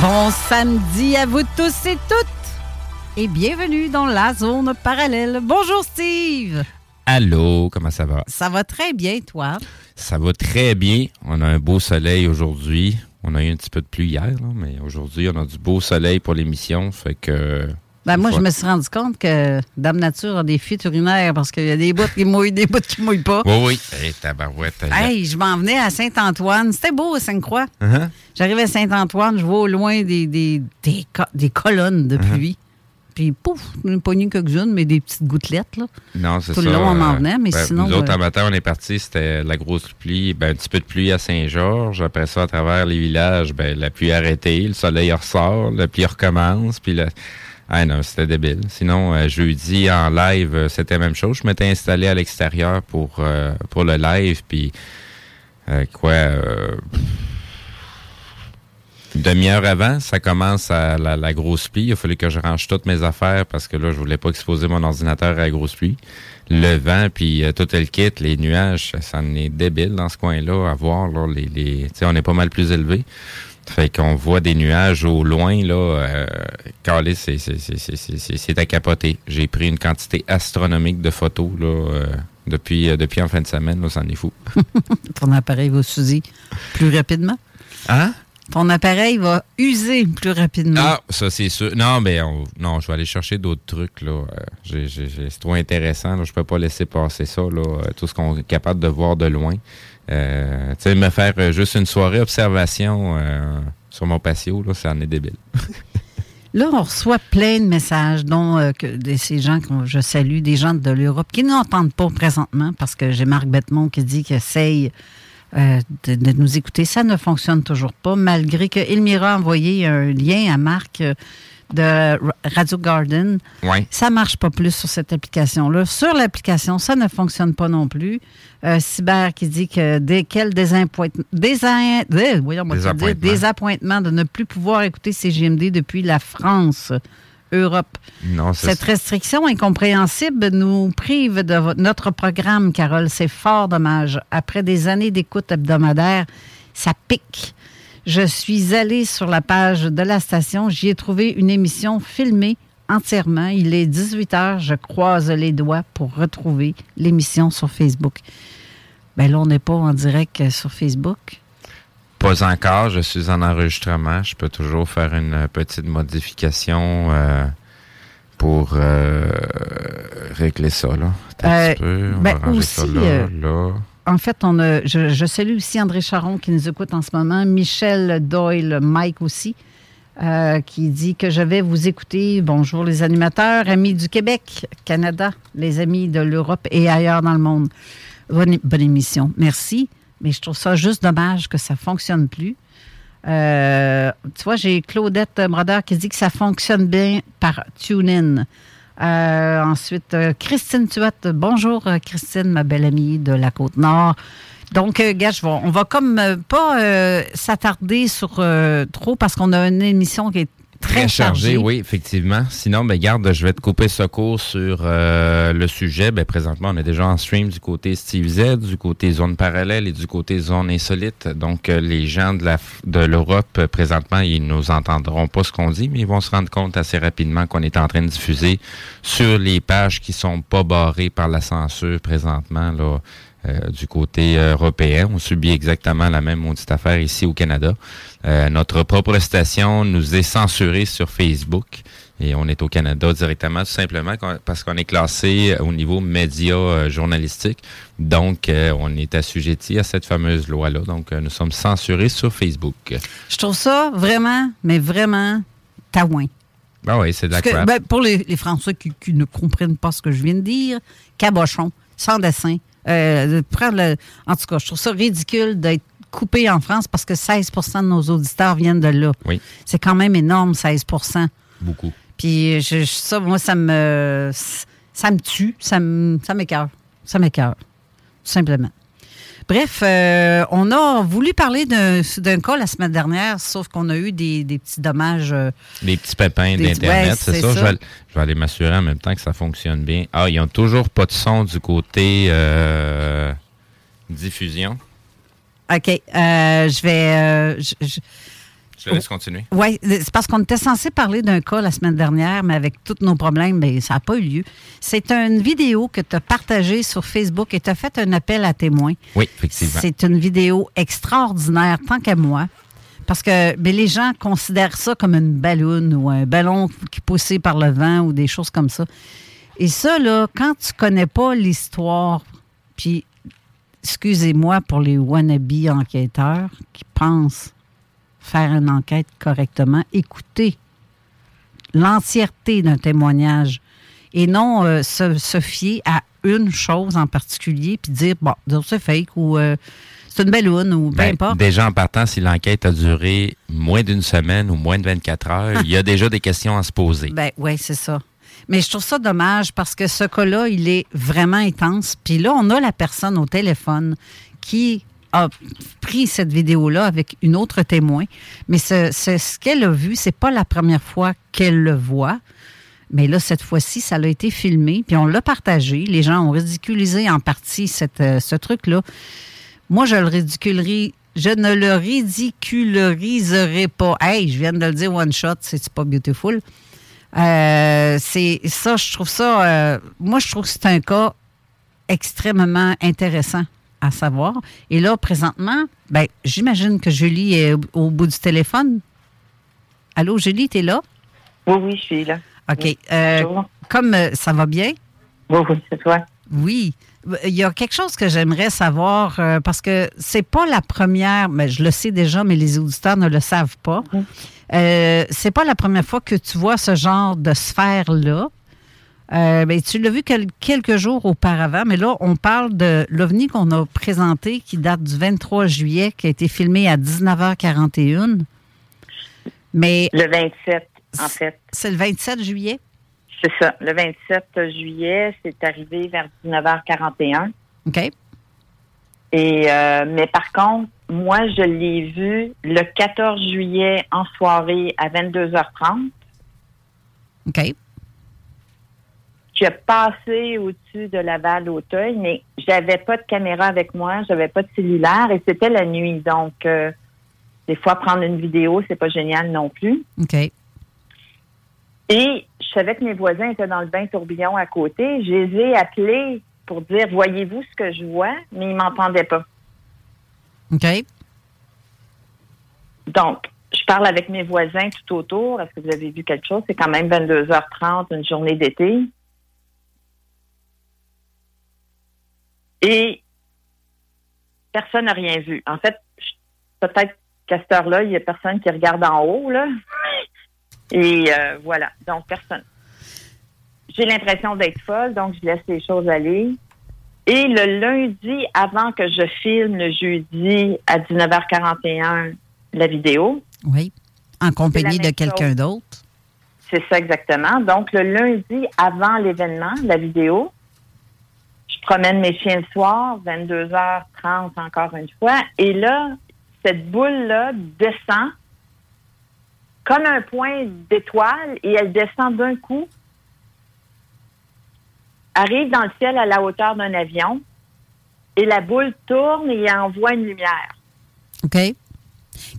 Bon samedi à vous tous et toutes et bienvenue dans la zone parallèle. Bonjour Steve. Allô, comment ça va? Ça va très bien, toi? Ça va très bien. On a un beau soleil aujourd'hui. On a eu un petit peu de pluie hier, là, mais aujourd'hui, on a du beau soleil pour l'émission. Fait que. Ben, moi, je me suis rendu compte que Dame Nature a des fuites urinaires parce qu'il y a des bouts qui mouillent, des bouts qui mouillent pas. Oui, oui. Hey, tabarouette. Hey, je m'en venais à Saint-Antoine. C'était beau à Sainte-Croix. Uh-huh. J'arrive à Saint-Antoine, je vois au loin des, des, des, des colonnes de Uh-huh. pluie. Puis pouf, une poignée quelques-unes, mais des petites gouttelettes, là. Non, c'est Tout ça. le long, on en euh, venait, mais ben, sinon, Nous autres, euh, en matin, on est parti, c'était la grosse pluie. Ben, un petit peu de pluie à Saint-Georges. Après ça, à travers les villages, ben, la pluie a arrêté, le soleil ressort, la pluie recommence. Puis là. Ah non, c'était débile. Sinon, euh, jeudi, en live, euh, c'était la même chose. Je m'étais installé à l'extérieur pour, euh, pour le live. Puis, euh, quoi, euh, demi-heure avant, ça commence à la, grosse pluie. Il a fallu que je range toutes mes affaires parce que là, je voulais pas exposer mon ordinateur à la grosse pluie. Le vent, puis euh, tout le kit, les nuages, ça, en est débile dans ce coin-là à voir. Là, les, les, on est pas mal plus élevé. Fait qu'on voit des nuages au loin, là. Euh, calé, c'est, c'est, à capoter. J'ai pris une quantité astronomique de photos, là, euh, depuis, euh, depuis en fin de semaine, là, ça en est fou. Ton appareil va s'user plus rapidement? Hein? Ton appareil va user plus rapidement. Ah, ça c'est sûr. Non, mais on- non, je vais aller chercher d'autres trucs. Là. Euh, j'ai- c'est trop intéressant. Là. Je peux pas laisser passer ça. Là. Tout ce qu'on est capable de voir de loin. Euh, tu sais, me faire euh, juste une soirée observation euh, sur mon patio, là, ça en est débile. Là, on reçoit plein de messages, dont de ces gens que je salue, des gens de l'Europe qui n'entendent pas présentement parce que j'ai Marc Bettemont qui dit qu'il essaye de, nous écouter. Ça ne fonctionne toujours pas, malgré que Elmira a envoyé un lien à Marc de Ra- Radio Garden. Ouais. Ça marche pas plus sur cette application-là. Sur l'application, ça ne fonctionne pas non plus. Euh, Cyber qui dit que dès quel désappointement, désin- voyons, dire, de ne plus pouvoir écouter CGMD depuis la France, Europe. Non, Cette restriction incompréhensible nous prive de notre programme, Carole. C'est fort dommage. Après des années d'écoute hebdomadaire, ça pique. Je suis allée sur la page de la station. J'y ai trouvé une émission filmée entièrement. Il est 18 heures. Je croise les doigts pour retrouver l'émission sur Facebook. Ben là, on n'est pas en direct euh, sur Facebook. Pas encore, je suis en enregistrement. Je peux toujours faire une petite modification euh, pour euh, régler ça. Là. Euh, ben aussi, En fait, on a, je, salue aussi André Charon qui nous écoute en ce moment, Michel Doyle, Mike aussi, qui dit que je vais vous écouter. Bonjour les animateurs, amis du Québec, Canada, les amis de l'Europe et ailleurs dans le monde. Bonne, bonne émission. Merci mais je trouve ça juste dommage que ça ne fonctionne plus. Euh, tu vois, j'ai Claudette Brodeur qui dit que ça fonctionne bien par TuneIn. Euh, ensuite, euh, Christine Tuette. Bonjour, Christine, ma belle amie de la Côte-Nord. Donc, gars, on va comme pas s'attarder sur trop parce qu'on a une émission qui est Très, chargé, oui, effectivement. Sinon, ben, garde, je vais te couper ce cours sur euh, le sujet. Ben, présentement, on est déjà en stream du côté Steve Z, du côté zone parallèle et du côté zone insolite. Donc, euh, les gens de la de l'Europe, euh, présentement, ils nous entendront pas ce qu'on dit, mais ils vont se rendre compte assez rapidement qu'on est en train de diffuser sur les pages qui sont pas barrées par la censure présentement, là, euh, du côté européen. On subit exactement la même maudite affaire ici au Canada. Euh, notre propre station nous est censurée sur Facebook et on est au Canada directement, tout simplement parce qu'on est classé au niveau média euh, journalistique. Donc, on est assujetti à cette fameuse loi-là. Donc, nous sommes censurés sur Facebook. Je trouve ça vraiment, mais vraiment taouin. Ah oui, c'est de la ben, pour les, Français qui, qui, ne comprennent pas ce que je viens de dire, cabochon, sans dessin, euh, prendre en tout cas, je trouve ça ridicule d'être coupé en France parce que 16% de nos auditeurs viennent de là. Oui. C'est quand même énorme, 16 Beaucoup. Puis je, ça, moi, ça me ça me tue, ça m'écœure. Ça m'écœure. Tout simplement. Bref, euh, on a voulu parler d'un cas la semaine dernière, sauf qu'on a eu des, petits dommages. Euh, des petits pépins d'Internet, c'est ça. Je, vais, aller m'assurer en même temps que ça fonctionne bien. Ah, ils n'ont toujours pas de son du côté euh, diffusion. OK. je vais. Je laisse continuer? Oui, c'est parce qu'on était censé parler d'un cas la semaine dernière, mais avec tous nos problèmes, ben, ça n'a pas eu lieu. C'est une vidéo que tu as partagée sur Facebook et tu as fait un appel à témoins. Oui, effectivement. C'est une vidéo extraordinaire, tant qu'à moi. Parce que ben, les gens considèrent ça comme une ballonne ou un ballon qui poussé par le vent ou des choses comme ça. Et ça, là, quand tu connais pas l'histoire, puis, excusez-moi pour les wannabe enquêteurs qui pensent faire une enquête correctement, écouter l'entièreté d'un témoignage et non euh, se, fier à une chose en particulier puis dire, bon, c'est fake ou euh, c'est une balloune ou peu ben, importe. Déjà en partant, si l'enquête a duré moins d'une semaine ou moins de 24 heures, il y a déjà des questions à se poser. Ben oui, c'est ça. Mais je trouve ça dommage parce que ce cas-là, il est vraiment intense. Puis là, on a la personne au téléphone qui a pris cette vidéo-là avec une autre témoin, mais ce, ce qu'elle a vu, c'est pas la première fois qu'elle le voit. Mais là, cette fois-ci, ça a été filmé, puis on l'a partagé. Les gens ont ridiculisé en partie cette, euh, ce truc-là. Moi, je le ridiculerai. Je ne le ridiculeriserai pas. Hey, je viens de le dire one shot, c'est pas beautiful. Euh, c'est ça, je trouve ça. Euh, moi, je trouve que c'est un cas extrêmement intéressant à savoir. Et là, présentement, ben, j'imagine que Julie est au, bout du téléphone. Allô, Julie, tu es là? Oui, oui, je suis là. OK. Euh, comme euh, ça va bien? Oui, oui, c'est toi. Oui. Il y a quelque chose que j'aimerais savoir euh, parce que c'est pas la première, mais je le sais déjà, mais les auditeurs ne le savent pas. Mhm. c'est pas la première fois que tu vois ce genre de sphère-là. Euh, ben, tu l'as vu quelques jours auparavant, mais là, on parle de l'OVNI qu'on a présenté qui date du 23 juillet, qui a été filmé à 19h41. Mais le 27, en fait. C'est le 27 juillet? C'est ça. Le 27 juillet, c'est arrivé vers 19h41. OK. Et, euh, mais par contre, moi, je l'ai vu le 14 juillet en soirée à 22h30. OK a passé au-dessus de Laval-Auteuil, mais j'avais pas de caméra avec moi, j'avais pas de cellulaire et c'était la nuit. Donc, euh, des fois, prendre une vidéo, c'est pas génial non plus. OK. Et je savais que mes voisins étaient dans le bain tourbillon à côté. Je les ai appelés pour dire Voyez-vous ce que je vois? Mais ils m'entendaient pas. OK. Donc, je parle avec mes voisins tout autour. Est-ce que vous avez vu quelque chose? C'est quand même 22h30, une journée d'été. Et personne n'a rien vu. En fait, peut-être qu'à cette heure-là, il n'y a personne qui regarde en haut, là. Et euh, voilà. Donc, personne. J'ai l'impression d'être folle, donc je laisse les choses aller. Et le lundi, avant que je filme le jeudi à 19h41 la vidéo. Oui. En compagnie de quelqu'un d'autre. C'est ça exactement. Donc, le lundi, avant l'événement, la vidéo, promène mes chiens le soir, 22h30 encore une fois. Et là, cette boule-là descend comme un point d'étoile et elle descend d'un coup, arrive dans le ciel à la hauteur d'un avion et la boule tourne et envoie une lumière. OK.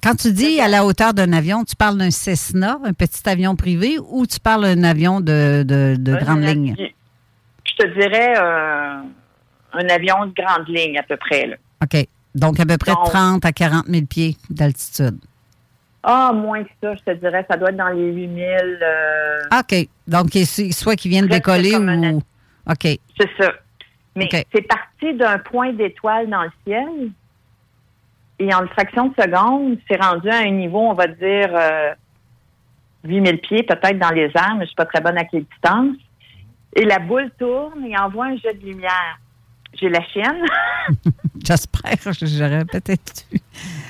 Quand tu dis à la hauteur d'un avion, tu parles d'un Cessna, un petit avion privé, ou tu parles d'un avion de, de, grande ligne? Je te dirais euh, un avion de grande ligne à peu près. Là. OK. Donc à peu près 30 à 40 000 pieds d'altitude. Ah, moins que ça, je te dirais. Ça doit être dans les 8 000. Euh, OK. Donc, soit qu'ils viennent décoller ou. OK. C'est ça. Mais c'est parti d'un point d'étoile dans le ciel et en une fraction de seconde, c'est rendu à un niveau, on va dire, euh, 8000 pieds, peut-être dans les airs, mais je suis pas très bonne avec les distances. Et la boule tourne et envoie un jet de lumière. J'ai la chienne. J'espère, j'aurais peut-être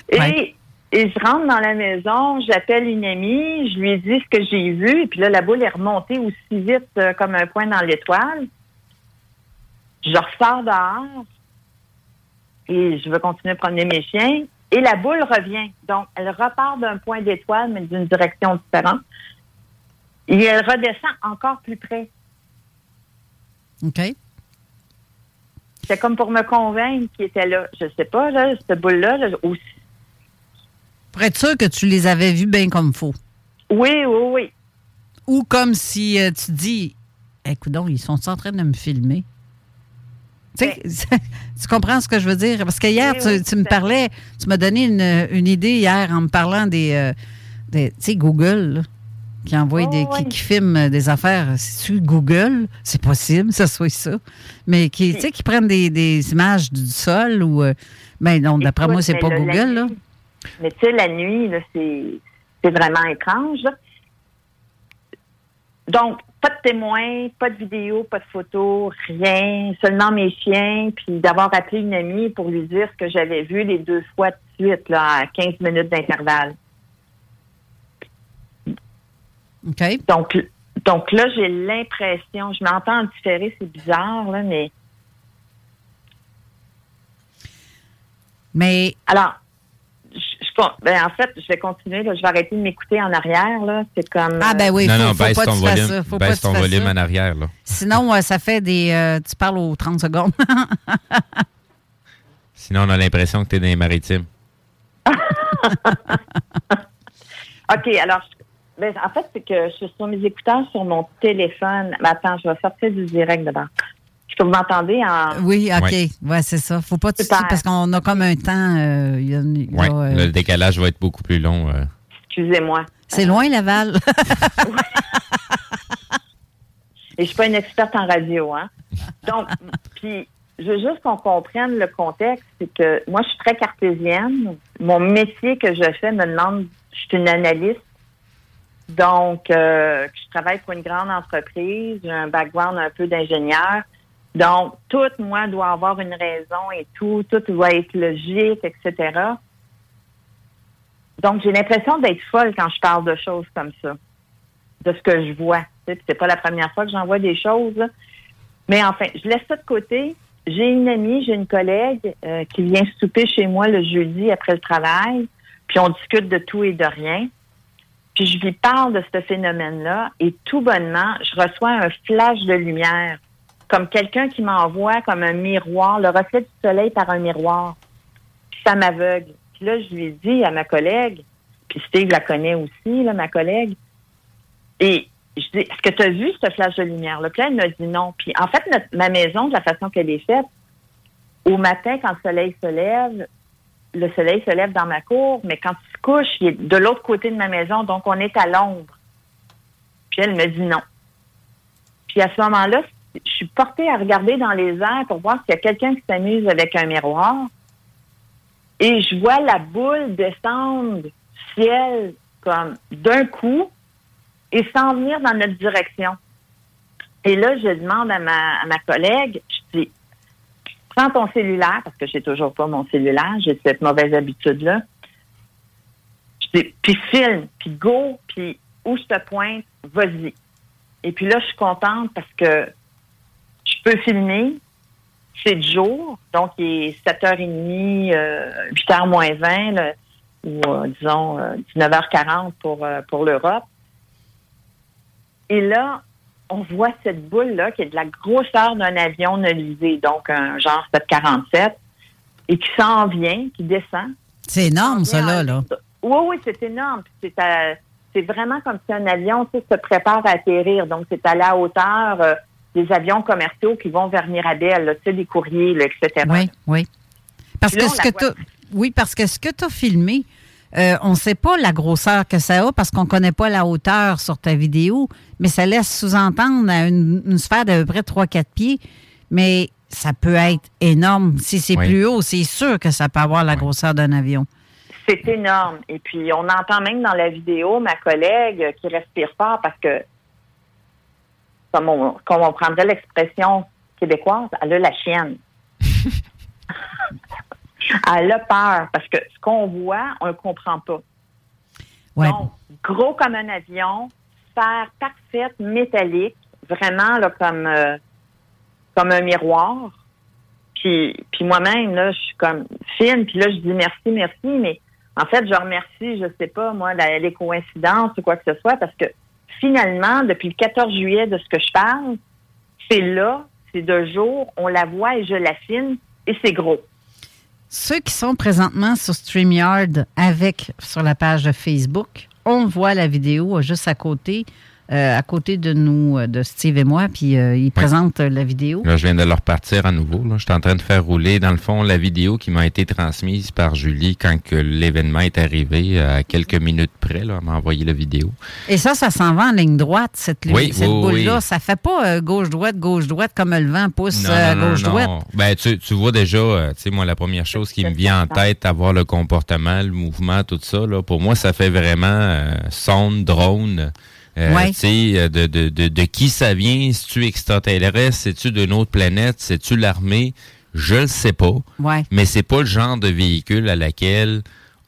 Et, et je rentre dans la maison, j'appelle une amie, je lui dis ce que j'ai vu, et puis là, la boule est remontée aussi vite euh, comme un point dans l'étoile. Je ressors dehors, et je veux continuer à promener mes chiens. Et la boule revient. Donc, elle repart d'un point d'étoile, mais d'une direction différente. Et elle redescend encore plus près. OK. C'est comme pour me convaincre qu'il était là. Je sais pas, là, cette boule-là, aussi. Pour être sûr que tu les avais vus bien comme faux. Oui, oui, oui. Ou comme si euh, tu dis, écoute donc, ils sont en train de me filmer? Tu, comprends ce que je veux dire? Parce que hier, tu, me parlais, tu m'as donné une, idée hier en me parlant des. Euh, tu sais, Google, qui envoie des. Qui, filme des affaires. C'est-tu Google? C'est possible, ça soit ça. Mais qui, tu sais, qui prennent des, images du sol ou. Euh, ben non, d'après moi, c'est pas Google, là. Mais tu sais, la nuit, c'est vraiment étrange. Donc, pas de témoins, pas de vidéo, pas de photos, rien, seulement mes chiens, puis d'avoir appelé une amie pour lui dire ce que j'avais vu les deux fois de suite, là, à 15 minutes d'intervalle. Donc, donc là, j'ai l'impression, je m'entends en différé, c'est bizarre, là, mais. Mais. Alors, ben, en fait, je vais continuer. Je vais arrêter de m'écouter en arrière. Là. C'est comme. Ah, ben oui, non, faut, non, faut baisse pas ton volume, ça. Faut baisse pas ton volume en arrière. Là. Sinon, euh, ça fait des. Euh, tu parles aux 30 secondes. Sinon, on a l'impression que tu es dans les maritimes. OK, alors, ben, en fait, c'est que je suis sur mes écouteurs sur mon téléphone. Mais attends, je vais sortir du direct dedans vous m'entendez en. Oui, OK. Ouais, c'est ça. Faut pas tout parce qu'on a comme un temps. Euh, euh, le décalage va être beaucoup plus long. Euh. Excusez-moi. C'est loin, Laval. Et je suis pas une experte en radio, hein. Donc, puis, je veux juste qu'on comprenne le contexte, c'est que moi, je suis très cartésienne. Mon métier que je fais me demande, je suis une analyste. Donc, je travaille pour une grande entreprise, j'ai un background un peu d'ingénieur. Donc, tout, moi, doit avoir une raison et tout, tout doit être logique, etc. Donc, j'ai l'impression d'être folle quand je parle de choses comme ça, de ce que je vois. C'est pas la première fois que j'en vois des choses. Mais enfin, je laisse ça de côté. J'ai une amie, j'ai une collègue euh, qui vient souper chez moi le jeudi après le travail, puis on discute de tout et de rien. Puis je lui parle de ce phénomène-là et tout bonnement, je reçois un flash de lumière comme quelqu'un qui m'envoie comme un miroir, le reflet du soleil par un miroir. Puis ça m'aveugle. Puis là, je lui dit à ma collègue, puis Steve la connaît aussi, là, ma collègue, et je dis, est-ce que tu as vu ce flash de lumière-là? Puis elle m'a dit non. Puis en fait, ma maison, de la façon qu'elle est faite, au matin, quand le soleil se lève, le soleil se lève dans ma cour, mais quand il se couche, il est de l'autre côté de ma maison, donc on est à l'ombre. Puis elle me dit non. Puis à ce moment-là, je suis portée à regarder dans les airs pour voir s'il y a quelqu'un qui s'amuse avec un miroir. Et je vois la boule descendre ciel comme d'un coup et s'en venir dans notre direction. Et là, je demande à ma, à ma collègue, je dis, prends ton cellulaire, parce que j'ai toujours pas mon cellulaire, j'ai cette mauvaise habitude-là. Puis filme, puis go, puis où je te pointe, vas-y. Et puis là, je suis contente parce que je peux filmer, c'est de jour, donc il est 7h30, 8h moins 20, ou euh, disons 19h40 euh, pour, euh, pour l'Europe. Et là, on voit cette boule-là qui est de la grosseur d'un avion nolisé, donc un genre 747, et qui s'en vient, qui descend. C'est énorme, ça, là, là. Oui, oui, c'est énorme. C'est vraiment comme si un avion se prépare à atterrir. Donc, c'est à la hauteur des avions commerciaux qui vont vers Mirabel, tu sais, les courriers, etc. Oui, oui. Parce que ce que oui, parce que ce que tu as filmé, euh, on ne sait pas la grosseur que ça a parce qu'on ne connaît pas la hauteur sur ta vidéo, mais ça laisse sous-entendre une, sphère d'à peu près 3-4 pieds. Mais ça peut être énorme. Si c'est plus haut, c'est sûr que ça peut avoir la grosseur d'un avion. C'est énorme. Et puis, on entend même dans la vidéo ma collègue qui respire fort parce que comme on, prendrait l'expression québécoise, elle a la chienne. elle a peur parce que ce qu'on voit, on ne le comprend pas. Donc, gros comme un avion, sphère parfaite, métallique, vraiment là, comme, euh, comme un miroir. Puis, puis moi-même, là, je suis comme fine, puis là, je dis merci, merci, mais en fait, je remercie, je sais pas, moi, les coïncidences ou quoi que ce soit, parce que finalement, depuis le 14 juillet de ce que je parle, c'est là, c'est de jour, on la voit et je la filme et c'est gros. Ceux qui sont présentement sur StreamYard avec sur la page Facebook, on voit la vidéo juste à côté. Euh, à côté de nous, euh, de Steve et moi, puis euh, il présente la vidéo. Là, je viens de leur repartir à nouveau. Je suis en train de faire rouler, dans le fond, la vidéo qui m'a été transmise par Julie quand l'événement est arrivé, à quelques minutes près. Là, elle m'a envoyé la vidéo. Et ça, ça s'en va en ligne droite, cette, oui, cette boule-là. Ça fait pas gauche-droite, gauche-droite, comme le vent pousse gauche-droite. Ben, tu, tu vois déjà, tu sais, moi, la première chose qui me vient en tête, avoir le comportement, le mouvement, tout ça, là, pour moi, ça fait vraiment sonde, drone. Euh, euh, de, de, de, de, qui ça vient? C'est-tu extraterrestre? C'est-tu d'une autre planète? C'est-tu l'armée? Je le sais pas. Ouais. Mais c'est pas le genre de véhicule à laquelle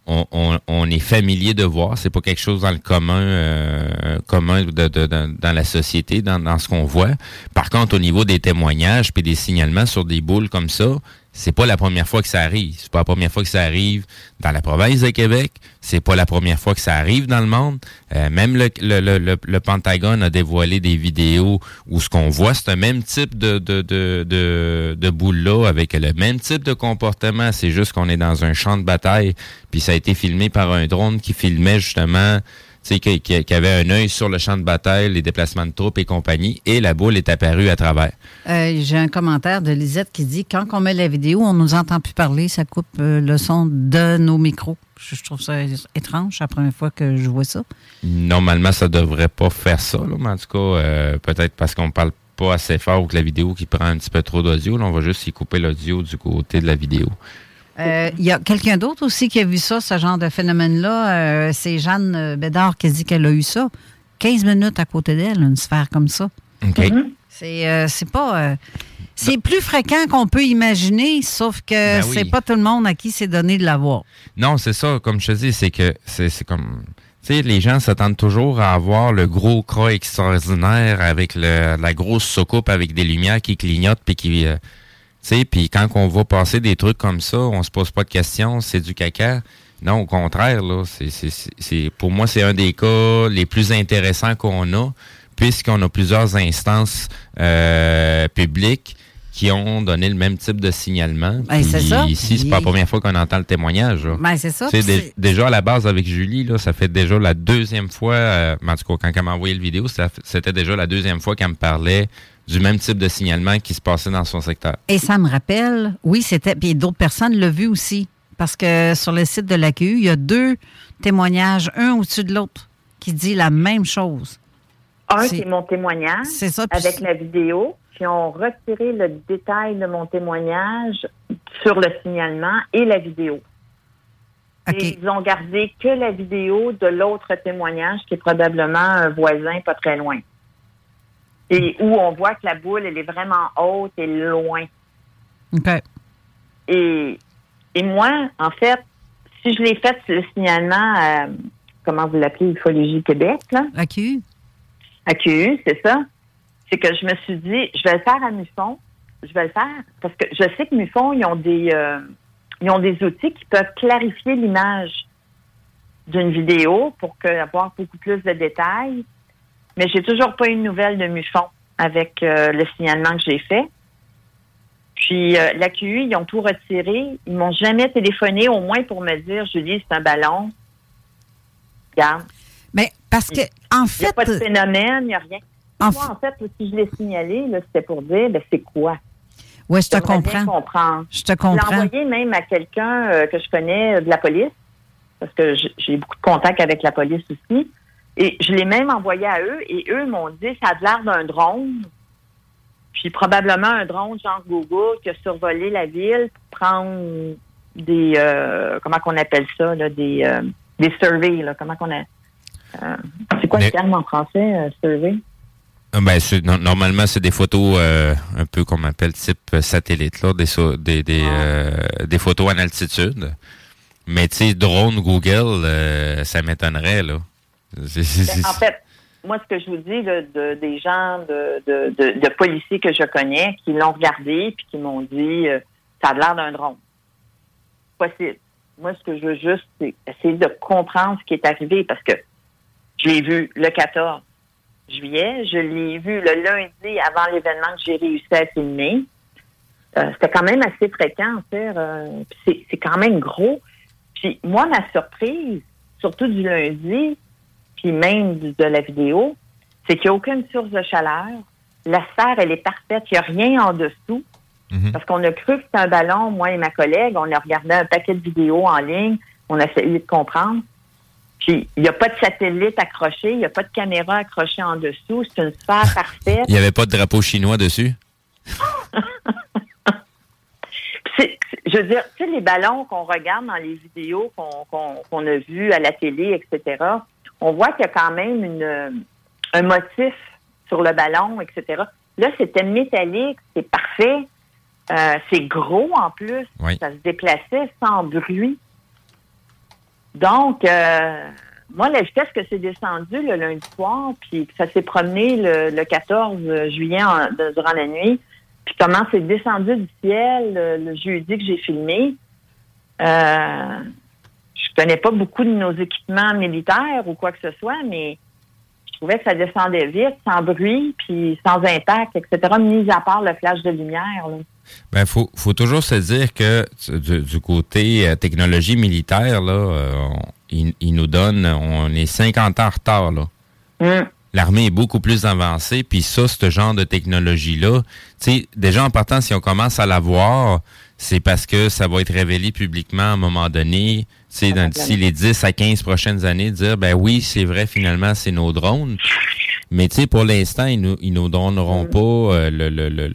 on, on, on est familier de voir. C'est pas quelque chose dans le commun, euh, commun de, de, dans la société, dans, dans ce qu'on voit. Par contre, au niveau des témoignages puis des signalements sur des boules comme ça, c'est pas la première fois que ça arrive. C'est pas la première fois que ça arrive dans la province de Québec. C'est pas la première fois que ça arrive dans le monde. Euh, même le, le, le, le, Pentagone a dévoilé des vidéos où ce qu'on voit, c'est un même type de, de, de, de, de boule-là avec le même type de comportement. C'est juste qu'on est dans un champ de bataille. Puis ça a été filmé par un drone qui filmait justement qui, qui, avait un œil sur le champ de bataille, les déplacements de troupes et compagnie, et la boule est apparue à travers. Euh, j'ai un commentaire de Lisette qui dit quand on met la vidéo, on nous entend plus parler, ça coupe euh, le son de nos micros. Je, trouve ça étrange, la première fois que je vois ça. Normalement, ça devrait pas faire ça, mais en tout cas, euh, peut-être parce qu'on parle pas assez fort ou que la vidéo qui prend un petit peu trop d'audio, on va juste y couper l'audio du côté de la vidéo. Euh, il y a quelqu'un d'autre aussi qui a vu ça, ce genre de phénomène-là. Euh, c'est Jeanne euh, Bédard qui dit qu'elle a eu ça. 15 minutes à côté d'elle, une sphère comme ça. OK. Mhm. C'est pas. c'est plus fréquent qu'on peut imaginer, sauf que ben c'est pas tout le monde à qui c'est donné de l'avoir. Non, c'est ça. Comme je te dis, c'est que c'est comme. Tu sais, les gens s'attendent toujours à avoir le gros croix extraordinaire avec la grosse soucoupe avec des lumières qui clignotent puis qui sais, puis quand on va passer des trucs comme ça, on se pose pas de questions, c'est du caca. Non, au contraire, là, c'est, pour moi, c'est un des cas les plus intéressants qu'on a, puisqu'on a plusieurs instances euh, publiques qui ont donné le même type de signalement. Ben, c'est ça. Ici, c'est pas la première fois qu'on entend le témoignage. Ben, c'est ça. déjà à la base avec Julie, là, ça fait déjà la deuxième fois, euh, en tout cas, quand elle m'a envoyé le vidéo, c'était déjà la deuxième fois qu'elle me parlait du même type de signalement qui se passait dans son secteur. Et ça me rappelle, oui, c'était, puis d'autres personnes l'ont vu aussi. Parce que sur le site de l'AQU, il y a deux témoignages, un au-dessus de l'autre, qui dit la même chose. Un, c'est mon témoignage ça, avec la vidéo. Puis ont retiré le détail de mon témoignage sur le signalement et la vidéo. Et ils ont gardé que la vidéo de l'autre témoignage qui est probablement un voisin pas très loin. Et où on voit que la boule, elle est vraiment haute et loin. OK. Et, et moi, en fait, si je l'ai fait le signalement, à, comment vous l'appelez, Ufologie Québec, là? AQU. AQU, c'est ça. C'est que je me suis dit, je vais le faire à Muffon. Je vais le faire parce que je sais que Muffon, ils ont des, euh, ils ont des outils qui peuvent clarifier l'image d'une vidéo pour que, avoir beaucoup plus de détails. Mais j'ai toujours pas eu de nouvelle de Muffon avec euh, le signalement que j'ai fait. Puis euh, la QI, ils ont tout retiré. Ils m'ont jamais téléphoné, au moins pour me dire, Julie, c'est un ballon. Regarde. Mais parce que, en fait. Il n'y a pas de phénomène, il n'y a rien. En Moi, en fait, si je l'ai signalé, c'était pour dire, ben, c'est quoi? Oui, je te comprends. Je te comprends. Je l'ai envoyé même à quelqu'un euh, que je connais de la police, parce que j'ai beaucoup de contacts avec la police aussi. Et je l'ai même envoyé à eux, et eux m'ont dit, ça a l'air d'un drone. Puis probablement un drone genre Google qui a survolé la ville pour prendre des euh, comment qu'on appelle ça là, des euh, des surveys là, comment qu'on a euh, c'est quoi le terme en français survey? Ben, normalement, c'est des photos un peu qu'on appelle type satellite, là, des, des, ah. des, photos en altitude. Mais tu sais, drone Google, ça m'étonnerait, là. Ben, en fait, moi, ce que je vous dis de, des gens, de, de, policiers que je connais, qui l'ont regardé puis qui m'ont dit euh, ça a l'air d'un drone. Possible. Moi, ce que je veux juste, c'est essayer de comprendre ce qui est arrivé parce que je l'ai vu le 14 juillet, je l'ai vu le lundi avant l'événement que j'ai réussi à filmer. Euh, c'était quand même assez fréquent, euh, c'est quand même gros. Puis moi, ma surprise, surtout du lundi, puis même de la vidéo, c'est qu'il n'y a aucune source de chaleur. La sphère, elle est parfaite. Il n'y a rien en dessous. Mhm. Parce qu'on a cru que c'était un ballon, moi et ma collègue. On a regardé un paquet de vidéos en ligne. On a essayé de comprendre. Puis, il n'y a pas de satellite accroché. Il n'y a pas de caméra accrochée en dessous. C'est une sphère parfaite. Il n'y avait pas de drapeau chinois dessus? je veux dire, tu sais, les ballons qu'on regarde dans les vidéos qu'on a vues à la télé, etc., on voit qu'il y a quand même une, un motif sur le ballon, etc. Là, c'était métallique, c'est parfait. Euh, c'est gros en plus. Ça se déplaçait sans bruit. Donc, euh, moi, la vitesse que c'est descendu le lundi soir, puis que ça s'est promené le, 14 juillet durant la nuit, puis comment c'est descendu du ciel le, jeudi que j'ai filmé, euh, je connais pas beaucoup de nos équipements militaires ou quoi que ce soit, mais je trouvais que ça descendait vite, sans bruit, puis sans impact, etc., mis à part le flash de lumière. Là. Ben, faut, faut toujours se dire que du, côté euh, technologie militaire, là, euh, il, nous donne, on est 50 ans en retard, là. Hum. L'armée est beaucoup plus avancée, puis ça, ce genre de technologie-là, tu sais, déjà en partant, si on commence à la voir, c'est parce que ça va être révélé publiquement à un moment donné, d'ici les 10 à 15 prochaines années, dire ben oui, c'est vrai, finalement, c'est nos drones. Mais tu sais, pour l'instant, ils nous, ils nous donneront mm. pas euh,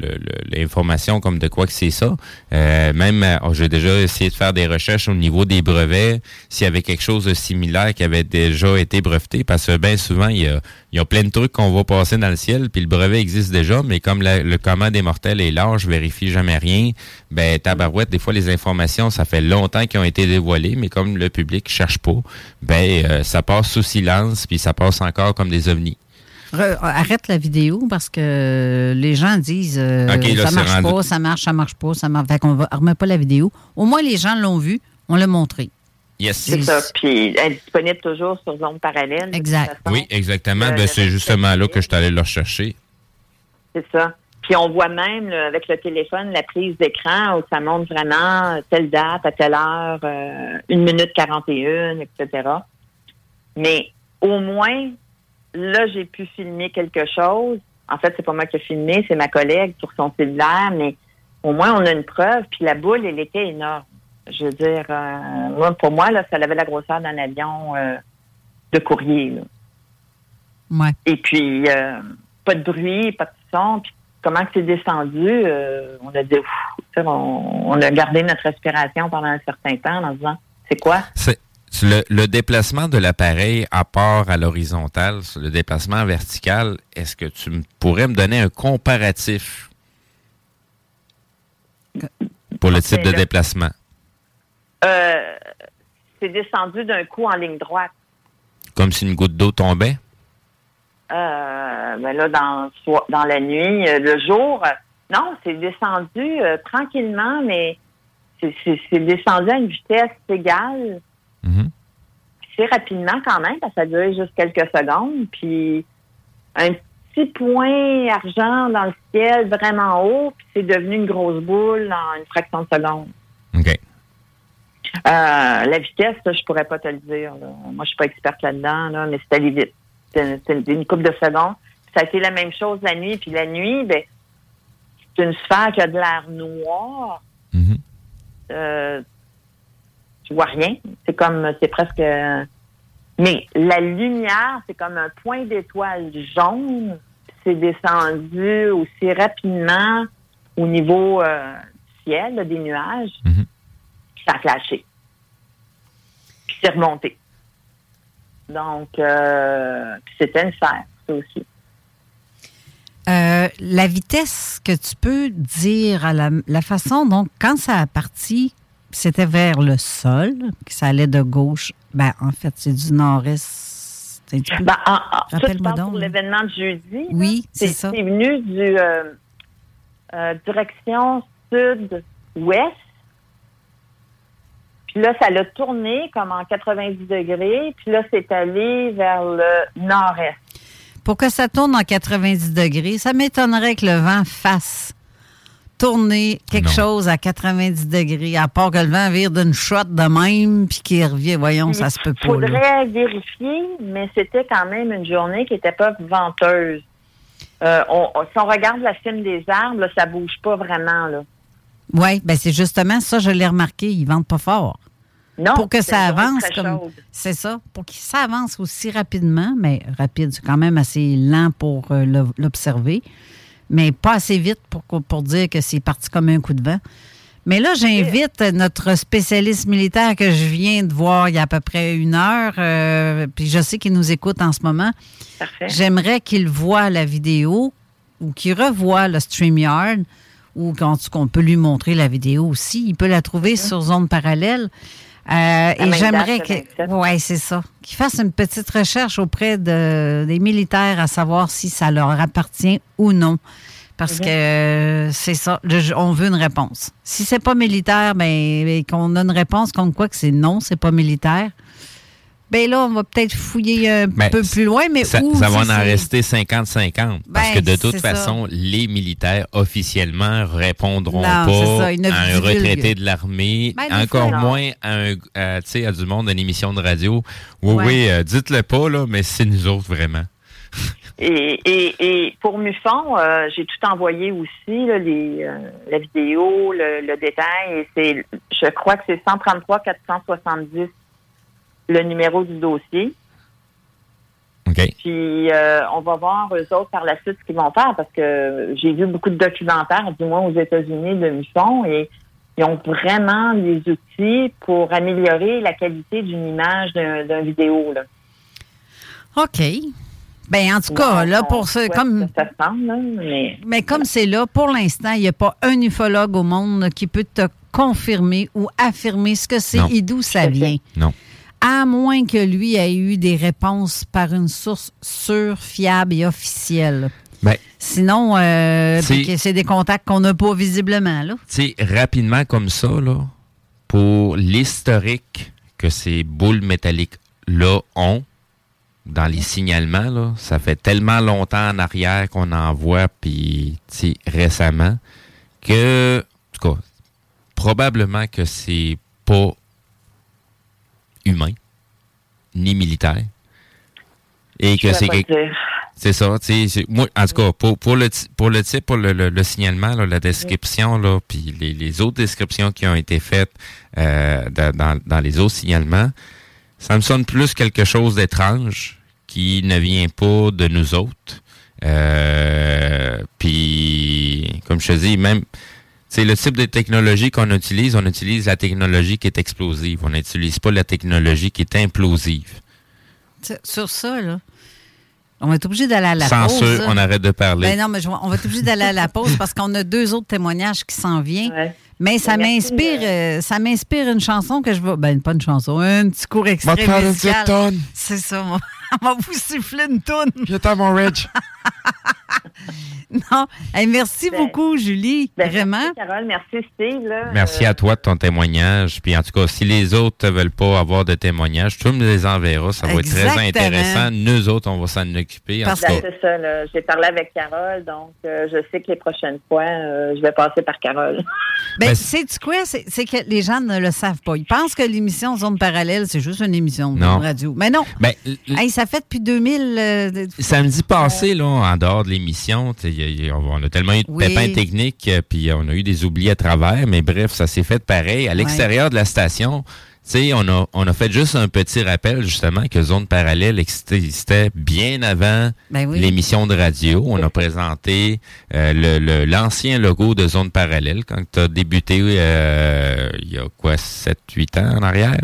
l'information comme de quoi que c'est ça. Euh, même, euh, oh, j'ai déjà essayé de faire des recherches au niveau des brevets, s'il y avait quelque chose de similaire qui avait déjà été breveté, parce que bien souvent, il y a, il y a plein de trucs qu'on va passer dans le ciel, puis le brevet existe déjà, mais comme le commun des mortels est large, je vérifie jamais rien, ben tabarouette, des fois les informations, ça fait longtemps qu'ils ont été dévoilées, mais comme le public cherche pas, ben ça passe sous silence, puis ça passe encore comme des ovnis arrête la vidéo parce que les gens disent euh, ça marche pas, ça marche, ça marche pas, ça marche. Fait qu'on va remet pas la vidéo. Au moins les gens l'ont vu, on l'a montré. Yes. C'est ça. Puis elle est disponible toujours sur zone parallèle. Exact. Oui, exactement. Ben, c'est justement là que je suis allé le rechercher. C'est ça. Puis on voit même avec le téléphone la prise d'écran où ça montre vraiment telle date, à telle heure, euh, une minute 41, etc. Mais au moins, Là, j'ai pu filmer quelque chose. En fait, c'est pas moi qui ai filmé, c'est ma collègue sur son cellulaire, mais au moins on a une preuve. Puis la boule, elle était énorme. Je veux dire, euh, pour moi, là, ça avait la grosseur d'un avion euh, de courrier. Ouais. Et puis, pas de bruit, pas de son. Puis comment c'est descendu, on a dit, on, a gardé notre respiration pendant un certain temps en disant, c'est quoi? C'est le, le, déplacement de l'appareil à part à l'horizontale, le déplacement vertical, est-ce que tu pourrais me donner un comparatif pour le type de déplacement? Euh, c'est descendu d'un coup en ligne droite. Comme si une goutte d'eau tombait? Euh, ben là, dans, dans la nuit, euh, le jour, non, c'est descendu tranquillement, mais c'est descendu à une vitesse égale. Mm-hmm. C'est rapidement quand même, parce que ça a duré juste quelques secondes. Puis un petit point argent dans le ciel vraiment haut, puis c'est devenu une grosse boule en une fraction de seconde. OK. Euh, la vitesse, je pourrais pas te le dire. Moi, je suis pas experte là-dedans, mais c'est allé vite. C'était une couple de secondes. ça a été la même chose la nuit. Puis la nuit, ben, c'est une sphère qui a de l'air noir. Mm-hmm. Euh, tu vois rien. C'est comme, c'est presque. Mais la lumière, c'est comme un point d'étoile jaune c'est descendu aussi rapidement au niveau euh, ciel, des nuages. Mhm. Ça a flashé. Puis c'est remonté. Donc, euh, c'était une serre, ça aussi. Euh, la vitesse que tu peux dire à la, la, façon dont, quand ça a parti, c'était vers le sol, que ça allait de gauche. Ben, en fait, c'est du nord-est ben. Pour l'événement de jeudi. Oui, c'est ça. C'est venu du euh, euh, direction sud-ouest. Puis là, ça l'a tourné comme en 90 degrés. Puis là, c'est allé vers le nord-est. Pour que ça tourne en 90 degrés, ça m'étonnerait que le vent fasse tourner quelque chose à 90 degrés, à part que le vent vire d'une shot de même, puis qu'il revient. Voyons, ça se peut pas. Il faudrait vérifier, mais c'était quand même une journée qui n'était pas venteuse. Euh, si on regarde la cime des arbres, ça bouge pas vraiment. là. Oui, ben c'est justement ça, je l'ai remarqué, ils vendent pas fort. Non, pour que ça avance comme c'est ça, pour que ça avance aussi rapidement, mais rapide, c'est quand même assez lent pour euh, l'observer mais pas assez vite pour, pour dire que c'est parti comme un coup de vent. Mais là, j'invite notre spécialiste militaire que je viens de voir il y a à peu près une heure, euh, puis je sais qu'il nous écoute en ce moment. J'aimerais qu'il voit la vidéo ou qu'il revoie le StreamYard ou qu'on peut lui montrer la vidéo aussi. Il peut la trouver sur Zone Parallèle. Euh, et j'aimerais que, ouais, c'est ça, qu'il fasse une petite recherche auprès de, des militaires à savoir si ça leur appartient ou non. Parce que euh, c'est ça, on veut une réponse. Si c'est pas militaire, ben, ben, qu'on a une réponse comme quoi que c'est non, c'est pas militaire. Ben là, on va peut-être fouiller un ben, peu plus loin, mais ça, où, ça va en rester 50-50. parce que ben, de toute façon, les militaires officiellement répondront pas à un retraité de l'armée, ben, encore moins à, un, à, à, du monde d'une émission de radio. Oui, oui, euh, dites-le pas, là, mais c'est nous autres vraiment. Et, et, et, pour Mufon, euh, j'ai tout envoyé aussi, là, les, euh, la vidéo, le, le détail. Et c'est, je crois que c'est 133 470 le numéro du dossier. Puis euh, on va voir eux autres par la suite ce qu'ils vont faire parce que j'ai vu beaucoup de documentaires, du moins aux États-Unis, de Mission et ils ont vraiment des outils pour améliorer la qualité d'une image d'un vidéo. Là. OK. Ben en tout cas, là, pour ce, comme. mais... mais... comme c'est là, pour l'instant, il n'y a pas un ufologue au monde qui peut te confirmer ou affirmer ce que c'est et d'où ça vient. Non à moins que lui ait eu des réponses par une source sûre, fiable et officielle. Ben, Sinon, euh, c'est des contacts qu'on n'a pas visiblement. Là. Rapidement comme ça, là, pour l'historique que ces boules métalliques-là ont, dans les signalements, là, ça fait tellement longtemps en arrière qu'on en voit, puis récemment, que, en tout cas, probablement que c'est pas humain, ni militaire. Et que c'est C'est ça. Moi, en tout cas, pour, pour, le, pour le type, pour le, le, signalement, la description, là, puis les, les, autres descriptions qui ont été faites euh, dans, dans les autres signalements, ça me sonne plus quelque chose d'étrange qui ne vient pas de nous autres. Euh, puis, comme je te dis, même, c'est le type de technologie qu'on utilise. On utilise la technologie qui est explosive. On n'utilise pas la technologie qui est implosive. Sur ça, là, on va être obligé d'aller à la pause. Sans ceux, on arrête de parler. Ben non, mais on va être obligé d'aller à la pause parce qu'on a deux autres témoignages qui s'en viennent. Mais ça ben, m'inspire, euh, ça m'inspire une chanson que je vais. Ben, pas une chanson, un petit cours extrait musical. C'est ça, on va vous siffler une toune. J'étais mon Rich. non. merci ben, beaucoup, Julie. Ben, vraiment. Merci, Carole. Merci, Steve. Merci à toi de ton témoignage. Puis en tout cas, si les autres ne veulent pas avoir de témoignages, tu me les enverras. Ça va être très intéressant. Nous autres, on va s'en occuper. Parce que c'est ça. J'ai parlé avec Carole, donc euh, je sais que les prochaines fois, euh, je vais passer par Carole. Ben, sais-tu quoi? C'est que les gens ne le savent pas. Ils pensent que l'émission Zone Parallèle, c'est juste une émission de radio. Mais non. Ben, ça fait depuis 2000. Euh, samedi passé, là, en dehors de l'émission, on a tellement eu de pépins techniques, euh, puis on a eu des oublis à travers, mais bref, ça s'est fait pareil. À l'extérieur de la station, on a, on a fait juste un petit rappel, justement, que Zone Parallèle existait bien avant ben l'émission de radio. On a présenté euh, l'ancien logo de Zone Parallèle quand tu as débuté euh, il y a quoi, 7-8 ans en arrière?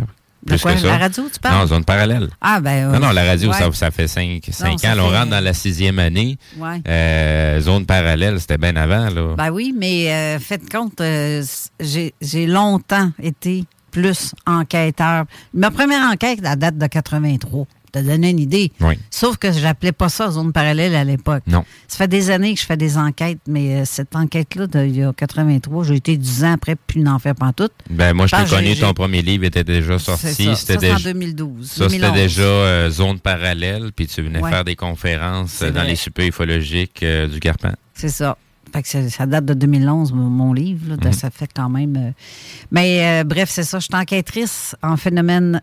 Quoi, la radio, tu parles? Non, zone parallèle. Ah, ben. non, non, la radio, ça, ça, fait cinq, cinq ans. on rentre dans la sixième année. Ouais. Euh, zone parallèle, c'était bien avant, là. Ben oui, mais euh, faites compte, euh, j'ai longtemps été plus enquêteur. Ma première enquête, la date de 83 te donner une idée. Sauf que je n'appelais pas ça zone parallèle à l'époque. Non. Ça fait des années que je fais des enquêtes, mais euh, cette enquête-là, il y a 83, j'ai été 10 ans après, puis n'en fais pas toutes. Ben, moi, je t'ai connu, ton premier livre était déjà sorti. C'était déjà... en 2012. Ça, c'était déjà euh, zone parallèle, puis tu venais faire des conférences euh, dans les super ufologiques du Garpin. C'est ça. Fait que ça, date de 2011, mon livre. Mhm. Ça fait quand même. Mais bref, c'est ça. Je suis enquêtrice en phénomène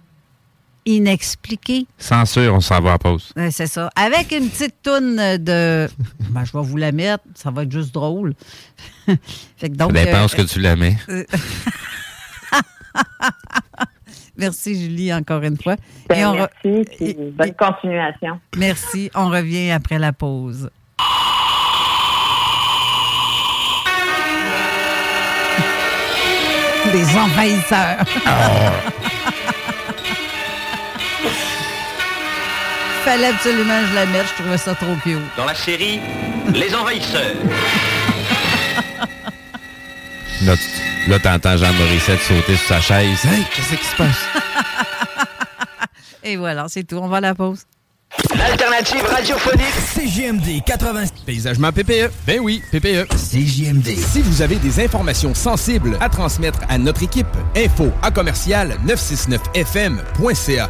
inexpliqué. Censure, on s'en va à pause. c'est ça. Avec une petite toune de. ben, je vais vous la mettre, ça va être juste drôle. fait que donc, ça dépend euh, ce que tu la mets. merci, Julie, encore une fois. Ben, merci. bonne continuation. Merci. On revient après la pause. Des envahisseurs. Ah. Fallait absolument que je la mette. Je trouvais ça trop cute. Dans la série Les Envahisseurs. là, tu, là, t'entends Jean Morissette sauter sur sa chaise. Hey, qu'est-ce qui se passe? Et voilà, c'est tout. On va à la pause. L'alternative radiophonique CJMD 80 Paysagement PPE. Ben oui, PPE. CJMD. Si vous avez des informations sensibles à transmettre à notre équipe, info à commercial 969fm.ca.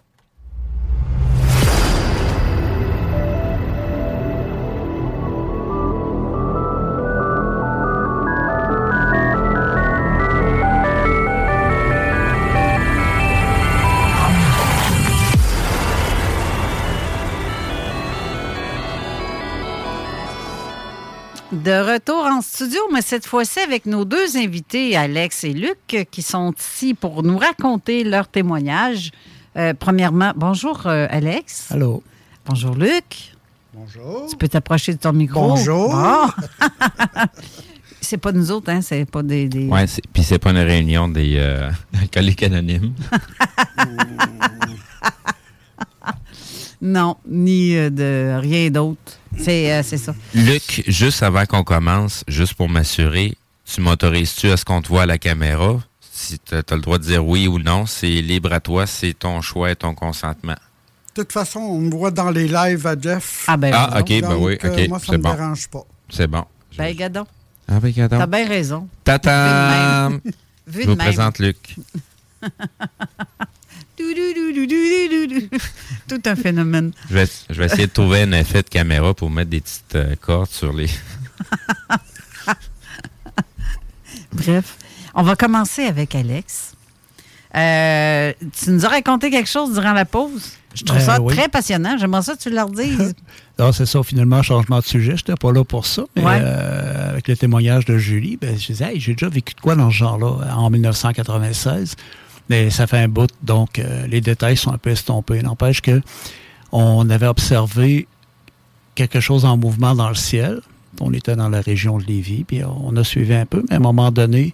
De retour en studio, mais cette fois-ci avec nos deux invités, Alex et Luc, qui sont ici pour nous raconter leur témoignage. Euh, premièrement, bonjour euh, Alex. Allô. Bonjour Luc. Bonjour. Tu peux t'approcher de ton micro. Bonjour. c'est pas nous autres, hein? C'est pas des. des... Ouais, puis c'est pas une réunion des euh, alcooliques anonymes. non, ni de rien d'autre. Euh, c'est ça. Luc, juste avant qu'on commence, juste pour m'assurer, tu m'autorises-tu à ce qu'on te voit à la caméra? Si tu as, le droit de dire oui ou non, c'est libre à toi, c'est ton choix et ton consentement. De toute façon, on me voit dans les lives à Jeff. Ah, ben ah, OK, ben oui, OK. moi, ça ne me dérange pas. C'est bon. Ben, gadon. Ah oui, T'as bien raison. Tata! Vu Je de vous même. présente Luc. Tout un phénomène. Je vais, je vais essayer de trouver un effet de caméra pour mettre des petites euh, cordes sur les. Bref, on va commencer avec Alex. Euh, tu nous as raconté quelque chose durant la pause? Je trouve Ben ça oui. très passionnant. J'aimerais ça que tu leur dises. Non, c'est ça, finalement, changement de sujet. Je n'étais pas là pour ça. Mais Ouais. euh, avec le témoignage de Julie, ben, je disais, Hey, j'ai déjà vécu de quoi dans ce genre-là en 1996. Mais ça fait un bout, donc euh, les détails sont un peu estompés. N'empêche que on avait observé quelque chose en mouvement dans le ciel. On était dans la région de Lévis, puis on a suivi un peu, mais à un moment donné,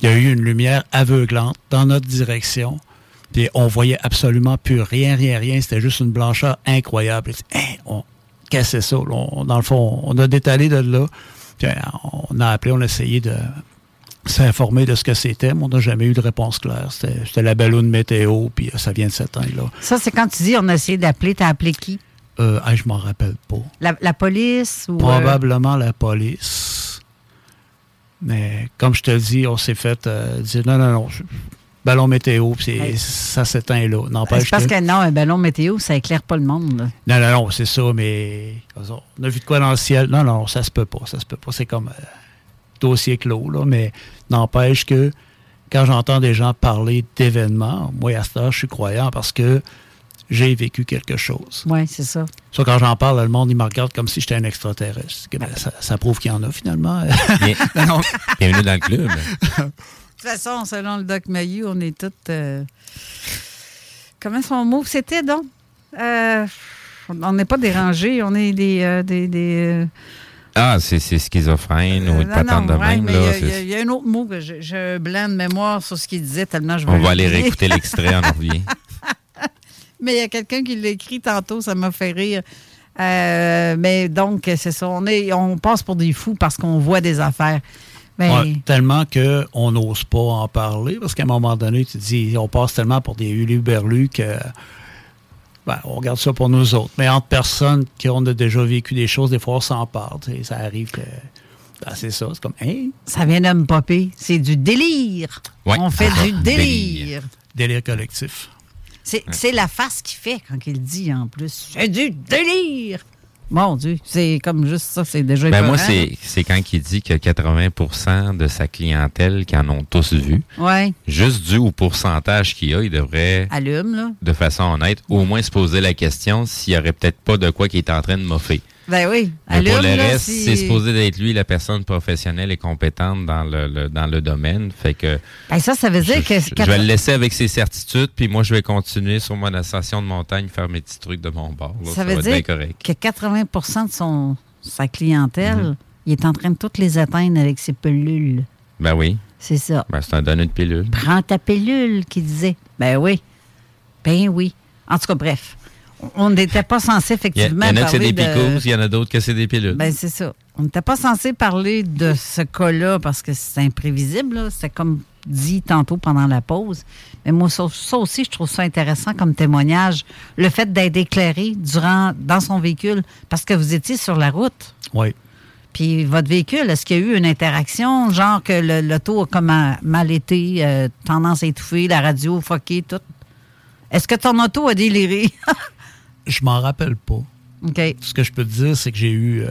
il y a eu une lumière aveuglante dans notre direction. Puis on voyait absolument plus rien, rien, rien. C'était juste une blancheur incroyable. Puis, Hein, on, c'est ça? Dans le fond, on a détalé de là. Puis, euh, on a appelé, on a essayé de s'informer de ce que c'était, mais on n'a jamais eu de réponse claire. C'était la ballonne météo, puis euh, ça vient de s'éteindre, là. Ça, c'est quand tu dis on a essayé d'appeler. T'as appelé qui? Euh, ah, je m'en rappelle pas. La, la police ou. euh, Probablement la police. Mais comme je te le dis, on s'est fait euh, dire non, non, non, ballon météo, puis Hey. ça s'éteint là. c'est parce que... que non, un ballon météo, ça éclaire pas le monde? là. Non, non, non, c'est ça, mais on a vu de quoi dans le ciel. Non, non, ça se peut pas, ça se peut pas. C'est comme dossier clos, là, mais n'empêche que quand j'entends des gens parler d'événements, moi, à ce je suis croyant parce que j'ai vécu quelque chose. Oui, c'est ça. Ça, quand j'en parle, le monde, il me regarde comme si j'étais un extraterrestre. Que, ben, ça, ça prouve qu'il y en a, finalement. Bien-. Bienvenue dans le club. De toute façon, selon le Doc Mayou, on est toutes. euh, Comment son mot? C'était donc? Euh, On n'est pas dérangés, on est des. euh, des, des, euh, Ah, c'est c'est schizophrène ou euh, une patente de même. il y a- un autre mot que je, je blanc de mémoire sur ce qu'il disait tellement je On va aller réécouter l'extrait, on en revient. Mais il y a quelqu'un qui l'a écrit tantôt, ça m'a fait rire. Euh, mais donc, c'est ça. On, est, on passe pour des fous parce qu'on voit des affaires. Mais, Ouais, tellement qu'on n'ose pas en parler, parce qu'à un moment donné, tu te dis, on passe tellement pour des huluberlus que ben, on regarde ça pour nous autres. Mais entre personnes qui ont déjà vécu des choses, des fois, on s'en parle. Ça arrive que. ben, c'est ça. C'est comme, hein? ça vient de me popper. C'est du délire. Ouais. On fait Ah, du délire. Délire collectif. C'est c'est la face qu'il fait quand il dit en plus. C'est du délire. Mon Dieu, c'est comme juste ça, c'est déjà Ben moi, c'est c'est quand il dit que 80% de sa clientèle qui en ont tous vu, Ouais, juste dû au pourcentage qu'il y a, il devrait, allume, là. de façon honnête, au moins se poser la question s'il n'y aurait peut-être pas de quoi qui est en train de moffer. Ben oui, Mais allume. pour le là, reste, si- c'est supposé d'être lui la personne professionnelle et compétente dans le, le- dans le domaine. Fait que Ben ça, ça veut dire que... je vais le laisser avec ses certitudes, puis moi, je vais continuer sur mon ascension de montagne, faire mes petits trucs de mon bord. là. Ça, va veut être bien dire correct. que 80% de son, sa clientèle, Mhm. il est en train de toutes les atteindre avec ses pilules. Ben oui. C'est ça. Ben, c'est un donné de pilule. Prends ta pilule, qu'il disait. Ben oui. Ben oui. En tout cas, bref. On n'était pas censé effectivement il y en a que c'est des de... picos, il y en a d'autres que c'est des pilules. Ben c'est ça. On n'était pas censé parler de ce cas-là parce que c'est imprévisible. C'était comme dit tantôt pendant la pause. Mais moi, ça, ça aussi, je trouve ça intéressant comme témoignage. Le fait d'être éclairé durant dans son véhicule parce que vous étiez sur la route. Oui. Puis votre véhicule, est-ce qu'il y a eu une interaction, genre que le- l'auto a comme a- mal été, euh, tendance à étouffer, la radio fuckée, tout? Est-ce que ton auto a déliré? Je m'en rappelle pas. OK. Ce que je peux te dire, c'est que j'ai eu. euh,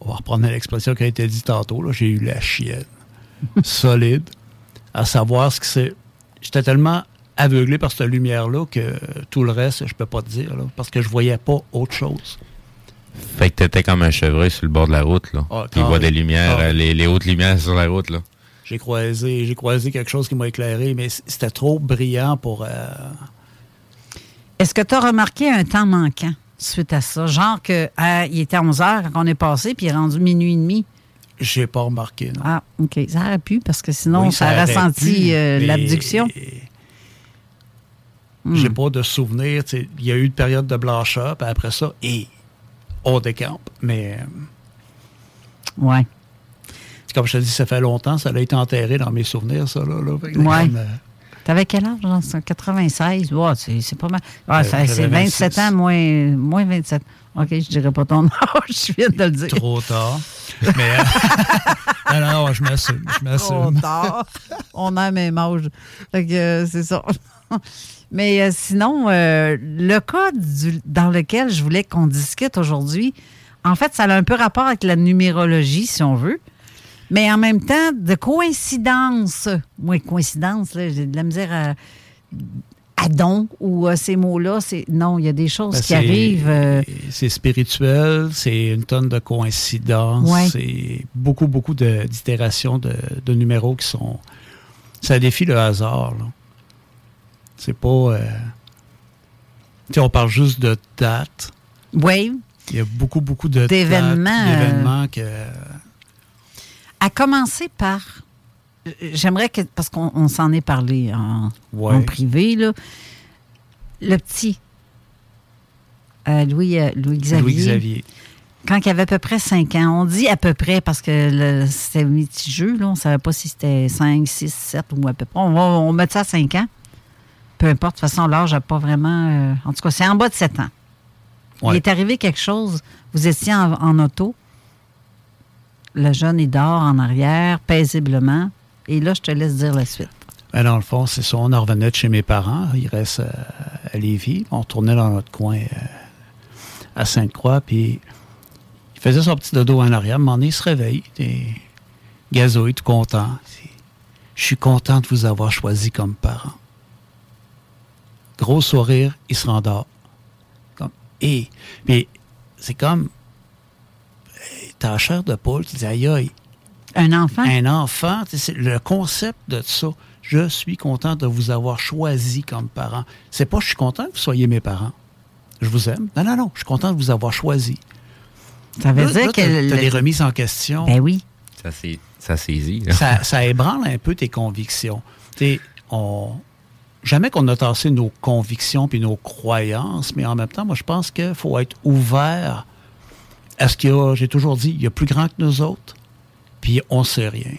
on va reprendre l'expression qui a été dit tantôt. là, J'ai eu la chienne. solide. À savoir ce que c'est. J'étais tellement aveuglé par cette lumière-là que tout le reste, je peux pas te dire. là, parce que je voyais pas autre chose. Fait que t'étais comme un chevreuil sur le bord de la route, là. Ah, voit des lumières, Ah. les, les hautes lumières sur la route, là. J'ai croisé, j'ai croisé quelque chose qui m'a éclairé, mais c'était trop brillant pour. euh, Est-ce que tu as remarqué un temps manquant suite à ça? Genre que euh, il était 11 heures quand on est passé, puis il est rendu minuit et demi. J'ai pas remarqué, non. Ah, OK. Ça aurait pu, parce que sinon, Oui, ça, ça aurait senti euh, l'abduction. Hmm. J'ai pas de souvenir. Il y a eu une période de blancheur, puis après ça, et on décampe. Mais euh, Ouais. comme je te dis, ça fait longtemps, ça a été enterré dans mes souvenirs, ça. Là, là. Ouais. comme, euh, T'avais quel âge? Genre, c'est 96? Ouais, c'est pas mal. Ah, Euh, c'est j'avais 27 26. ans, moins, moins 27. OK, je dirais pas ton âge, je viens de le dire. Trop tard. Mais. euh, non, non, je m'assume. Je Trop tard. On a même âge. Fait que euh, c'est ça. Mais euh, sinon, le cas du- dans lequel je voulais qu'on discute aujourd'hui, en fait, ça a un peu rapport avec la numérologie, si on veut. Mais en même temps, de coïncidence, moi, coïncidence, là, j'ai de la misère à, à don ou à ces mots-là. c'est Non, il y a des choses Ben, qui arrivent. euh, C'est spirituel, c'est une tonne de coïncidences, Ouais. c'est beaucoup, beaucoup de- d'itérations de, de numéros qui sont. Ça défie le hasard. là. C'est pas. euh, tu sais, on parle juste de dates. oui, Il y a beaucoup, beaucoup de D'événements, euh, d'événements que. À commencer par. euh, J'aimerais que. Parce qu'on on s'en est parlé en, Ouais. en privé, là. Le petit. euh, Louis, euh, Louis-Xavier. Louis-Xavier. Quand il avait à peu près 5 ans. On dit à peu près parce que c'était mitigeux, là. On ne savait pas si c'était 5, 6, 7 ou à peu près. On va on met ça à 5 ans. Peu importe. De toute façon, l'âge n'a pas vraiment. euh, en tout cas, c'est en bas de 7 ans. Ouais. Il est arrivé quelque chose. Vous étiez en, en auto. Le jeune, il dort en arrière, paisiblement. Et là, je te laisse dire la suite. Ben, dans le fond, c'est ça. On en revenait chez mes parents. Ils restent euh, à Lévis. On tournait dans notre coin euh, à Sainte-Croix. Puis il faisait son petit dodo en arrière. À un moment il se réveille. Et gazouille, tout content. Je suis content de vous avoir choisi comme parent. Gros sourire, il se rendort. Et, puis c'est comme, t'as la chair de poule, tu dis, aïe aïe, Un enfant? un enfant, tu c'est le concept de ça. Je suis content de vous avoir choisi comme parent. C'est pas je suis content que vous soyez mes parents. Je vous aime. Non, non, non. Je suis content de vous avoir choisi. Ça veut Là, dire là, que. t'as- le- t'as des remises en question. Ben oui. Ça, c'est, ça saisit. ça, ça ébranle un peu tes convictions. Tu sais, on, jamais qu'on a tassé nos convictions puis nos croyances, mais en même temps, moi, je pense qu'il faut être ouvert à ce qu'il y a. J'ai toujours dit, il y a plus grand que nous autres, puis on sait rien.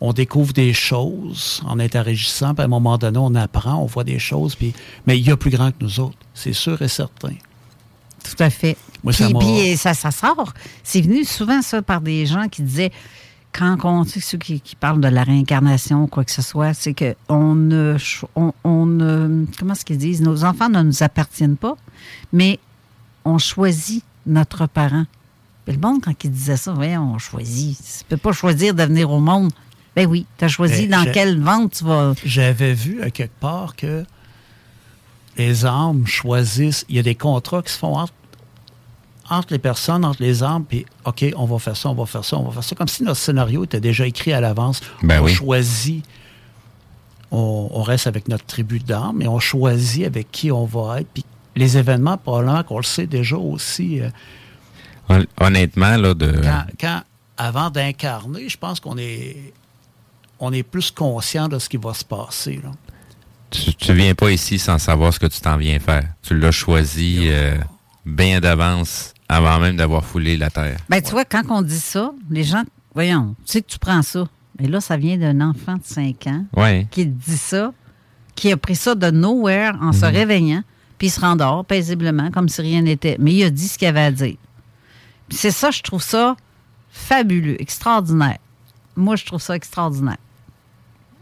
On découvre des choses en interagissant, puis à un moment donné, on apprend, on voit des choses, puis, mais il y a plus grand que nous autres, c'est sûr et certain. Tout à fait. Moi, puis, puis, ça, ça sort. C'est venu souvent, ça, par des gens qui disaient, quand on, tu sais, ceux qui, qui parlent de la réincarnation ou quoi que ce soit, c'est que on on, comment est-ce qu'ils disent, nos enfants ne nous appartiennent pas, mais on choisit notre parent. Le monde, quand il disait ça, voyons, on choisit. Tu peux pas choisir de venir au monde. Ben oui, tu as choisi Ben, dans quelle vente tu vas. J'avais vu à quelque part que les âmes choisissent. Il y a des contrats qui se font entre, entre les personnes, entre les âmes, puis OK, on va faire ça, on va faire ça, on va faire ça. Comme si notre scénario était déjà écrit à l'avance. Ben on oui. choisit. On, on reste avec notre tribu d'âmes, et on choisit avec qui on va être. Puis les événements, probablement qu'on le sait déjà aussi. euh, Honnêtement, là, de. quand, quand- avant d'incarner, je pense qu'on est, on est plus conscient de ce qui va se passer. là. Tu, tu viens pas ici sans savoir ce que tu t'en viens faire. Tu l'as choisi euh, bien d'avance avant même d'avoir foulé la terre. Ben, tu vois, quand on dit ça, les gens, voyons, tu sais que tu prends ça. Mais là, ça vient d'un enfant de 5 ans Ouais. qui te dit ça, qui a pris ça de nowhere en se réveillant, puis il se rendort paisiblement, comme si rien n'était. Mais il a dit ce qu'il avait à dire. C'est ça, je trouve ça fabuleux, extraordinaire. Moi, je trouve ça extraordinaire.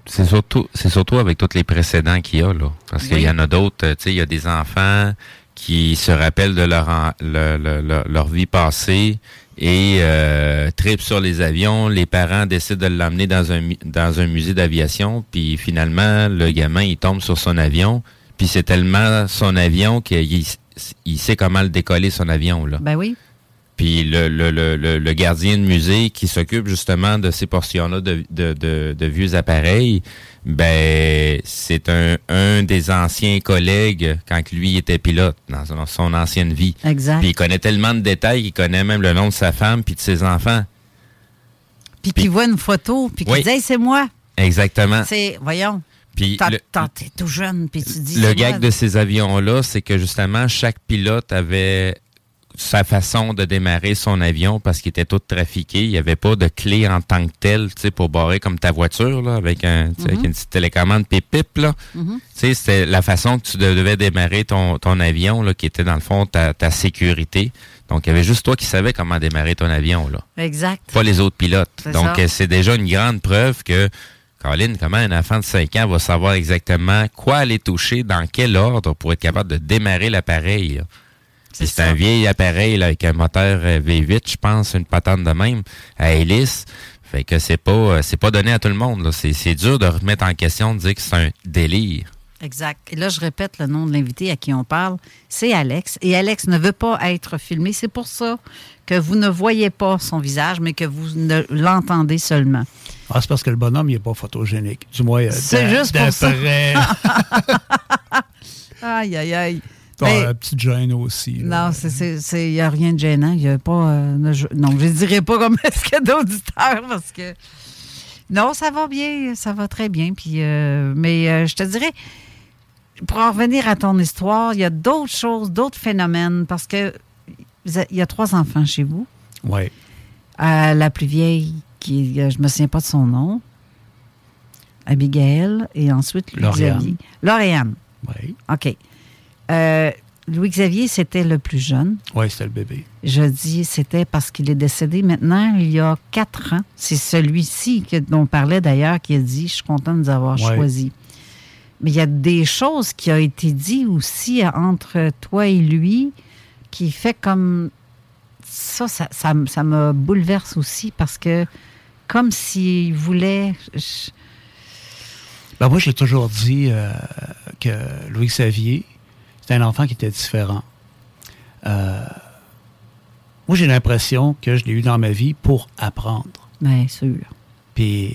C'est surtout, c'est surtout avec tous les précédents qu'il y a, là. Parce qu'il y en a d'autres, euh, tu sais, il y a des enfants qui se rappellent de leur, en- le- le- le- leur vie passée et euh, tripent sur les avions. Les parents décident de l'emmener dans un, dans un musée d'aviation, puis finalement, le gamin, il tombe sur son avion, puis c'est tellement son avion qu'il il sait comment le décoller, son avion, là. Ben oui. Puis le, le, le, le, le gardien de musée qui s'occupe justement de ces portions-là de, de, de, de vieux appareils, ben c'est un, un des anciens collègues quand lui était pilote dans son, ancienne vie. Exact. Puis il connaît tellement de détails qu'il connaît même le nom de sa femme puis de ses enfants. Puis qu'il voit une photo, puis qu'il Oui. dit Hey, c'est moi. Exactement. C'est, voyons, Puis t'es tout jeune, puis tu dis le gag moi. de ces avions-là, c'est que justement, chaque pilote avait sa façon de démarrer son avion parce qu'il était tout trafiqué. Il n'y avait pas de clé en tant que telle, tu sais, pour barrer comme ta voiture, là, avec, un, avec Mhm. une petite télécommande pip-pip, là. Tu sais, c'était la façon que tu de- devais démarrer ton, ton avion, là, qui était dans le fond ta, ta sécurité. Donc, il y avait juste toi qui savais comment démarrer ton avion, là. Exact. Pas les autres pilotes. Donc, c'est déjà une grande preuve que, Colin, comment un enfant de 5 ans va savoir exactement quoi aller toucher, dans quel ordre pour être capable de démarrer l'appareil, c'est un vieil appareil là, avec un moteur euh, V8, je pense, une patente de même, à hélice. Fait que c'est pas euh, c'est pas donné à tout le monde. C'est dur de remettre en question, de dire que c'est un délire. Exact. Et là, je répète le nom de l'invité à qui on parle. C'est Alex. Et Alex ne veut pas être filmé. C'est pour ça que vous ne voyez pas son visage, mais que vous ne l'entendez seulement. Ah, c'est parce que le bonhomme, il n'est pas photogénique. Du moins, euh, C'est juste pour ça. d'après- Aïe, aïe, aïe. Mais- la petite gêne aussi. là. non, il n'y a rien de gênant. Il a pas. euh, ne- je- non, je ne dirais pas comme est-ce qu'il y a d'auditeurs parce que. Non, ça va bien. Ça va très bien. Puis, euh, mais euh, je te dirais, pour en revenir à ton histoire, il y a d'autres choses, d'autres phénomènes parce que il y a trois enfants chez vous. Oui. La plus vieille, qui, je me souviens pas de son nom, Abigail, et ensuite. Louis-Xavier. Lauriane. Oui. OK. Euh, Louis-Xavier, c'était le plus jeune. Oui, c'était le bébé. Je dis c'était parce qu'il est décédé maintenant il y a quatre ans. C'est celui-ci dont on parlait d'ailleurs qui a dit Je suis content de nous avoir Ouais. choisis. Mais il y a des choses qui ont été dites aussi entre toi et lui qui fait comme. Ça, ça, ça, me bouleverse aussi parce que, comme s'il voulait. je- Ben, moi, j'ai toujours dit euh, que Louis Xavier, c'était un enfant qui était différent. Euh, moi, j'ai l'impression que je l'ai eu dans ma vie pour apprendre. Bien sûr. Puis,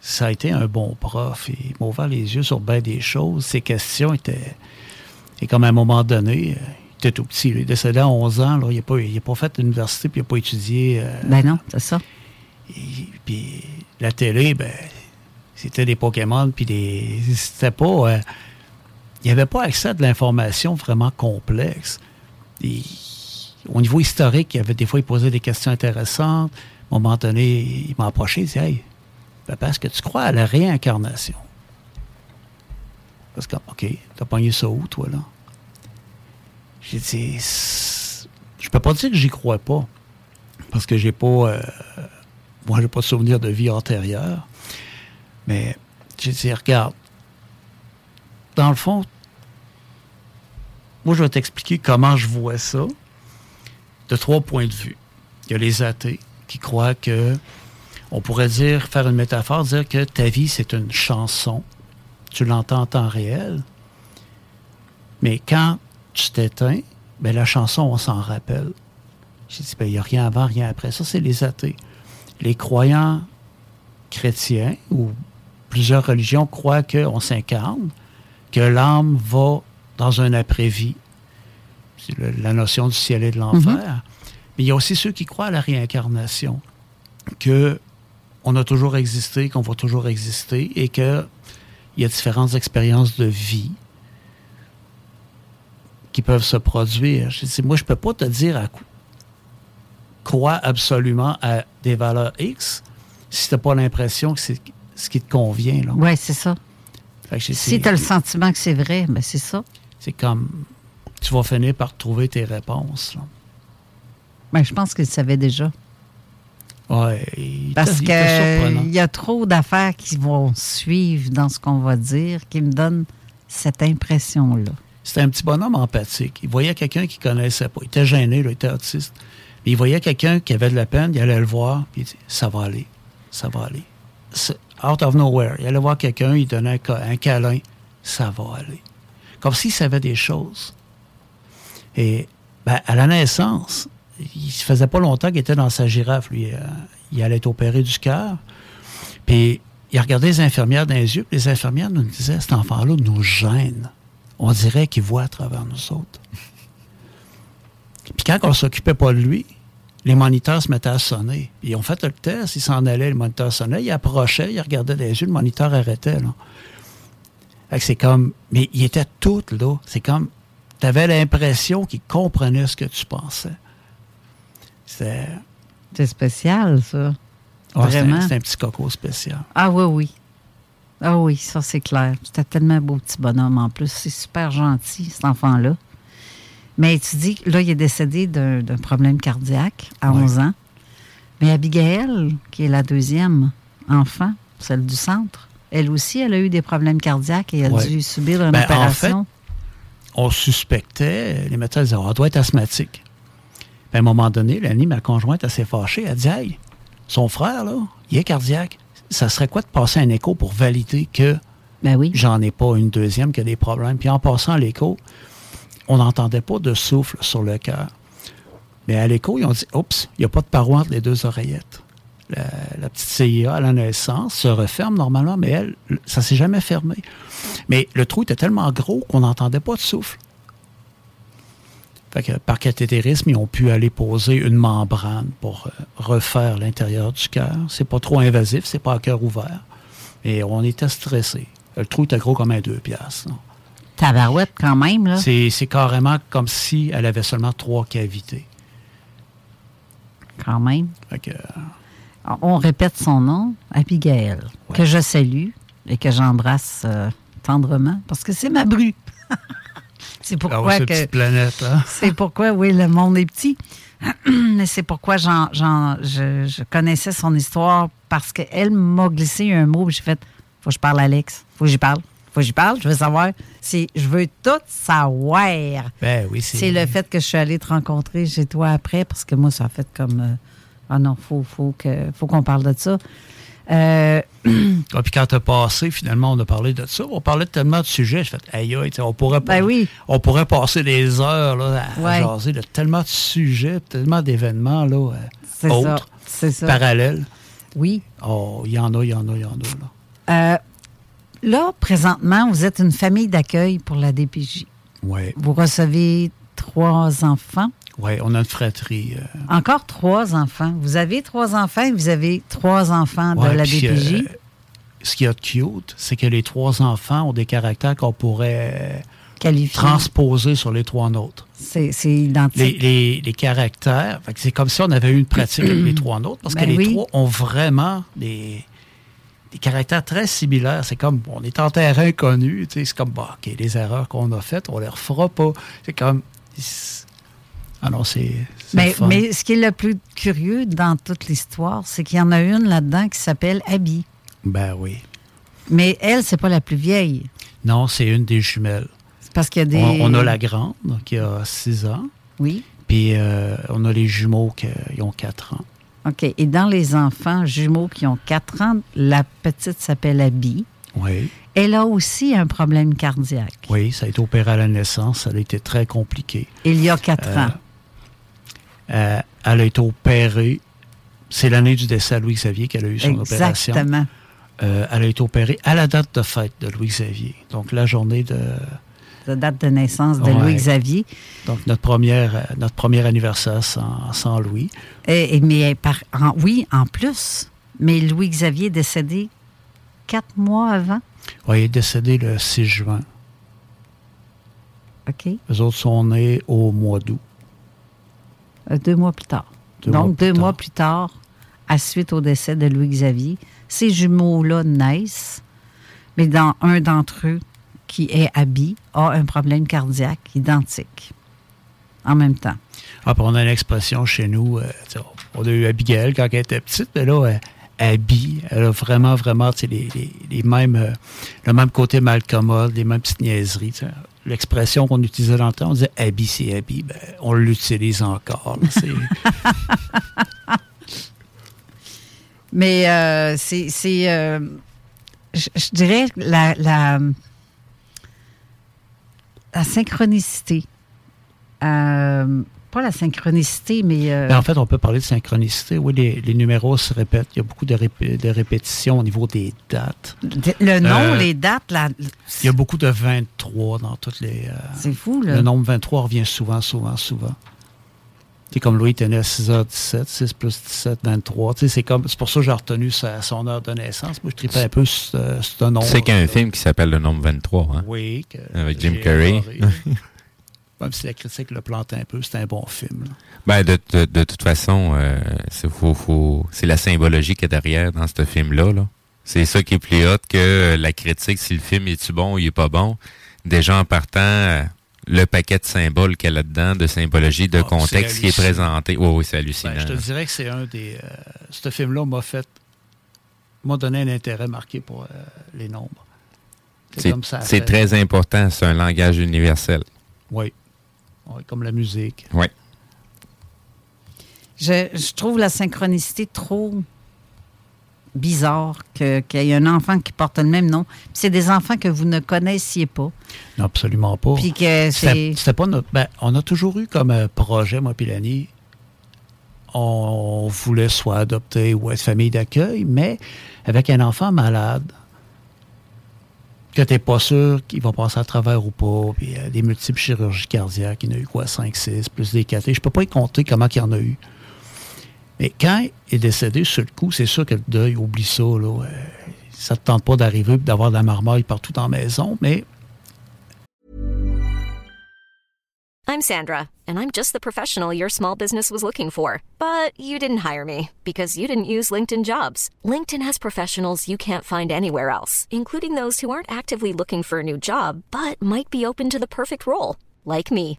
ça a été un bon prof. Il m'a ouvert les yeux sur bien des choses. Ses questions étaient. Et comme à un moment donné, euh, il était tout petit. Il est décédé à 11 ans. Là. Il n'a pas, pas fait l'université, puis il n'a pas étudié. euh, Ben non, c'est ça. puis la télé, ben, c'était des Pokémon, puis des. C'était pas. euh, il n'y avait pas accès à de l'information vraiment complexe. Au niveau historique, il y avait des fois, il posait des questions intéressantes. À un moment donné, il m'a approché, il dit Hey, papa, est-ce que tu crois à la réincarnation? Parce que, OK, t'as pogné ça où, toi, là? J'ai dit Je peux pas dire que j'y crois pas. Parce que j'ai pas. euh, moi, j'ai pas de souvenir de vie antérieure. Mais j'ai dit, regarde, dans le fond, moi, je vais t'expliquer comment je vois ça de trois points de vue. Il y a les athées qui croient que, on pourrait dire, faire une métaphore, dire que ta vie, c'est une chanson. Tu l'entends en temps réel. Mais quand tu t'éteins, ben, la chanson, on s'en rappelle. J'ai dit, ben, il n'y a rien avant, rien après. Ça, c'est les athées. Les croyants chrétiens ou plusieurs religions croient qu'on s'incarne, que l'âme va dans un après-vie. C'est la notion du ciel et de l'enfer. Mais il y a aussi ceux qui croient à la réincarnation, que on a toujours existé, qu'on va toujours exister et que il y a différentes expériences de vie qui peuvent se produire. Je dis, moi, je peux pas te dire à quoi crois absolument à des valeurs X si tu n'as pas l'impression que c'est ce qui te convient. Oui, c'est ça. Si tu as le sentiment que c'est vrai, ben c'est ça. C'est comme tu vas finir par trouver tes réponses. là. Ben, je pense qu'il savait déjà. Ouais, il Parce qu'il y a trop d'affaires qui vont suivre dans ce qu'on va dire qui me donnent cette impression-là. C'était un petit bonhomme empathique. Il voyait quelqu'un qu'il connaissait pas. Il était gêné, là, il était autiste. Mais il voyait quelqu'un qui avait de la peine, il allait le voir, puis il dit Ça va aller, ça va aller. Out of nowhere. Il allait voir quelqu'un, il donnait un, un câlin, ça va aller. Comme s'il savait des choses. Et ben, à la naissance, il se faisait pas longtemps qu'il était dans sa girafe, lui. euh, il allait être opéré du cœur. Puis il regardait les infirmières dans les yeux, puis les infirmières nous disaient Cet enfant-là nous gêne. On dirait qu'il voit à travers nous autres. Puis quand on s'occupait pas de lui, les moniteurs se mettaient à sonner. Ils ont fait le test, ils s'en allaient, le moniteur sonnait, il approchait, il regardait dans les yeux, le moniteur arrêtait. Là. Fait que c'est comme. Mais il était tout là. C'est comme. tu avais l'impression qu'il comprenait ce que tu pensais. C'était. C'est spécial, ça. Ouais, c'est un- Vraiment. C'est un petit coco spécial. Ah oui, oui. Ah oui, ça c'est clair. C'était tellement beau petit bonhomme en plus. C'est super gentil, cet enfant-là. Mais tu dis là, il est décédé d'un problème cardiaque à 11 ans. Mais Abigail, qui est la deuxième enfant, celle du centre, elle aussi, elle a eu des problèmes cardiaques et elle a Ouais. dû subir une Ben, en opération. On suspectait, les médecins disaient, on doit être asthmatique. Puis à un moment donné, Lani, ma conjointe, assez fâchée, elle dit Hey, son frère, là, il est cardiaque. Ça serait quoi de passer un écho pour valider que ben oui. j'en ai pas une deuxième qui a des problèmes? Puis en passant l'écho, on n'entendait pas de souffle sur le cœur. Mais à l'écho, ils ont dit Oups, il n'y a pas de paroi entre les deux oreillettes. La, petite CIA à la naissance se referme normalement, mais elle, ça s'est jamais fermé. Mais le trou était tellement gros qu'on n'entendait pas de souffle. Par cathétérisme, ils ont pu aller poser une membrane pour euh, refaire l'intérieur du cœur. C'est pas trop invasif, c'est pas à cœur ouvert. Et on était stressé. Le trou était gros comme un deux piastres. Tabarouette, quand même, là. C'est carrément comme si elle avait seulement trois cavités. Quand même. Que, On répète son nom, Abigail, que je salue et que j'embrasse euh, tendrement parce que c'est ma bru. c'est ah pourquoi ouais, cette que. petite planète, hein? C'est pourquoi, oui, le monde est petit. Mais c'est pourquoi j'en, j'en- je, je connaissais son histoire parce qu'elle m'a glissé un mot. J'ai fait faut que je parle à Alex. faut que j'y parle. Faut que j'y parle. Je veux savoir. Je veux tout savoir. Ben oui, c'est. Le fait que je suis allée te rencontrer chez toi après parce que moi, ça a fait comme. euh, ah non, faut, faut, que, faut qu'on parle de ça. Euh, Ah, puis quand t'as passé, finalement, on a parlé de ça. On parlait de tellement de sujets. Je fais, aïe, aïe, on pourrait, Ben oui. on pourrait passer des heures là, à, Ouais. jaser de tellement de sujets, tellement d'événements là, euh, ça, autres, ça. parallèles. Oui. Oh, il y en a, il y en a, il y en a. Là. Euh, là, présentement, vous êtes une famille d'accueil pour la DPJ. Ouais. Vous recevez trois enfants. Oui, on a une fratrie. euh, Encore trois enfants. Vous avez trois enfants et vous avez trois enfants de la puis, DPJ. euh, ce qui est cute, c'est que les trois enfants ont des caractères qu'on pourrait Qualifiés. transposer sur les trois nôtres. C'est identique. Les, les- les caractères, c'est comme si on avait eu une pratique avec les trois nôtres, parce Ben que les oui. trois ont vraiment des, des caractères très similaires. C'est comme, on est en terrain connu, tu sais, c'est comme, bah, OK, les erreurs qu'on a faites, on les refera pas. C'est comme, c'est- ah c'est Mais, mais ce qui est le plus curieux dans toute l'histoire, c'est qu'il y en a une là-dedans qui s'appelle Abby. Ben oui. Mais elle, c'est pas la plus vieille. Non, c'est une des jumelles. C'est parce qu'il y a des. On, on a la grande, qui a 6 ans, Oui. puis euh, on a les jumeaux qui euh, ont 4 ans. OK. Et dans les enfants jumeaux qui ont 4 ans, la petite s'appelle Abby. Oui. Elle a aussi un problème cardiaque. Oui, ça a été opéré à la naissance, ça a été très compliqué. Il y a 4 Euh, ans. Euh, elle a été opérée. C'est l'année du décès à Louis-Xavier qu'elle a eu son opération. Exactement. Euh, elle a été opérée à la date de fête de Louis-Xavier. Donc, la journée de. La date de naissance de Ouais. Louis-Xavier. Donc, notre, première, euh, notre premier anniversaire sans, sans Louis. Et, et- mais par, en- oui, en plus. Mais Louis-Xavier est décédé quatre mois avant. Oui, il est décédé le 6 juin. OK. Les autres sont nés au mois d'août. Euh, deux mois plus tard. Deux mois Donc, plus deux tard. mois plus tard, à suite au décès de Louis-Xavier, ces jumeaux-là naissent, mais dans un d'entre eux, qui est Abby, a un problème cardiaque identique en même temps. Ah, puis on a une expression chez nous. euh, on a eu Abigail quand elle était petite, mais là, euh, Abby, elle a vraiment, vraiment les, les- les mêmes, euh, le même côté mal commode, les mêmes petites niaiseries. L'expression qu'on utilisait dans le temps, on disait Abby, c'est Abby. Ben, on l'utilise encore. là, c'est- Mais euh, c'est. c'est, je, je dirais la, la, la synchronicité. Euh, pas la synchronicité, mais. euh, Ben, en fait, on peut parler de synchronicité. Oui, les, les numéros se répètent. Il y a beaucoup de, rép- de répétitions au niveau des dates. de- le nom, Euh, les dates, la- Il y a beaucoup de 23 dans toutes les. c'est fou, là. Le nombre 23 revient souvent, souvent, souvent. C'est comme Louis était né à 6h17, 6 plus 17, 23. Tu sais, C'est comme, c'est pour ça que j'ai retenu sa- son heure de naissance. Moi, je tripais un peu euh, ce nombre. Tu sais qu'il y a un film qui s'appelle Le Nombre 23, hein? Oui. que Avec Jim adoré. Même si la critique le plante un peu, c'est un bon film. Ben, de, de, de, toute façon, euh, c'est faut, faut, la symbologie qui est derrière dans ce film-là. Là. C'est ça qui est plus hot que la critique, si le film est-tu bon ou il est pas bon? Déjà en partant, le paquet de symboles qu'il y a là-dedans, de symbologie, de Ah, contexte qui est présenté. Oui, oui, c'est hallucinant. Ben, je te dirais que c'est un des. euh, ce film-là m'a fait. m'a donné un intérêt marqué pour euh, les nombres. C'est comme ça. c'est fait- très important, c'est un langage universel. Oui. Oui, comme la musique. Oui. Je, je trouve la synchronicité trop bizarre qu'il y ait un enfant qui porte le même nom. C'est des enfants que vous ne connaissiez pas. Non, absolument pas. Puis que c'est. Pas notre. ben, on a toujours eu comme euh, projet, moi et Lani, on voulait soit adopter ou être famille d'accueil, mais avec un enfant malade, que tu n'es pas sûr qu'il va passer à travers ou pas, puis euh, des multiples chirurgies cardiaques, il y en a eu quoi, 5, 6, plus des cathés. Je peux pas y compter comment il y en a eu. Mais quand il est décédé sur le coup, c'est sûr que le deuil, oublie ça, là. euh, ça ne te tente pas d'arriver et d'avoir de la marmaille partout maison, mais I'm Sandra, and I'm just the professional your small business was looking for. But you didn't hire me because you didn't use LinkedIn jobs. LinkedIn has professionals you can't find anywhere else, including those who aren't actively looking for a new job but might be open to the perfect role, like me.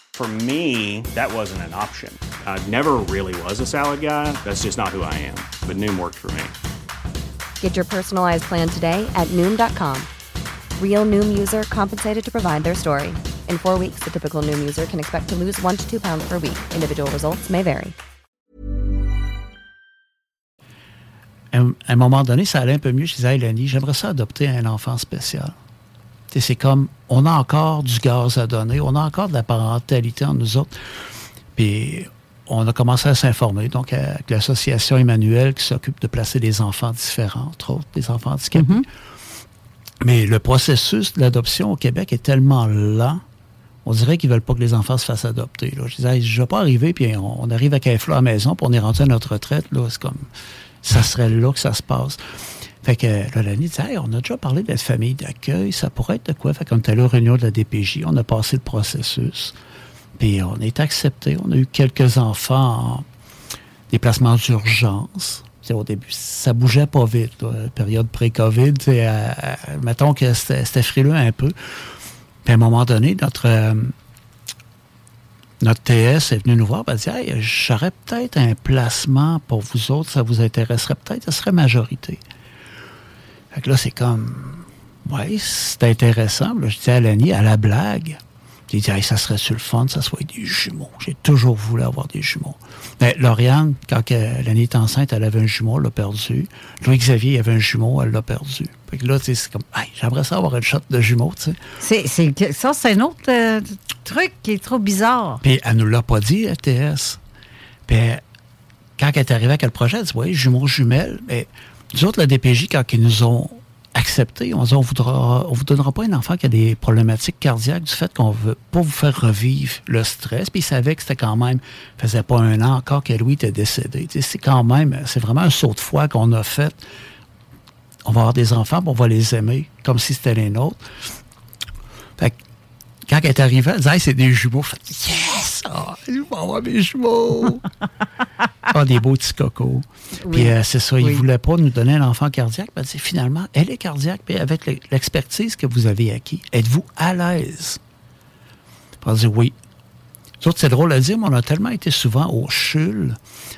For me, that wasn't an option. I never really was a salad guy. That's just not who I am. But Noom worked for me. Get your personalized plan today at Noom.com. Real Noom user compensated to provide their story. In four weeks, the typical Noom user can expect to lose one to two pounds per week. Individual results may vary. à un, moment donné, ça allait un peu mieux. Je disais à Eleni, j'aimerais ça adopter un enfant spécial. C'est comme, on a encore du gaz à donner, on a encore de la parentalité en nous autres. Puis, on a commencé à s'informer, donc avec l'association Emmanuel qui s'occupe de placer des enfants différents, entre autres, des enfants handicapés. Mais le processus de l'adoption au Québec est tellement lent, on dirait qu'ils veulent pas que les enfants se fassent adopter. Là. Je disais, je vais pas arriver, puis on, on arrive un flot à la maison, puis on est rendu à notre retraite. Là, c'est comme, ça serait là que ça se passe. Fait que là, Lani dit, Hey, on a déjà parlé d'être famille d'accueil, ça pourrait être de quoi? Fait qu'on était là, réunion de la DPJ, on a passé le processus, puis on est accepté. On a eu quelques enfants en déplacement d'urgence. Au début, ça bougeait pas vite, là, période pré-COVID. à- Mettons que c'était frileux un peu. Puis à un moment donné, notre, euh, notre TS est venu nous voir et a dit Hey, j'aurais peut-être un placement pour vous autres, ça vous intéresserait peut-être, ça serait majorité. Fait que là, c'est comme Ouais, c'est intéressant. Là, je dis à Lani, à la blague, j'ai dit Hey, ça serait sur le fun, ça soit des jumeaux. J'ai toujours voulu avoir des jumeaux. Mais Lauriane, quand Lani est enceinte, elle avait un jumeau, elle l'a perdu. Louis-Xavier, il avait un jumeau, elle l'a perdu. Fait que là, tu sais, c'est comme Hey, j'aimerais ça avoir une shot de jumeaux, tu sais. C'est, ça, c'est un autre euh, truc qui est trop bizarre. Puis elle nous l'a pas dit, la TS. Puis quand elle est arrivée avec le projet, elle dit Oui, jumeaux, jumelles. Mais nous autres, la DPJ, quand ils nous ont accepté, on dit On voudra, vous donnera pas un enfant qui a des problématiques cardiaques du fait qu'on veut pas vous faire revivre le stress. Puis ils savaient que c'était quand même, faisait pas un an encore que Louis était décédé. C'est quand même, c'est vraiment un saut de foi qu'on a fait. On va avoir des enfants, puis on va les aimer comme si c'était les nôtres. Quand elle est arrivée, elle disait, Hey, c'est des jumeaux. Fait, yes! Ah, je vais avoir mes jumeaux! ah, des beaux petits cocos. Puis euh, c'est ça, ils Oui. ne voulaient pas nous donner un enfant cardiaque. Ben, c'est finalement, elle est cardiaque, puis avec le- l'expertise que vous avez acquis, êtes-vous à l'aise? Elle dit oui. C'est drôle à dire, mais on a tellement été souvent au CHUL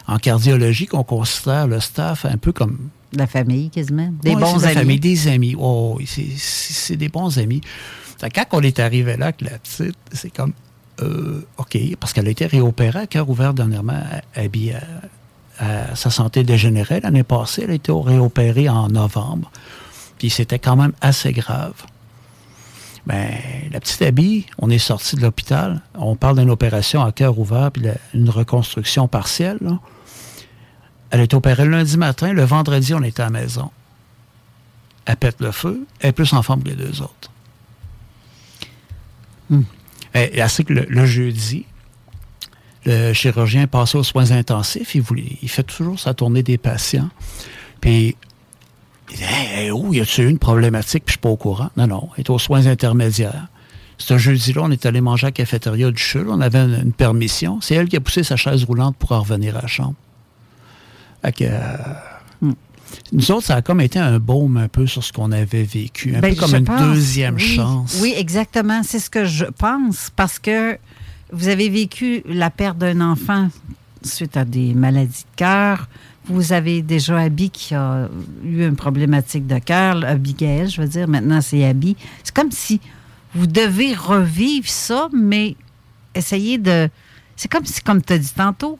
en cardiologie qu'on considère le staff un peu comme la famille, quasiment. Des Ouais, bons de la amis. famille, des amis. Oh, c'est des bons amis. Quand on est arrivé là avec la petite, c'est comme, euh, OK, parce qu'elle a été réopérée à cœur ouvert dernièrement, habillée à, sa santé dégénérée l'année passée. Elle a été réopérée en novembre. Puis c'était quand même assez grave. Ben, la petite Abby, on est sorti de l'hôpital. On parle d'une opération à cœur ouvert, puis une reconstruction partielle. Elle est opérée lundi matin. Le vendredi, on était à la maison. Elle pète le feu. Elle est plus en forme que les deux autres. Hmm. Que le, le jeudi, le chirurgien est passé aux soins intensifs. Il, voulait, il fait toujours sa tournée des patients. Puis, il dit Hey, hey, oh, y a-tu eu une problématique? Puis, je suis pas au courant. Non, non, elle est aux soins intermédiaires. Ce jeudi-là, on est allé manger à la cafétéria du CHUL. On avait une, une permission. C'est elle qui a poussé sa chaise roulante pour en revenir à la chambre. Fait que, euh, Nous autres, ça a comme été un baume un peu sur ce qu'on avait vécu. Un Ben, peu comme une pense, deuxième oui. chance. Oui, exactement. C'est ce que je pense parce que vous avez vécu la perte d'un enfant suite à des maladies de cœur. Vous avez déjà Abby qui a eu une problématique de cœur, Abigail, je veux dire. Maintenant, c'est Abby. C'est comme si vous devez revivre ça, mais essayer de. C'est comme si, comme tu as dit tantôt,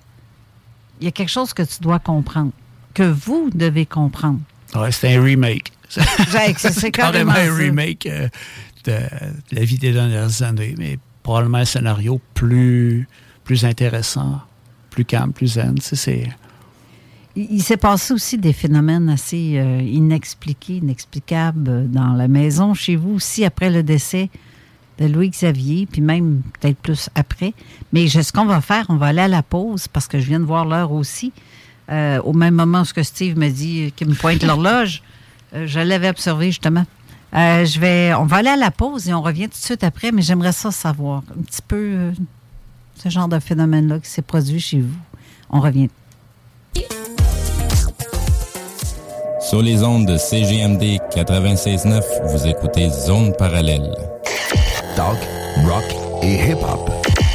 il y a quelque chose que tu dois comprendre, que vous devez comprendre. Ouais, c'était un remake. C'est- c'est carrément un remake euh, de, de la vie des dernières années, mais probablement un scénario plus, plus intéressant, plus calme, plus zen. C'est- Il, s'est passé aussi des phénomènes assez euh, inexpliqués, inexplicables euh, dans la maison chez vous aussi après le décès de Louis Xavier, puis même peut-être plus après. Mais je- ce qu'on va faire, on va aller à la pause parce que je viens de voir l'heure aussi. Euh, au même moment ce que Steve me dit, qu'il me pointe l'horloge, euh, je l'avais observé justement. Euh, je vais, on va aller à la pause et on revient tout de suite après, mais j'aimerais ça savoir un petit peu euh, ce genre de phénomène-là qui s'est produit chez vous. On revient. Sur les ondes de CGMD 96.9, vous écoutez Zone Parallèle. Talk, rock et hip-hop.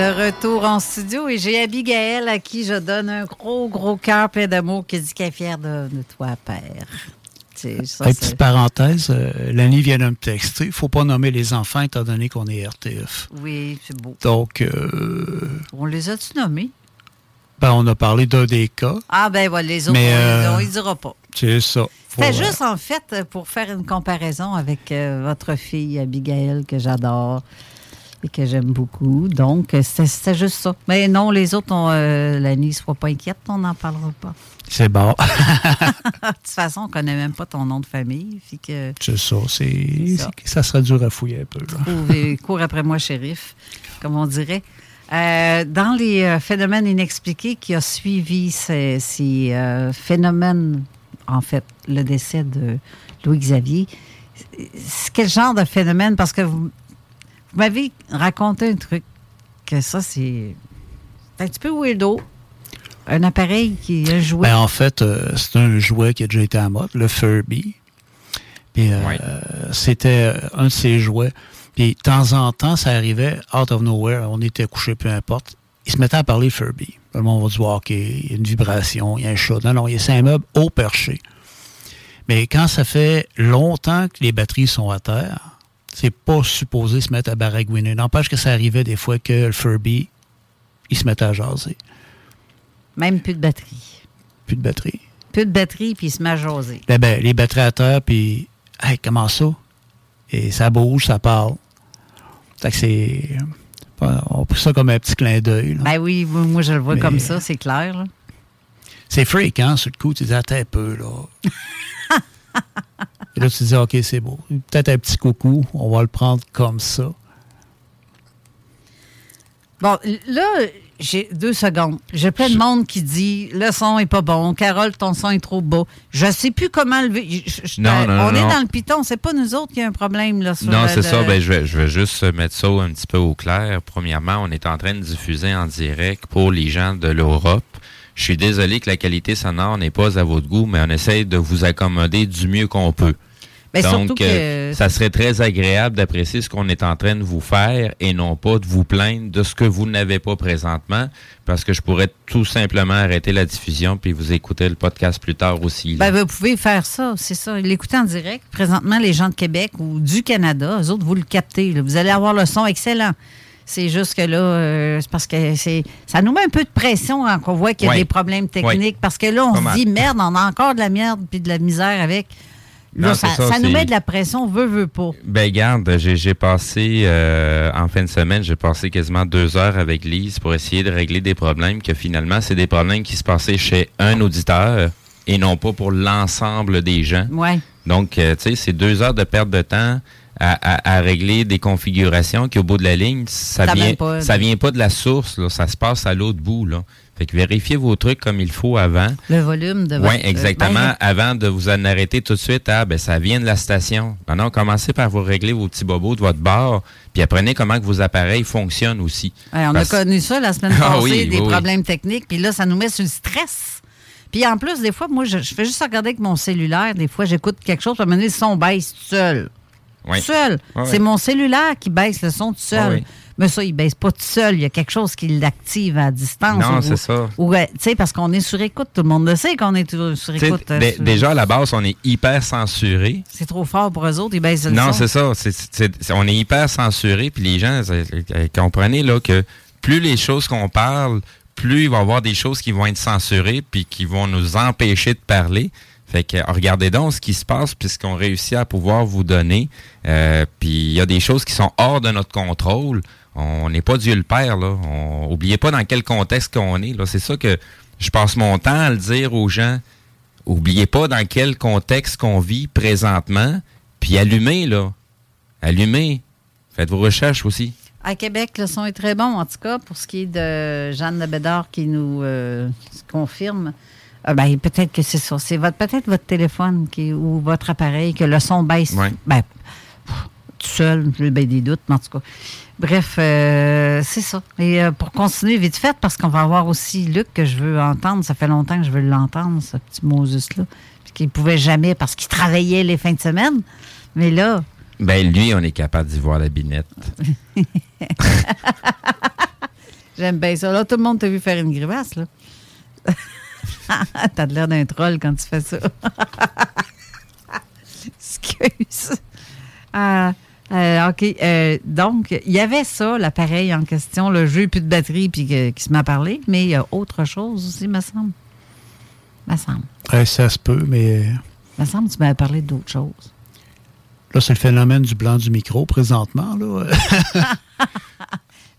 De retour en studio et j'ai Abigail à qui je donne un gros, gros cœur plein d'amour qui dit qu'elle est fière de, de toi, père. Ça, petite parenthèse, euh, Lani vient de me texter. Il ne faut pas nommer les enfants étant donné qu'on est RTF. Oui, c'est beau. Donc, euh, On les a-tu nommés? ben, on a parlé d'un des cas. Ah, ben voilà, les autres, Mais, on, euh, on dira pas. C'est ça. C'était juste, en fait, pour faire une comparaison avec euh, votre fille, Abigail, que j'adore et que j'aime beaucoup. Donc, euh, c'était juste ça. Mais non, les autres, on, euh, Lani, sois pas inquiète, on n'en parlera pas. C'est bon. de toute façon, on connaît même pas ton nom de famille. Que c'est ça. C'est, ça. ça serait dur à fouiller un peu. là. Cours, cours après moi, shérif, comme on dirait. Euh, dans les euh, phénomènes inexpliqués qui a suivi ces, ces, euh, phénomènes, en fait, le décès de Louis-Xavier, quel genre de phénomène? Parce que vous, vous m'avez raconté un truc, que ça, c'est un petit peu weirdo. Un appareil qui a joué. Ben, en fait, euh, c'est un jouet qui a déjà été à mode, le Furby. Puis, euh, c'était euh, un de ces jouets. Puis, de temps en temps, ça arrivait, out of nowhere, on était couché, peu importe. Il se mettait à parler Furby. Le monde va dire, OK, il y a une vibration, il y a un chat. Non, non, il y a c'est un meuble haut perché. Mais quand ça fait longtemps que les batteries sont à terre, c'est pas supposé se mettre à baragouiner. N'empêche que ça arrivait des fois que le Furby, il se mettait à jaser. Même plus de batterie. Plus de batterie. Plus de batterie, puis il se met à jaser. Ben, ben, les batteries à terre, puis, hey, comment ça? Et ça bouge, ça parle. Fait que c'est. On prend ça comme un petit clin d'œil. Ben oui, moi, je le vois Mais- comme ça, c'est clair. là. C'est fréquent, sur le coup, tu dis, attends un peu, là. Et là, tu dis, OK, c'est beau. Peut-être un petit coucou, on va le prendre comme ça. Bon, là, j'ai deux secondes. J'ai plein de monde qui dit le son est pas bon. Carole, ton son est trop bas. Je sais plus comment lever. Non, non, on non, est non. dans le piton. C'est pas nous autres qui a un problème là. sur, Non, c'est le- ça. Ben, je, vais, je vais juste mettre ça un petit peu au clair. Premièrement, on est en train de diffuser en direct pour les gens de l'Europe. Je suis désolé que la qualité sonore n'est pas à votre goût, mais on essaye de vous accommoder du mieux qu'on peut. Ben, surtout Donc, que- euh, ça serait très agréable d'apprécier ce qu'on est en train de vous faire et non pas de vous plaindre de ce que vous n'avez pas présentement, parce que je pourrais tout simplement arrêter la diffusion puis vous écouter le podcast plus tard aussi. Ben, vous pouvez faire ça, c'est ça. L'écouter en direct. Présentement, les gens de Québec ou du Canada, eux autres, vous le captez. là. Vous allez avoir le son excellent. C'est juste que là, euh, c'est parce que c'est, ça nous met un peu de pression quand on voit qu'il y a des problèmes techniques. Parce que là, on se dit, merde, on a encore de la merde puis de la misère avec. Là, Non, ça, c'est ça, ça nous met de la pression, veut, veut pas. Ben garde, j'ai j'ai passé euh, en fin de semaine, j'ai passé quasiment deux heures avec Lise pour essayer de régler des problèmes que finalement c'est des problèmes qui se passaient chez un auditeur et non pas pour l'ensemble des gens. Ouais. Donc, euh, tu sais, c'est deux heures de perte de temps à, à- à régler des configurations qui, au bout de la ligne, ça Ça vient, pas, ça vient pas de la source, là, ça se passe à l'autre bout. Là. Fait que vérifiez vos trucs comme il faut avant. Le volume de Oui, votre- exactement. Ben, Avant de vous en arrêter tout de suite, ah, ben, ça vient de la station. Non, non, commencez par vous régler vos petits bobos de votre bar, puis apprenez comment que vos appareils fonctionnent aussi. Ouais, on Parce- a connu ça la semaine Ah passée, oui, des oui, oui. problèmes techniques, puis là, ça nous met sur le stress. Puis en plus, des fois, moi, je, je fais juste regarder avec mon cellulaire. Des fois, j'écoute quelque chose, puis à un moment donné, le son baisse tout seul. Oui. Tout seul. C'est mon cellulaire qui baisse le son tout seul. Ouais, ouais. Mais ça, il baisse pas tout seul. Il y a quelque chose qui l'active à distance. Non, c'est ça. Ou, euh, tu sais, parce qu'on est sur écoute. Tout le monde le sait qu'on est sur écoute. euh, sur- déjà, à la base, on est hyper censuré. C'est trop fort pour eux autres, ils baissent le Non, son. c'est ça. C'est- c'est- on est hyper censuré, puis les gens, comprenez là que plus les choses qu'on parle, plus il va y avoir des choses qui vont être censurées, puis qui vont nous empêcher de parler. Fait que regardez donc ce qui se passe, puis ce qu'on réussit à pouvoir vous donner. Euh, puis il y a des choses qui sont hors de notre contrôle. On n'est pas Dieu le Père, là. On, oubliez pas dans quel contexte qu'on est. Là. C'est ça que je passe mon temps à le dire aux gens. Oubliez pas dans quel contexte qu'on vit présentement, puis allumez, là. Allumez. Faites vos recherches aussi. À Québec, le son est très bon, en tout cas, pour ce qui est de Jeanne Lebédard qui nous euh, confirme. Euh, ben, peut-être que c'est ça. C'est votre, peut-être votre téléphone qui, ou votre appareil que le son baisse. Ouais. Ben, pff, tout seul, j'ai ben des doutes, mais en tout cas. Bref, euh, c'est ça. Et euh, pour continuer vite fait, parce qu'on va avoir aussi Luc que je veux entendre. Ça fait longtemps que je veux l'entendre, ce petit Moses-là. Puis qu'il ne pouvait jamais parce qu'il travaillait les fins de semaine. Mais là, Ben, lui, on est capable d'y voir la binette. J'aime bien ça. Là, tout le monde t'a vu faire une grimace, là. T'as de l'air d'un troll quand tu fais ça. Excuse. Ah, euh, OK. euh, donc, il y avait ça, l'appareil en question, le jeu, plus de batterie, puis que- qui se m'a parlé, mais il y a autre chose aussi, me semble. Me semble. Ouais, ça se peut, mais Me semble que tu m'avais parlé d'autre chose. là, c'est le phénomène du blanc du micro présentement. Là.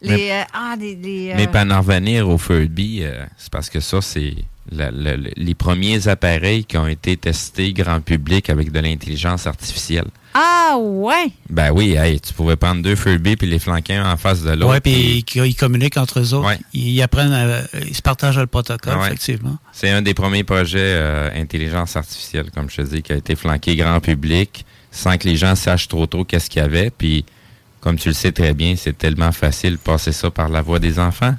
Les, euh, ah, les, les, euh, Mais pour en revenir au Furby, euh, c'est parce que ça, c'est la- la- la- les premiers appareils qui ont été testés grand public avec de l'intelligence artificielle. Ah, ouais! Ben oui, hey, tu pouvais prendre deux Furby puis les flanquer un en face de l'autre. Oui, puis ils, ils communiquent entre eux autres. Ils, ils apprennent, à- ils se partagent le protocole, Ouais. effectivement. C'est un des premiers projets euh, intelligence artificielle, comme je te dis, qui a été flanqué grand public, sans que les gens sachent trop tôt qu'est-ce qu'il y avait. Puis, comme tu le sais très bien, c'est tellement facile de passer ça par la voix des enfants.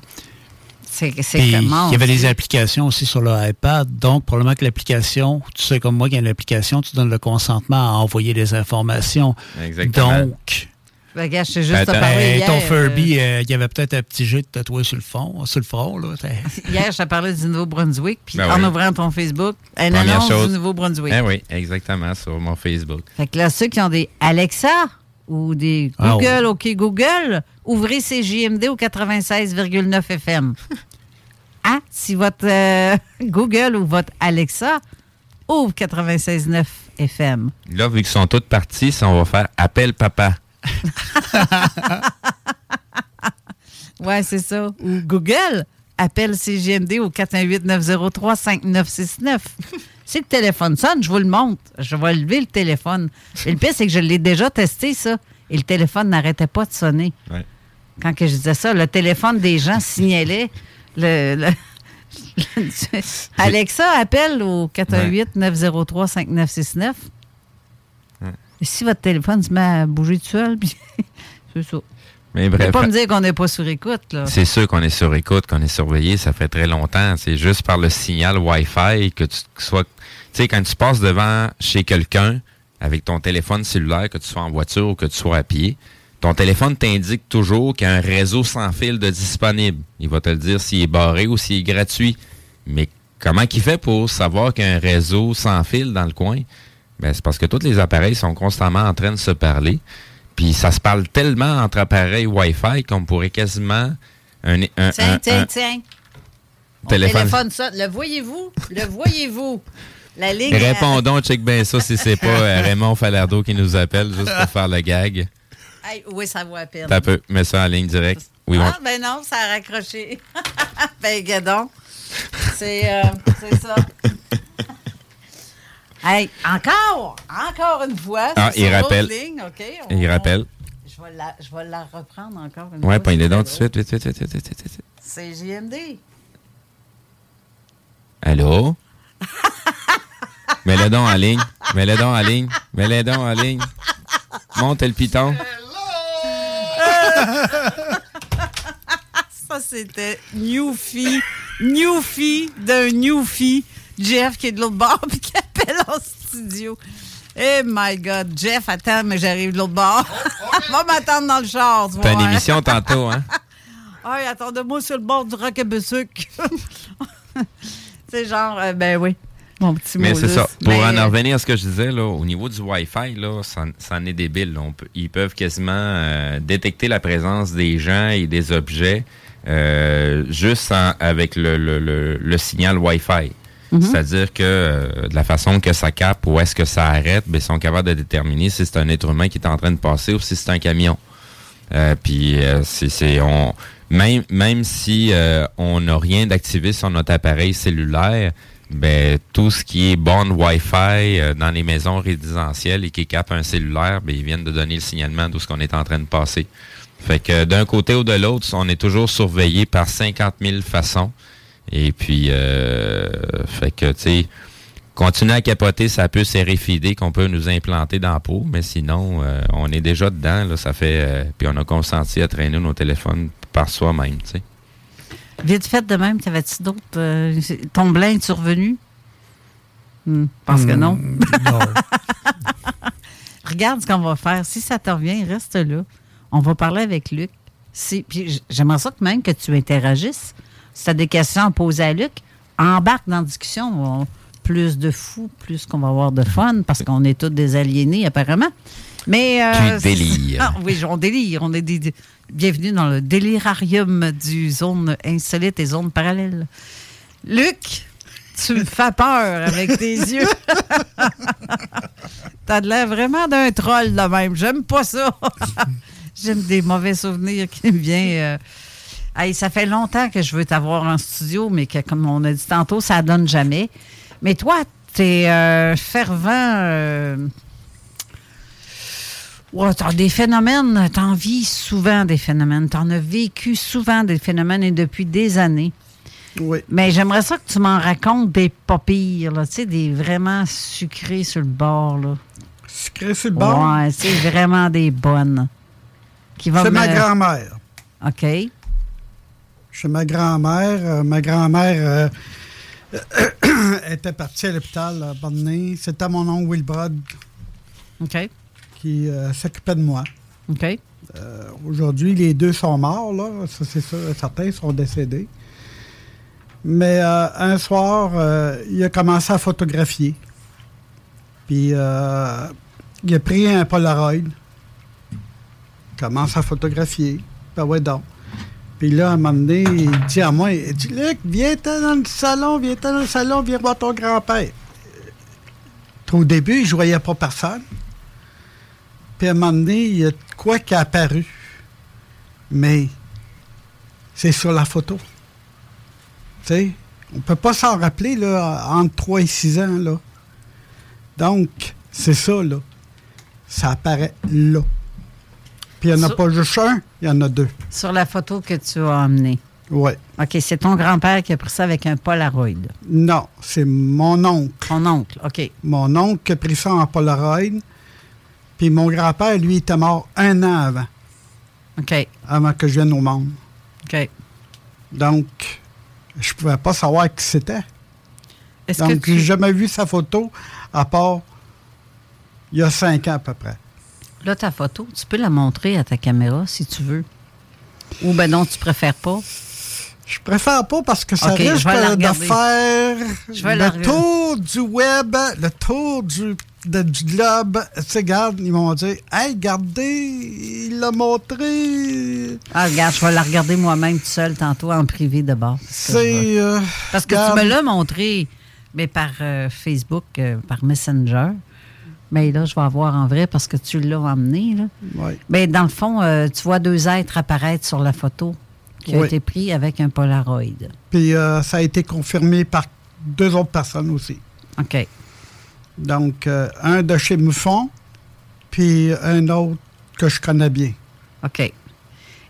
C'est comment? il y avait des applications aussi sur le iPad. Donc, probablement que l'application, tu sais comme moi qu'il y a une application, tu donnes le consentement à envoyer des informations. Exactement. Donc, Ben, gars, je juste ben, parlé hier. ton euh, Furby, euh, il y avait peut-être un petit jet de tatoué sur le fond, sur le front. Là. Hier, je t'ai parlé du Nouveau-Brunswick, puis Ben en oui. ouvrant ton Facebook, une Première annonce chose- du Nouveau-Brunswick. Eh oui, exactement, sur mon Facebook. Fait que là, ceux qui ont des Alexa ou des Ah, Google, OK Google, ouvrez ces JMD au 96,9 FM. Ah, si votre euh, Google ou votre Alexa ouvre 96,9 FM. Là, vu qu'ils sont tous partis, on va faire appel papa. Ouais, c'est ça. Ou Google appelle CGMD au 418-903-5969. si le téléphone sonne, je vous le montre. Je vais lever le téléphone. Et le pire, c'est que je l'ai déjà testé, ça. Et le téléphone n'arrêtait pas de sonner. Ouais. quand que je disais ça, le téléphone des gens signalait le. le- Alexa appelle au 418-903-5969. Et si votre téléphone se met à bouger tout seul, puis c'est ça. Mais bref, pas me dire qu'on n'est pas sur écoute, c'est sûr qu'on est sur écoute, qu'on est surveillé, ça fait très longtemps. C'est juste par le signal Wi-Fi que tu sois. Tu sais, quand tu passes devant chez quelqu'un avec ton téléphone cellulaire, que tu sois en voiture ou que tu sois à pied, ton téléphone t'indique toujours qu'il y a un réseau sans fil de disponible. Il va te le dire s'il est barré ou s'il est gratuit. Mais comment qu'il fait pour savoir qu'il y a un réseau sans fil dans le coin? Ben, c'est parce que tous les appareils sont constamment en train de se parler. Puis ça se parle tellement entre appareils Wi-Fi qu'on pourrait quasiment un, un- Tiens, un- tiens, tiens. Mon téléphone. téléphone sonne. Le voyez-vous? Le voyez-vous? La ligne. Répondons, check bien ça si c'est pas euh, Raymond Falardeau qui nous appelle juste pour faire le gag. Hey, oui, ça vaut à peine. T'as peu, mets ça en ligne directe. Oui, bon. Ah, ben non, ça a raccroché. ben, gadon. C'est euh, c'est ça. hey, encore, encore une fois. Ah, il rappelle. ligne, OK? Il rappelle. Je vais, la, je vais la reprendre encore une Ouais, fois. pogne les dents tout de suite. Vite, vite, vite, vite. C'est JMD. Allô? Mets-le donc en ligne. Mets-le donc en ligne. Mets-le donc en ligne. Monte le piton. Ça, c'était Newfie. Newfie d'un Newfie. Jeff qui est de l'autre bord puis qui appelle en studio. Eh my God. Jeff, attends, mais j'arrive de l'autre bord. Va m'attendre dans le char. tu T'as une voir. émission tantôt, hein? Hey, attendez-moi sur le bord du Roquebesuc. c'est genre, euh, ben oui. Mon petit Mais c'est ça. Pour Mais, en euh, revenir à ce que je disais, là, au niveau du Wi-Fi, là, ça, ça en est débile. là. On peut- ils peuvent quasiment euh, détecter la présence des gens et des objets euh, juste en- avec le, le- le- le signal Wi-Fi. Mhm. C'est-à-dire que euh, de la façon que ça capte, où est-ce que ça arrête, ben, ils sont capables de déterminer si c'est un être humain qui est en train de passer ou si c'est un camion. Euh, puis euh, c'est c'est- on même même si on n'a rien d'activé sur notre appareil cellulaire, ben tout ce qui est borne Wi-Fi euh, dans les maisons résidentielles et qui capte un cellulaire, ben ils viennent de donner le signalement d'où ce qu'on est en train de passer. Fait que d'un côté ou de l'autre, on est toujours surveillé par 50 000 façons. Et puis, euh, fait que, tu sais, continuer à capoter, ça peut s'éréphider qu'on peut nous implanter dans la peau, mais sinon, euh, on est déjà dedans, là, ça fait, euh, puis on a consenti à traîner nos téléphones par soi-même, tu sais. Vite fait de même, t'avais-tu d'autres. euh, ton blanc est survenu? Hmm, pense que non. Hmm, Regarde ce qu'on va faire. Si ça te revient, reste là. On va parler avec Luc. Si, puis j'aimerais ça que même que tu interagisses. Si tu as des questions à poser à Luc, embarque dans la discussion. On- plus de fous, plus qu'on va avoir de fun, parce qu'on est tous des aliénés, apparemment. Mais. euh, Tu délires. Ah, oui, on délire. On est des, bienvenue dans le délirarium du zone insolite et zone parallèle. Luc, tu me fais peur avec tes yeux. T'as de l'air vraiment d'un troll de même. J'aime pas ça. J'aime des mauvais souvenirs qui me viennent. euh. Hey, ça fait longtemps que je veux t'avoir en studio, mais que, comme on a dit tantôt, ça donne jamais. Mais toi, t'es euh, fervent. Ouais, t'as des phénomènes, t'en vis souvent des phénomènes. T'en as vécu souvent des phénomènes et depuis des années. Oui. Mais j'aimerais ça que tu m'en racontes des pas pires, là, tu sais, des vraiment sucrés sur le bord. Là. Sucrés sur le bord? Ouais, c'est vraiment des bonnes. Qui vont C'est ma grand-mère. OK. Chez ma grand-mère. Euh, ma grand-mère euh, était partie à l'hôpital à Bonnet. C'était mon oncle Wilbrod OK. Qui euh, s'occupait de moi. OK. Euh, Aujourd'hui, les deux sont morts, là. Ça, c'est sûr. Certains sont décédés. Mais euh, un soir, il a commencé à photographier. Puis il a pris un Polaroid. Il commence à photographier. Ben ouais donc. Puis là, à un moment donné, il dit à moi, il dit, Luc, viens-t'en dans le salon, viens-t'en dans le salon, viens voir ton grand-père. Au début, je voyais pas personne. Puis à un moment donné, il y a de quoi qui est apparu. Mais c'est sur la photo. Tu sais, on peut pas s'en rappeler, là, entre 3 et 6 ans, là. Donc, c'est ça, là. Ça apparaît là. Puis il n'y en a Sur- pas juste un, il y en a deux. Sur la photo que tu as emmenée. Oui. OK, c'est ton grand-père qui a pris ça avec un Polaroid. Non, c'est mon oncle. Ton oncle, OK. Mon oncle qui a pris ça en Polaroid. Puis mon grand-père, lui, était mort un an avant. OK. Avant que je vienne au monde. OK. Donc, je pouvais pas savoir qui c'était. Donc, tu- j'ai jamais vu sa photo, à part il y a cinq ans à peu près. Là, ta photo, tu peux la montrer à ta caméra si tu veux. Ou ben non, tu préfères pas? Je préfère pas parce que ça risque de faire Je vais la le tour du web, le tour du, de- du globe. Tu sais, regarde, ils m'ont dit Hey, regardez, il l'a montré. Ah, regarde, je vais la regarder moi-même tout seul tantôt en privé. Parce que- C'est. euh, Parce que regarde. tu me l'as montré, mais par euh, Facebook, euh, par Messenger. Mais là, je vais avoir en vrai parce que tu l'as emmené. Là. Oui. Mais dans le fond, tu vois deux êtres apparaître sur la photo qui a Oui. été pris avec un Polaroid. Puis ça a été confirmé par deux autres personnes aussi. OK. Donc, euh, un de chez Muffon, puis un autre que je connais bien. OK.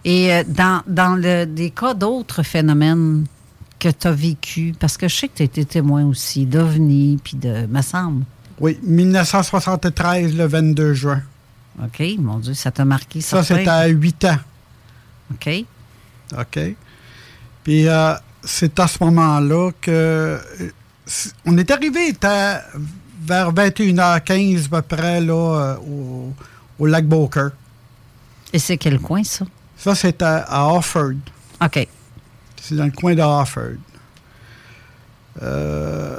Et euh, dans, dans le, des cas d'autres phénomènes que tu as vécu, parce que je sais que tu as été témoin aussi d'OVNI, puis de, me semble. Oui, 1973, le 22 juin. OK, mon Dieu, ça t'a marqué. Ça, certain. c'était à 8 ans. OK. OK. Puis euh, c'est à ce moment-là que. on est arrivé était vers 21h15 à peu près là, euh, au, au lac Boker. Et c'est quel coin, ça? Ça, c'était à Offord. OK. C'est dans le coin de Offord. Euh,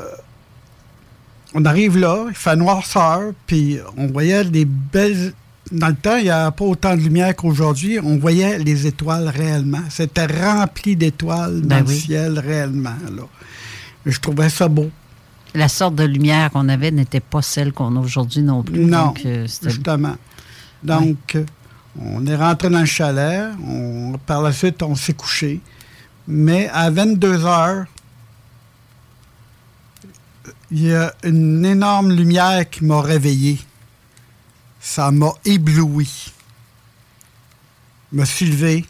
on arrive là, il fait noirceur, puis on voyait des belles. Dans le temps, il n'y a pas autant de lumière qu'aujourd'hui. On voyait les étoiles réellement. C'était rempli d'étoiles dans Ben le oui. ciel réellement. Là. Je trouvais ça beau. La sorte de lumière qu'on avait n'était pas celle qu'on a aujourd'hui non plus. Non, Donc, euh, justement. Donc, euh, on est rentré dans le chalet. On, par la suite, on s'est couché. Mais à 22 heures, il y a une énorme lumière qui m'a réveillé. Ça m'a ébloui. Je me suis levé.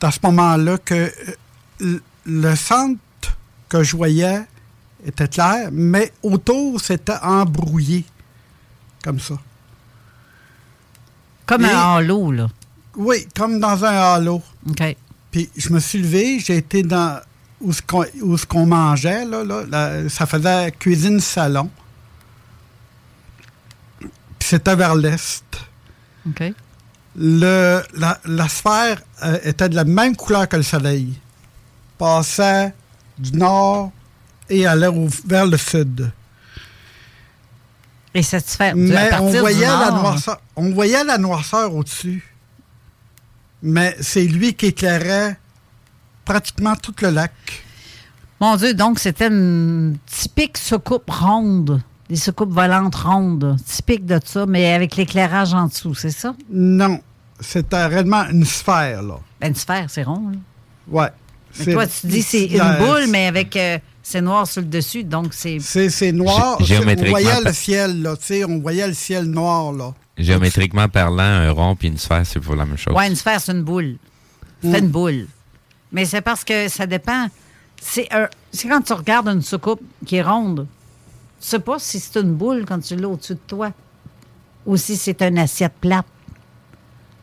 C'est à ce moment-là que euh, le centre que je voyais était clair, mais autour, c'était embrouillé. Comme ça. Comme Et- un halo, là. Oui, comme dans un halo. OK. Puis je me suis levé, j'ai été dans où ce qu'on, mangeait, là, là, là, ça faisait cuisine-salon. Puis c'était vers l'est. OK. Le, la, la sphère euh, était de la même couleur que le soleil. Passait du nord et allait au- vers le sud. Et cette sphère, à Mais on du voyait, la nord, noirceur, on voyait la noirceur au-dessus. Mais c'est lui qui éclairait pratiquement tout le lac. Mon Dieu, donc c'était une typique soucoupe ronde. Des soucoupes volantes rondes. Typique de ça, mais avec l'éclairage en dessous, c'est ça? Non, c'était réellement une sphère, là. Ben, une sphère, c'est rond, là. Ouais. Mais C'est- toi, tu dis c'est une boule, mais avec euh, c'est noir sur le dessus, donc c'est. C'est c'est noir. On voyait le ciel, là. Tu sais, on voyait le ciel noir, là. Géométriquement parlant, un rond puis une sphère, c'est pour la même chose. Ouais, une sphère, c'est une boule. Mm. C'est une boule. Mais c'est parce que ça dépend. C'est un- c'est quand tu regardes une soucoupe qui est ronde. Tu sais pas si c'est une boule quand tu l'as au-dessus de toi ou si c'est une assiette plate.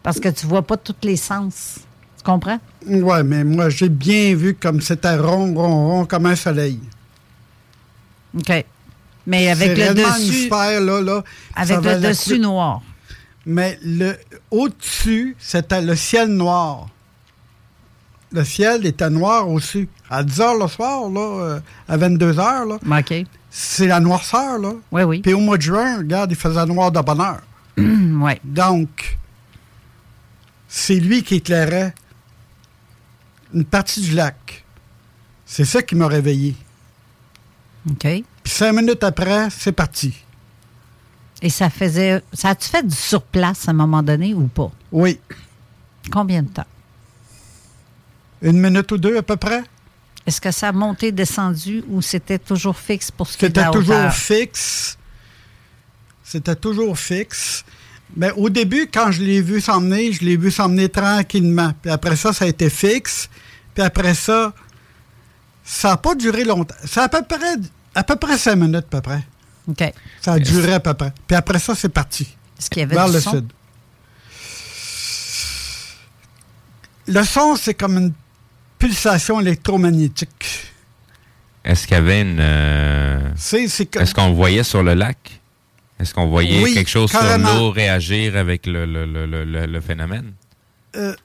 Parce que tu vois pas tous les sens. Tu comprends? Ouais, mais moi, j'ai bien vu comme c'était rond, rond, rond, comme un soleil. OK. Mais avec le une dessus. sphère, là, là. Avec le dessus noir. Mais le au-dessus, c'était le ciel noir. Le ciel était noir aussi. À 10 h le soir, là, euh, à 22 h, là. OK. C'est la noirceur, là. Oui, oui. Puis au mois de juin, regarde, il faisait noir de bonheur. oui. Donc, c'est lui qui éclairait une partie du lac. C'est ça qui m'a réveillé. OK. Puis cinq minutes après, c'est parti. Et ça faisait. Ça a-tu fait du surplace à un moment donné ou pas? Oui. Combien de temps? Une minute ou deux à peu près. Est-ce que ça a monté, descendu ou c'était toujours fixe pour ce qui est de C'était toujours fixe. C'était toujours fixe. Mais au début, quand je l'ai vu s'emmener, je l'ai vu s'emmener tranquillement. Puis après ça, ça a été fixe. Puis après ça, ça n'a pas duré longtemps. Ça a à peu près, à peu près cinq minutes, à peu près. OK. Ça a duré à peu près. Puis après ça, c'est parti. Est-ce qu'il y avait vers du le son? sud. Le son, c'est comme une pulsation électromagnétique. Est-ce qu'il y avait une. euh, C'est, c'est que- Est-ce qu'on le voyait sur le lac? Est-ce qu'on voyait Oui, quelque chose carrément. sur l'eau réagir avec le, le- le- le- le- le phénomène? Euh,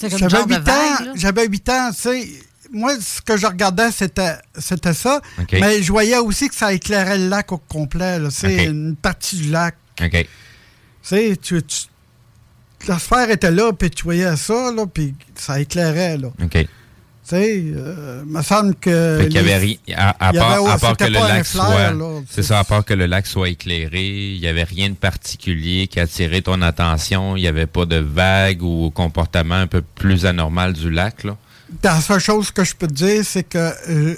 j'avais genre de 8 ans, vague, là. j'avais 8 ans, tu sais. Moi, ce que je regardais, c'était, c'était ça. Mais je voyais aussi que ça éclairait le lac au complet. C'est une partie du lac. OK. Tu sais, tu, tu- la sphère était là, puis tu voyais ça, là, puis ça éclairait, là. OK. Tu sais, euh, me semble que... Fait qu'il y avait rien. À, part, avait- à part que le lac flair, soit. C'est ça, à part que le lac soit éclairé, il n'y avait rien de particulier qui attirait ton attention. Il n'y avait pas de vague ou comportement un peu plus anormal du lac, là? La seule chose que je peux te dire, c'est que euh,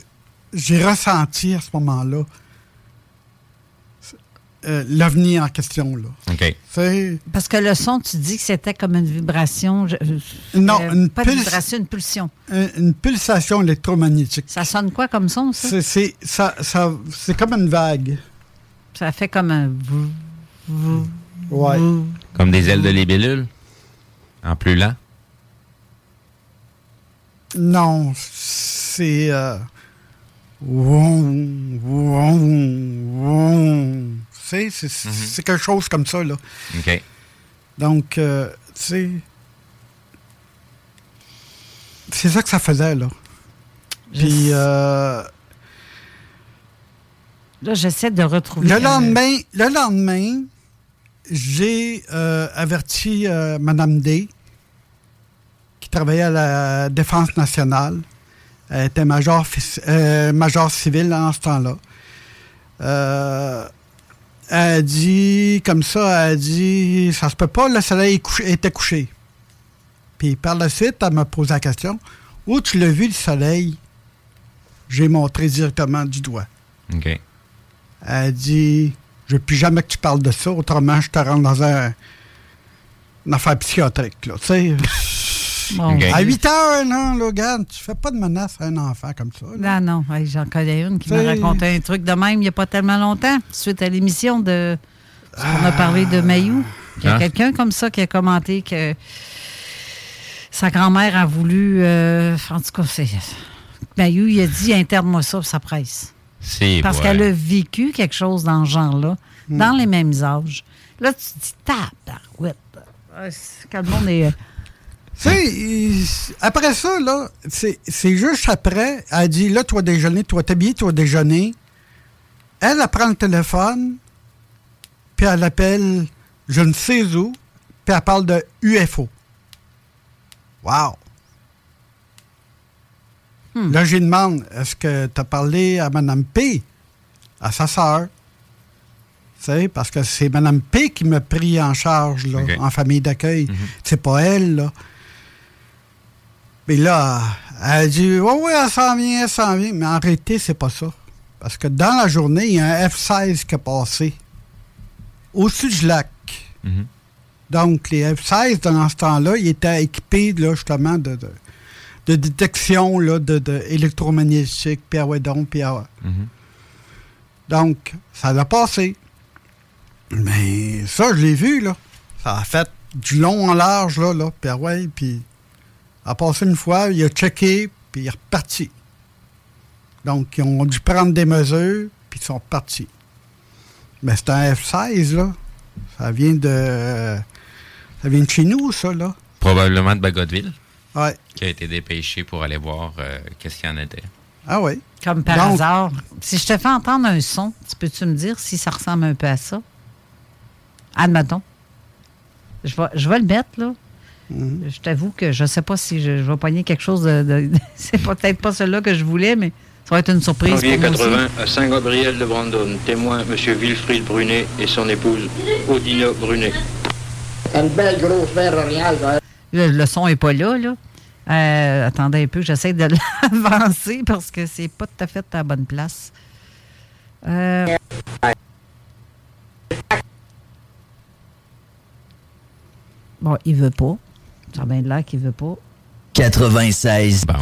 j'ai ressenti à ce moment-là euh, l'avenir en question, là. Parce que le son, tu dis que c'était comme une vibration. je- je- Non, euh, une pas une vibration, une pulsion. un- une pulsation électromagnétique. Ça sonne quoi comme son, ça? C'est, c'est, ça, ça- c'est comme une vague. Ça fait comme un. Ouais. Comme des ailes de libellule? En plus lent? Non, c'est... Euh. C'est, c'est, c'est quelque chose comme ça, là. OK. Donc, euh, tu sais... C'est ça que ça faisait, là. Puis, euh, Là, j'essaie de retrouver. le euh, lendemain, le lendemain, j'ai euh, averti euh, Mme D, qui travaillait à la Défense nationale. Elle était major, euh, major civil en ce temps-là. Elle a dit, comme ça, elle a dit, ça se peut pas, le soleil était couché. Puis par la suite, elle m'a posé la question, où tu l'as vu le soleil? J'ai montré directement du doigt. OK. Elle a dit Je veux plus jamais que tu parles de ça, autrement je te rentre dans un, une affaire psychiatrique. Là, tu sais. Bon. À 8 heures, non, là, regarde, tu fais pas de menace à un enfant comme ça. là. Non, non, hey, j'en connais une qui m'a raconté un truc de même il n'y a pas tellement longtemps, suite à l'émission de. qu'on a parlé de Mayou. Il y a Hein? quelqu'un comme ça qui a commenté que sa grand-mère a voulu. euh, en tout cas, c'est. Mayou, il a dit interne-moi ça, ça presse. Parce ouais. qu'elle a vécu quelque chose dans ce genre-là, dans les mêmes âges. Là, tu te dis, tabarouette. Ah, c'est- Quand le monde est. Tu sais, après ça, là, c'est juste après, elle dit Là, toi déjeuner, toi t'habiller, toi déjeuner. Elle, elle prend le téléphone, puis elle appelle je ne sais où, puis elle parle de UFO. Wow! Là, j'ai demande est-ce que tu as parlé à Mme P, à sa sœur? Tu sais, parce que c'est Mme P qui m'a pris en charge là, en famille d'accueil. C'est pas elle, là. Mais là, elle a dit Oui, oui, elle s'en vient, elle s'en vient. Mais en réalité, c'est pas ça. Parce que dans la journée, il y a un F-16 qui a passé au-dessus du lac. Mhm. Donc, les F-16, dans ce temps-là, ils étaient équipés, là, justement, de, de, de détection là, de, de électromagnétique, puis ah ouais, donc, puis ah. Mhm. Donc, ça l'a passé. Mais ça, je l'ai vu, là. Ça a fait du long en large, là, là. Puis ah ouais, puis a passé une fois, il a checké, puis il est reparti. Donc, ils ont dû prendre des mesures, puis ils sont repartis. Mais c'est un F-16, là. Ça vient de... Ça vient de chez nous, ça, là. Probablement de Bagotville, Ouais. qui a été dépêché pour aller voir euh, qu'est-ce qu'il y en était. Ah oui. Comme par Donc- hasard. Si je te fais entendre un son, tu peux-tu me dire si ça ressemble un peu à ça? Admettons. Je vais, je vais le mettre, là. Mhm. Je t'avoue que je sais pas si je, je vais pogner quelque chose de. de- c'est peut-être pas celui-là que je voulais, mais ça va être une surprise. Janvier pour moi aussi. 80 à Saint-Gabriel de Brandon. Témoin M. Wilfried Brunet et son épouse Odina Brunet. Une belle grosse mer orientale. hein. Le, le son n'est pas là, là. Euh, attendez un peu, j'essaie de l'avancer parce que c'est pas tout à fait à la bonne place. Euh, Bon, il veut pas. Ça a bien de l'air qu'il veut pas. 96. Bon.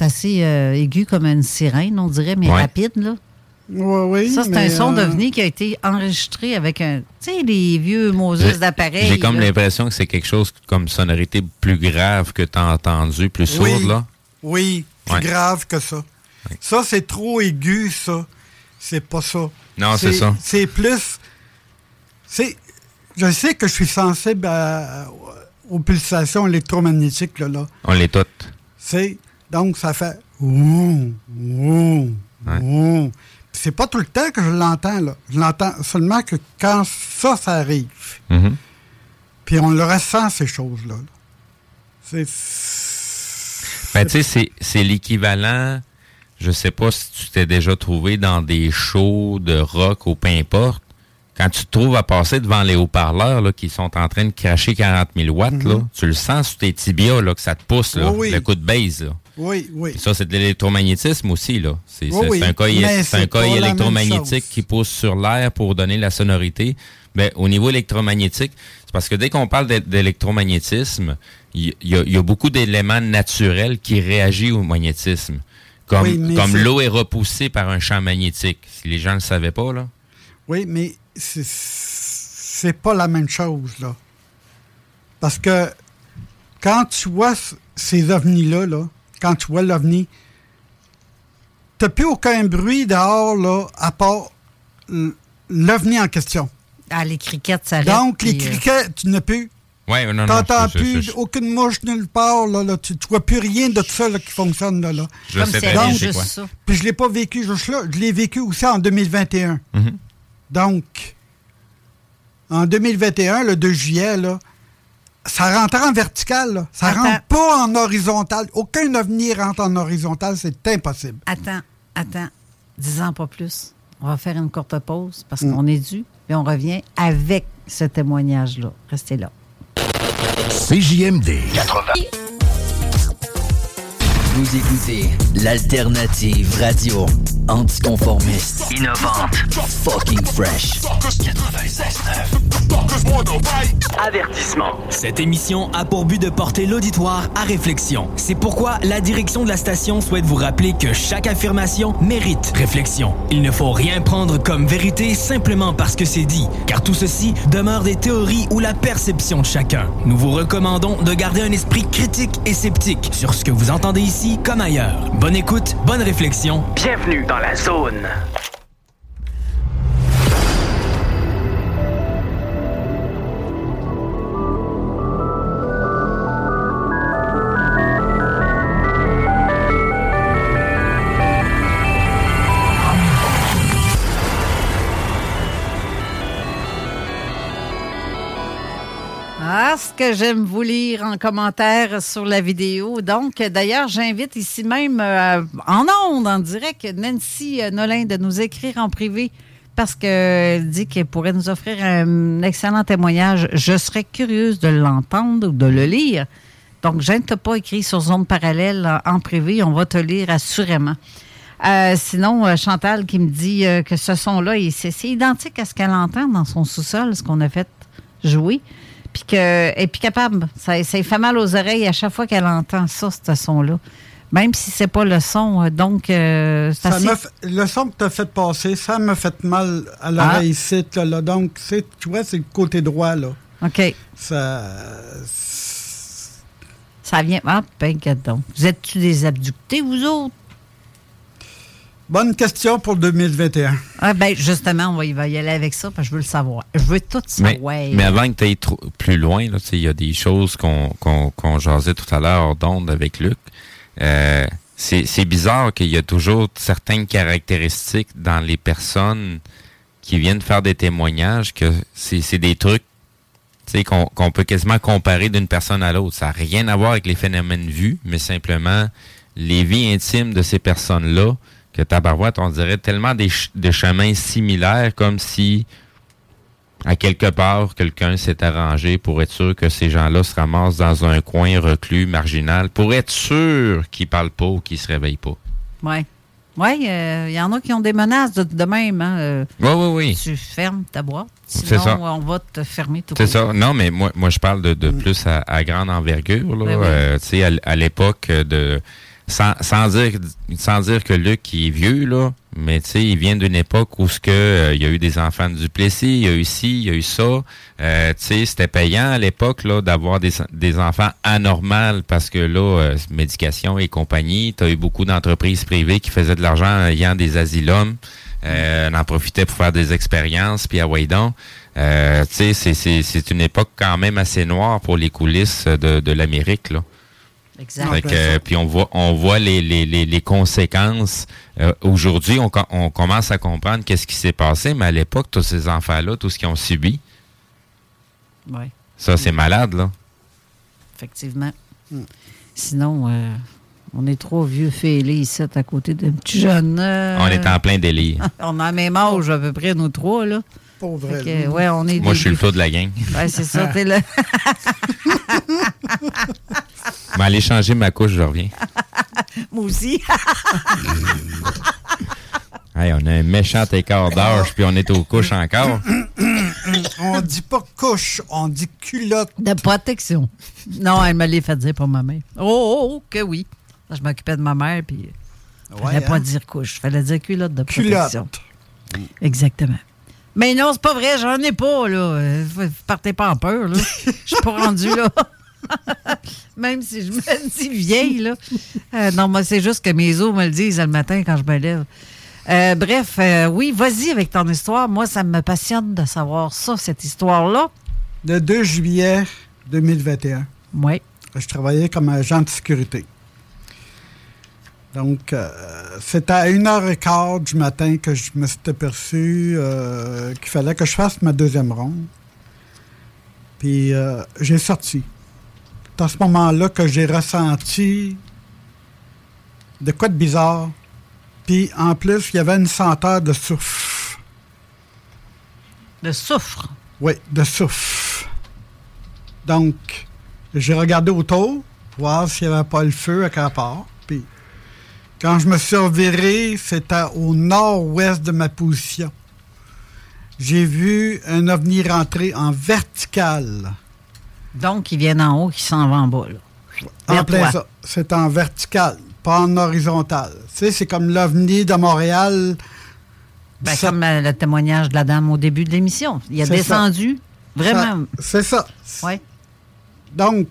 C'est assez euh, aigu comme une sirène, on dirait, mais Ouais. rapide, là. Oui, oui. Ça, c'est un son euh, d'OVNI qui a été enregistré avec un. Tu sais, les vieux Moses d'appareil. J'ai comme l'impression que c'est quelque chose comme sonorité plus grave que tu as entendu, plus sourde, là. Oui, plus Ouais. grave que ça. Ça, c'est trop aigu, ça. C'est pas ça. Non, c'est ça. C'est plus. C'est. Je sais que je suis sensible à- aux pulsations électromagnétiques, là. là. On les toutes. C'est. Donc, ça fait. Ouh, ouh, ouh. Puis C'est pas tout le temps que je l'entends, là. Je l'entends seulement que quand ça, ça arrive. Mhm. Puis on le ressent, ces choses-là. là. C'est. Ben, tu sais, c'est- l'équivalent. Je sais pas si tu t'es déjà trouvé dans des shows de rock ou peu importe. Quand tu te trouves à passer devant les haut-parleurs là, qui sont en train de cracher 40 000 watts, là, tu le sens sous tes tibias là, que ça te pousse, là. Oui, oui. le coup de base. Là. Oui, oui. Ça, c'est de l'électromagnétisme aussi. là. C'est Oui, oui, un coil, mais c'est un coil électromagnétique qui pousse sur l'air pour donner la sonorité. Ben, au niveau électromagnétique, c'est parce que dès qu'on parle d'é- d'électromagnétisme, il y, a- il y a beaucoup d'éléments naturels qui réagissent au magnétisme. Comme, Oui, mais comme c'est- l'eau est repoussée par un champ magnétique. Si les gens ne le savaient pas, là. Oui, mais c'est- pas la même chose, là. Parce que quand tu vois ces ovnis-là, là, quand tu vois l'ovni, t'as plus aucun bruit dehors, là, à part l'ovni en question. Ah, les criquettes, ça Donc, les criquets, tu n'as plus. Ouais, non, non. T'entends je- plus je- aucune mouche nulle part, là, là. Tu, tu vois plus rien de ça là, qui fonctionne là. là. Je sais très bien Donc, c'est quoi. Puis je l'ai pas vécu juste là, je l'ai vécu aussi en 2021. Mhm. Donc, en 2021, le 2 juillet, là, ça rentre en vertical, là. Ça Attends. rentre pas en horizontal. Aucun ovni rentre en horizontal, c'est impossible. Attends, attends. Dis-en pas plus. On va faire une courte pause parce Mm. qu'on est dû et on revient avec ce témoignage-là. Restez là. CJMD 80. Vous écoutez l'alternative radio anticonformiste, innovante, fucking fresh. 96.9. Avertissement. Cette émission a pour but de porter l'auditoire à réflexion. C'est pourquoi la direction de la station souhaite vous rappeler que chaque affirmation mérite réflexion. Il ne faut rien prendre comme vérité simplement parce que c'est dit, car tout ceci demeure des théories ou la perception de chacun. Nous vous recommandons de garder un esprit critique et sceptique sur ce que vous entendez ici comme ailleurs. Bonne écoute, bonne réflexion. Bienvenue dans la zone. J'aime vous lire en commentaire sur la vidéo. Donc, d'ailleurs, j'invite ici même euh, en ondes, en direct, Nancy euh, Nolin de nous écrire en privé parce qu'elle dit qu'elle pourrait nous offrir un excellent témoignage. Je serais curieuse de l'entendre ou de le lire. Donc, je ne t'ai pas écrit sur Zone Parallèle en privé. On va te lire assurément. Euh, sinon, Chantal qui me dit que ce son-là, c'est identique à ce qu'elle entend dans son sous-sol, ce qu'on a fait jouer. Puis qu'elle est plus capable. Ça, ça lui fait mal aux oreilles à chaque fois qu'elle entend ça, ce son-là. Même si c'est pas le son. euh, Donc, euh, Ça assez... m'a fait- le son que tu as fait passer, ça m'a fait mal à l'oreille ici, là, là. Donc, tu vois, c'est le côté droit, là. OK. Ça. Ça vient... Ah, ben, donc. Vous êtes-tu des abductés, vous autres? Bonne question pour 2021. Ah, ben, justement, on va y, va y aller avec ça, parce que je veux le savoir. Je veux tout Mais, savoir. mais avant que tu ailles trop- plus loin, là, tu sais, il y a des choses qu'on qu'on qu'on jasait tout à l'heure hors d'onde avec Luc. Euh, c'est bizarre qu'il y a toujours certaines caractéristiques dans les personnes qui viennent faire des témoignages que c'est des trucs qu'on peut quasiment comparer d'une personne à l'autre. Ça n'a rien à voir avec les phénomènes vus, mais simplement les vies intimes de ces personnes-là, que Tabarouette, on dirait tellement des, des chemins similaires, comme si à quelque part, quelqu'un s'est arrangé pour être sûr que ces gens-là se ramassent dans un coin reclus, marginal, pour être sûr qu'ils parlent pas ou qu'ils se réveillent pas. Oui. Oui, il euh, y en a qui ont des menaces de, même. Hein, oui, oui, oui. Tu fermes ta boîte. Sinon, on va te fermer tout C'est ça. Non, mais moi, moi je parle de, de mm. plus à, grande envergure. Là. Ben euh, tu sais, à l'époque de sans, sans, dire sans dire que Luc est vieux là, mais tu sais, il vient d'une époque où ce que euh, il y a eu des enfants de Duplessis, il y a eu ci, il y a eu ça. Euh, tu sais, c'était payant à l'époque là d'avoir des, des enfants anormaux parce que là, euh, médication et compagnie, tu as eu beaucoup d'entreprises privées qui faisaient de l'argent ayant des asylums. on en profitait pour faire des expériences, puis à Waydon. Euh, tu sais, c'est une époque quand même assez noire pour les coulisses de, de l'Amérique, là. Exact. puis on voit, on voit les, les, les, conséquences. Euh, aujourd'hui, on, on, commence à comprendre qu'est-ce qui s'est passé, mais à l'époque, tous ces enfants-là, tout ce qu'ils ont subi, ouais. ça, c'est malade, là. Effectivement. Sinon, euh, on est trop vieux fêlés ici, à côté d'un petit jeune. Euh, on est en plein délire. on a même âge, à peu près, nous trois, là. Ouais, on est Moi, je suis le taux de la gang. Ouais, c'est ça, t'es là. Je vais aller changer ma couche, je reviens. Moi aussi. hey, on a un méchant écart d'âge, puis on est aux couches encore. on dit pas couche, on dit culotte. De protection. Non, elle me l'a fait dire pour ma mère. Oh, oh, oh que oui. Je m'occupais de ma mère, puis il fallait pas hein? dire couche, il fallait dire culotte de protection. Culotte. Exactement. Mais non, c'est pas vrai, j'en ai pas, là. Partez pas en peur, là. Je suis pas rendu là. Même si je me dis vieille, là. Euh, non, moi, c'est juste que mes os me le disent le matin quand je me lève. Euh, bref, euh, oui, vas-y avec ton histoire. Moi, ça me passionne de savoir ça, cette histoire-là. Le 2 juillet 2021. Oui. Je travaillais comme agent de sécurité. Donc, c'était à 1h15 du matin que je me suis aperçu qu'il fallait que je fasse ma deuxième ronde. Puis, j'ai sorti à ce moment-là que j'ai ressenti de quoi de bizarre. Puis en plus, il y avait une senteur de soufre. De soufre? Oui, de soufre. Donc, j'ai regardé autour pour voir s'il n'y avait pas le feu à quelque part. Puis, quand je me suis reviré, c'était au nord-ouest de ma position. J'ai vu un ovni rentrer en vertical donc, ils viennent en haut, qui s'en vont en bas. Là. En plein ça. C'est en vertical, pas en horizontal. Tu sais, c'est comme l'OVNI de Montréal. Ben, comme euh, le témoignage de la dame au début de l'émission. Il a descendu, vraiment. C'est ça. Oui. Donc,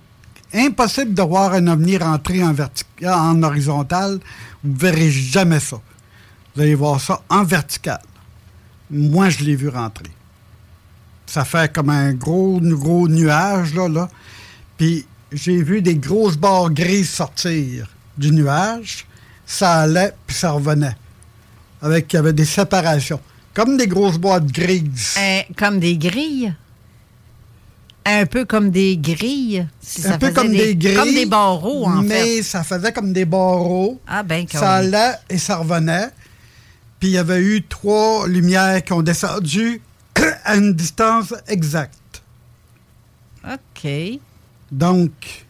impossible de voir un ovni rentrer en, vertical, en horizontal. Vous ne verrez jamais ça. Vous allez voir ça en vertical. Moi, je l'ai vu rentrer ça fait comme un gros, nuage, là, là. Puis j'ai vu des grosses barres grises sortir du nuage. Ça allait, puis ça revenait. Avec, il y avait des séparations. Comme des grosses boîtes grises. Euh, comme des grilles? Un peu comme des grilles. un peu comme des, grilles. Comme des barreaux, en fait. Mais ça faisait comme des barreaux. Ah, ben, Ça allait et ça revenait. Puis il y avait eu trois lumières qui ont descendu à une distance exacte. OK. Donc.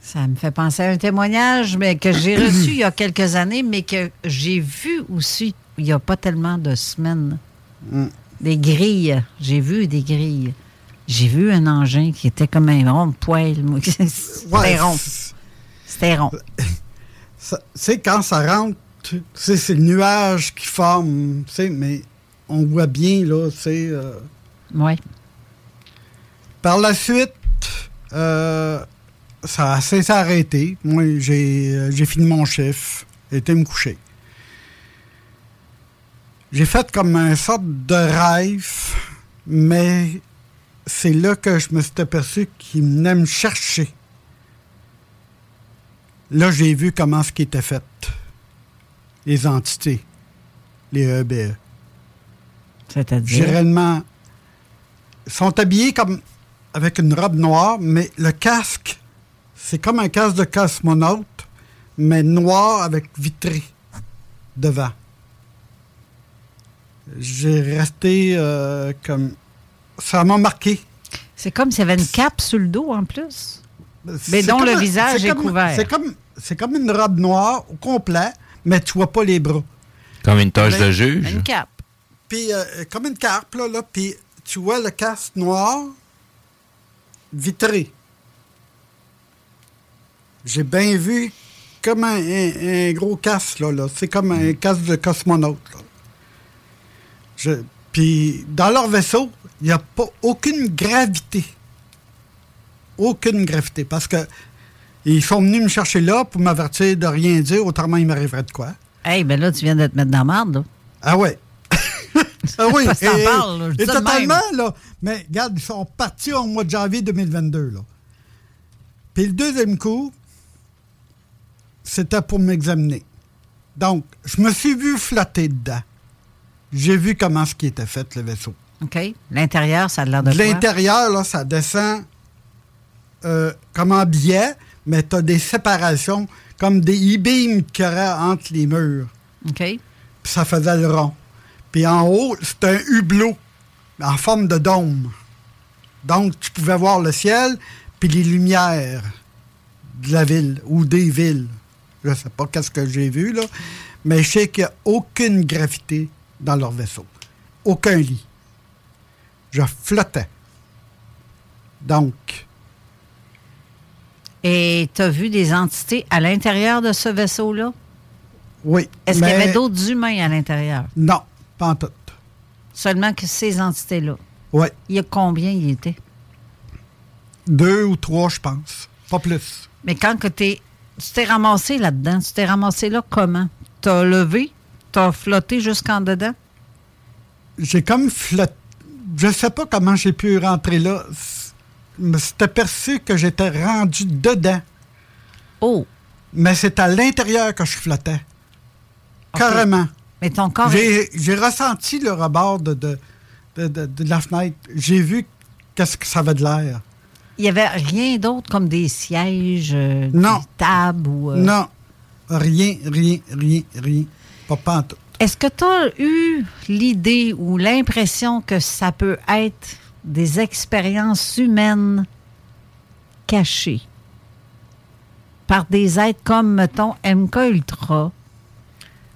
Ça me fait penser à un témoignage mais que j'ai reçu il y a quelques années, mais que j'ai vu aussi il n'y a pas tellement de semaines. Mm. Des grilles. J'ai vu des grilles. J'ai vu un engin qui était comme un rond de poêle. C'était rond. C'était rond. C'est quand ça rentre, c'est le nuage qui forme, mais on voit bien, là, c'est... Euh, oui. Par la suite, euh, ça s'est arrêté. Moi, euh, j'ai fini mon chiffre, été me coucher. J'ai fait comme un sorte de rêve, mais c'est là que je me suis aperçu qu'il venait me chercher. Là, j'ai vu comment ce qui était fait. les entités, les E EBE. C'est-à-dire? Généralement, ils sont habillés comme avec une robe noire, mais le casque, c'est comme un casque de cosmonaute, mais noir avec vitré devant. J'ai resté euh, comme. Ça m'a marqué. C'est comme s'il y avait une cape sur le dos en plus. Mais dont comme le un- visage est comme- couvert. C'est comme, c'est comme une robe noire au complet, mais tu vois pas les bras. Comme une toche de juge. Une cape. Puis, euh, comme une carpe, là, là puis tu vois le casque noir vitré. J'ai bien vu comme un, un- un gros casque, là. là. C'est comme un casque de cosmonaute, Puis, dans leur vaisseau, n'y a pas aucune gravité. Aucune gravité. Parce que ils sont venus me chercher là pour m'avertir de rien dire, autrement il m'arriverait de quoi. Hey, ben là, tu viens de te mettre dans la marde, là. Ah ouais. ah oui. Là, je et ça de totalement, même. là. Mais regarde, ils sont partis au mois de janvier 2022, là. Puis le deuxième coup, c'était pour m'examiner. Donc, je me suis vu flotter dedans. J'ai vu comment ce qui était fait, le vaisseau. OK? L'intérieur, ça a l'air de quoi? l'intérieur, là, ça descend euh, comme en biais, mais tu as des séparations comme des e-beams qu'il y aurait entre les murs. OK? Puis ça faisait le rond. Puis en haut, c'était un hublot en forme de dôme. Donc, tu pouvais voir le ciel puis les lumières de la ville ou des villes. Je ne sais pas qu'est-ce que j'ai vu, là, mais je sais qu'il n'y a aucune gravité dans leur vaisseau. Aucun lit. Je flottais. Donc, Et tu as vu des entités à l'intérieur de ce vaisseau-là? oui. Est-ce qu'il y avait d'autres humains à l'intérieur? Non, pas en tout. Seulement que ces entités-là. Oui. Il y a combien il y était? Deux ou trois, je pense. Pas plus. Mais quand que t'es- tu t'es ramassé là-dedans, tu t'es ramassé là comment? T'as levé? T'as flotté jusqu'en dedans? j'ai comme flotté. Je sais pas comment j'ai pu rentrer là. Suis aperçu que j'étais rendu dedans. Oh! Mais c'est à l'intérieur que je flottais. Carrément. Mais ton corps. J'ai ressenti le rebord de, de, de- de- de la fenêtre. J'ai vu qu'est-ce que ça avait de l'air. Il n'y avait rien d'autre comme des sièges, euh, Non. des tables ou. euh, Non. Rien, rien, rien, rien. Pas pantoute. Est-ce que tu as eu l'idée ou l'impression que ça peut être des expériences humaines cachées par des êtres comme, mettons, MK Ultra?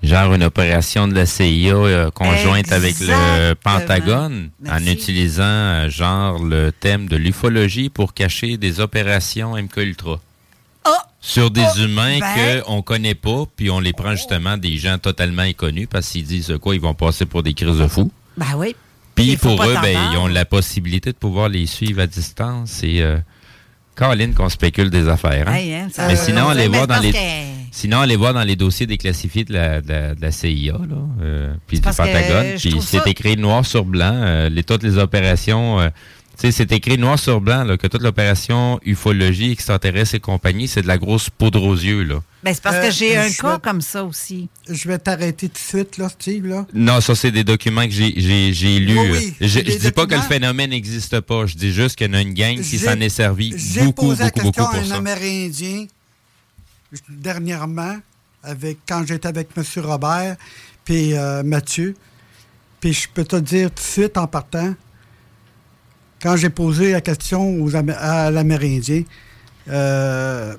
Genre une opération de la CIA euh, conjointe avec le. Pentagone en utilisant euh, genre le thème de l'ufologie pour cacher des opérations MK Ultra. Sur des humains ben. qu'on connaît pas, puis on les prend justement des gens totalement inconnus parce qu'ils disent quoi, ils vont passer pour des crises de fous. Ben oui. Puis pour eux, ben, ils ont la possibilité de pouvoir les suivre à distance. Et euh, Caroline qu'on spécule des affaires. hein. Hey, hein, ça- Mais sinon, allez voir dans les. que- Sinon, allez voir dans les dossiers déclassifiés de la, de la, de la CIA, là, euh, puis du Pentagone, puis c'est ça- écrit noir sur blanc, euh, les, toutes les opérations, euh, c'est écrit noir sur blanc, là, que toute l'opération ufologie, extraterrestre et compagnie, c'est de la grosse poudre aux yeux, là. Ben, c'est parce Euh, que j'ai un cas vais- comme ça aussi. Je vais t'arrêter tout de suite, là, Steve, là. Non, ça, c'est des documents que j'ai- j'ai j'ai lus. Oui, oui, je des dis pas que le phénomène n'existe pas, je dis juste qu'il y en a une gang qui J'ai- s'en est servi J'ai beaucoup, posé la beaucoup, question beaucoup à pour un ça. Amérindien dernièrement, avec, quand j'étais avec M. Robert puis euh, Mathieu. Puis je peux te dire tout de suite en partant, quand j'ai posé la question aux à l'Amérindien, euh,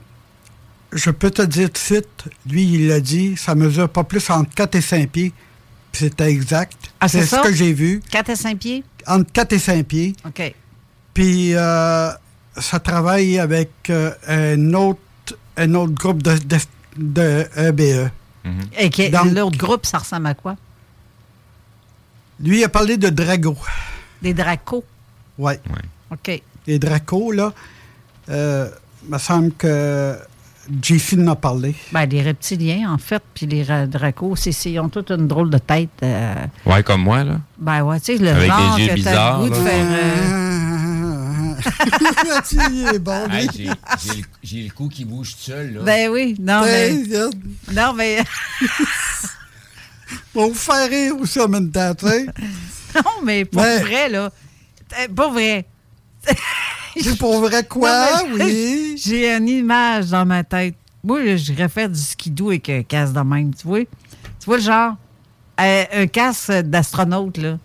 je peux te dire tout de suite, lui, il l'a dit, ça mesure pas plus entre 4 et 5 pieds. C'était exact. Ah, c'est ce que j'ai vu. 4 à 5 pieds? Entre 4 et 5 pieds. OK. Puis euh, ça travaille avec euh, un, autre, un autre groupe de, de, de E EBE. Et que- Donc- l'autre groupe, ça ressemble à quoi? Lui, il a parlé de Drago. Des dracos. Oui. OK. Les Dracos, là, euh, il me semble que JC en a parlé. Ben, les reptiliens, en fait, puis les ra- dracos, c'est, c'est- ils ont toute une drôle de tête. euh, Ouais, comme moi, là. ben ouais, tu sais, le Avec genre des yeux que t'as bizarres, le goût de faire... euh, il est bon, j'ai- j'ai le- J'ai le cou qui bouge tout seul, là. Ben oui, non, mais... Non, mais... va vous faire rire aussi en même temps, tu sais. non, mais pour vrai, là. Euh, Pas vrai. C'est pour vrai quoi, Non, oui? J'ai une image dans ma tête. Moi, je faire du skidoo avec un casque de même, tu vois? Tu vois le genre? Euh, un casque d'astronaute, là.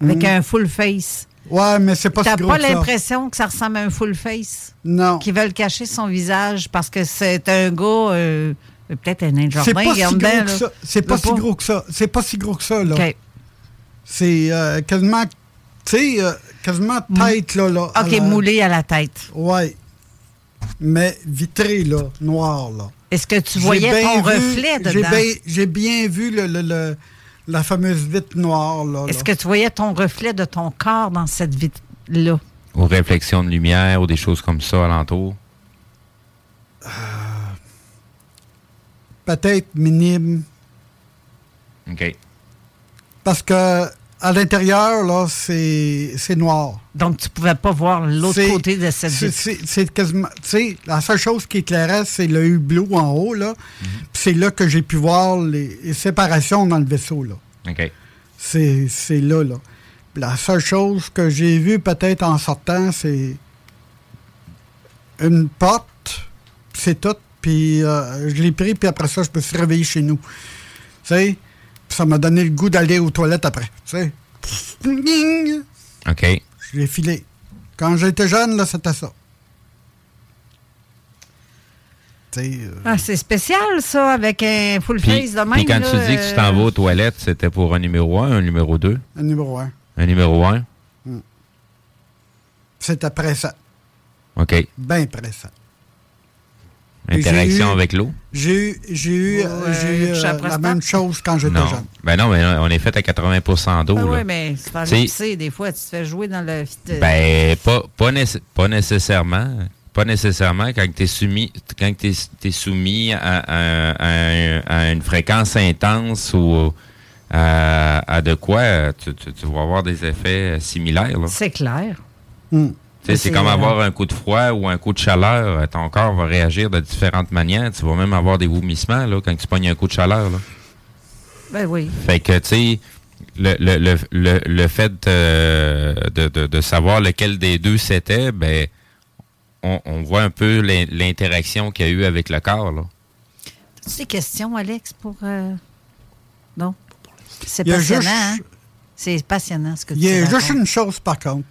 Avec Mhm. un full face. Ouais, mais c'est pas si T'as pas l'impression que ça ressemble à un full face? Non. Qui veulent cacher son visage parce que c'est un gars, euh, peut-être un nain C'est pas si gros dedans, que ça. C'est pas si gros que ça. C'est pas si gros que ça, là. C'est euh, quasiment, tu sais, euh, quasiment tête, là. là OK, la- moulé à la tête. Ouais. Mais vitré, là, noir, là. Est-ce que tu voyais bien ton vu- reflet j'ai dedans? bien- J'ai bien vu le, le- le- la fameuse vitre noire, là. Est-ce que tu voyais ton reflet de ton corps dans cette vitre-là? Aux réflexions de lumière ou des choses comme ça alentour? Peut-être minime. OK. Parce que à l'intérieur, là, c'est c'est noir. Donc, tu pouvais pas voir l'autre côté de cette c'est- vitre. C'est c'est quasiment. Tu sais, la seule chose qui éclairait, c'est le hublot en haut, là. Puis c'est là que j'ai pu voir les, les séparations dans le vaisseau, là. OK. C'est c'est là, là. La seule chose que j'ai vue peut-être en sortant, c'est une porte, c'est tout. Puis euh, je l'ai pris, puis après ça, je me suis réveillé chez nous. Tu sais? Ça m'a donné le goût d'aller aux toilettes après. Tu sais? Ding! OK. Je l'ai filé. Quand j'étais jeune, là, c'était ça. Tu sais, euh, Ah, c'est spécial, ça, avec un full Puis, face de même. puis quand là, tu dis que tu t'en vas aux toilettes, c'était pour un numéro 1, un numéro 2? un numéro un. Un numéro 1? C'était pressant. OK. Bien pressant. Interaction eu- avec l'eau? J'ai eu, j'ai eu, euh, j'ai eu, euh, la même chose quand j'étais Non. jeune. Ben non, mais on est fait à 80% d'eau. Ah là. oui, mais c'est pas Tu sais, des fois, tu te fais jouer dans le. Ben, pas, pas, nécess- pas nécessairement. Pas nécessairement quand tu es soumis, quand soumis à, à- à- à une fréquence intense ou à, à de quoi, tu, tu- tu vas avoir des effets similaires. C'est clair. Hmm. C'est comme avoir un coup de froid ou un coup de chaleur. Euh, Ton corps va réagir de différentes manières. Tu vas même avoir des vomissements là, quand tu pognes un coup de chaleur. Là. Ben oui. Fait que, tu sais, le, le, le, le, le fait euh, de, de, de savoir lequel des deux c'était, ben, on, on voit un peu l'in- l'interaction qu'il y a eu avec le corps. Là. As-tu des questions, Alex, pour. euh, Non? C'est Il passionnant, juste- hein? C'est passionnant ce que tu Il y a juste une chose, par contre.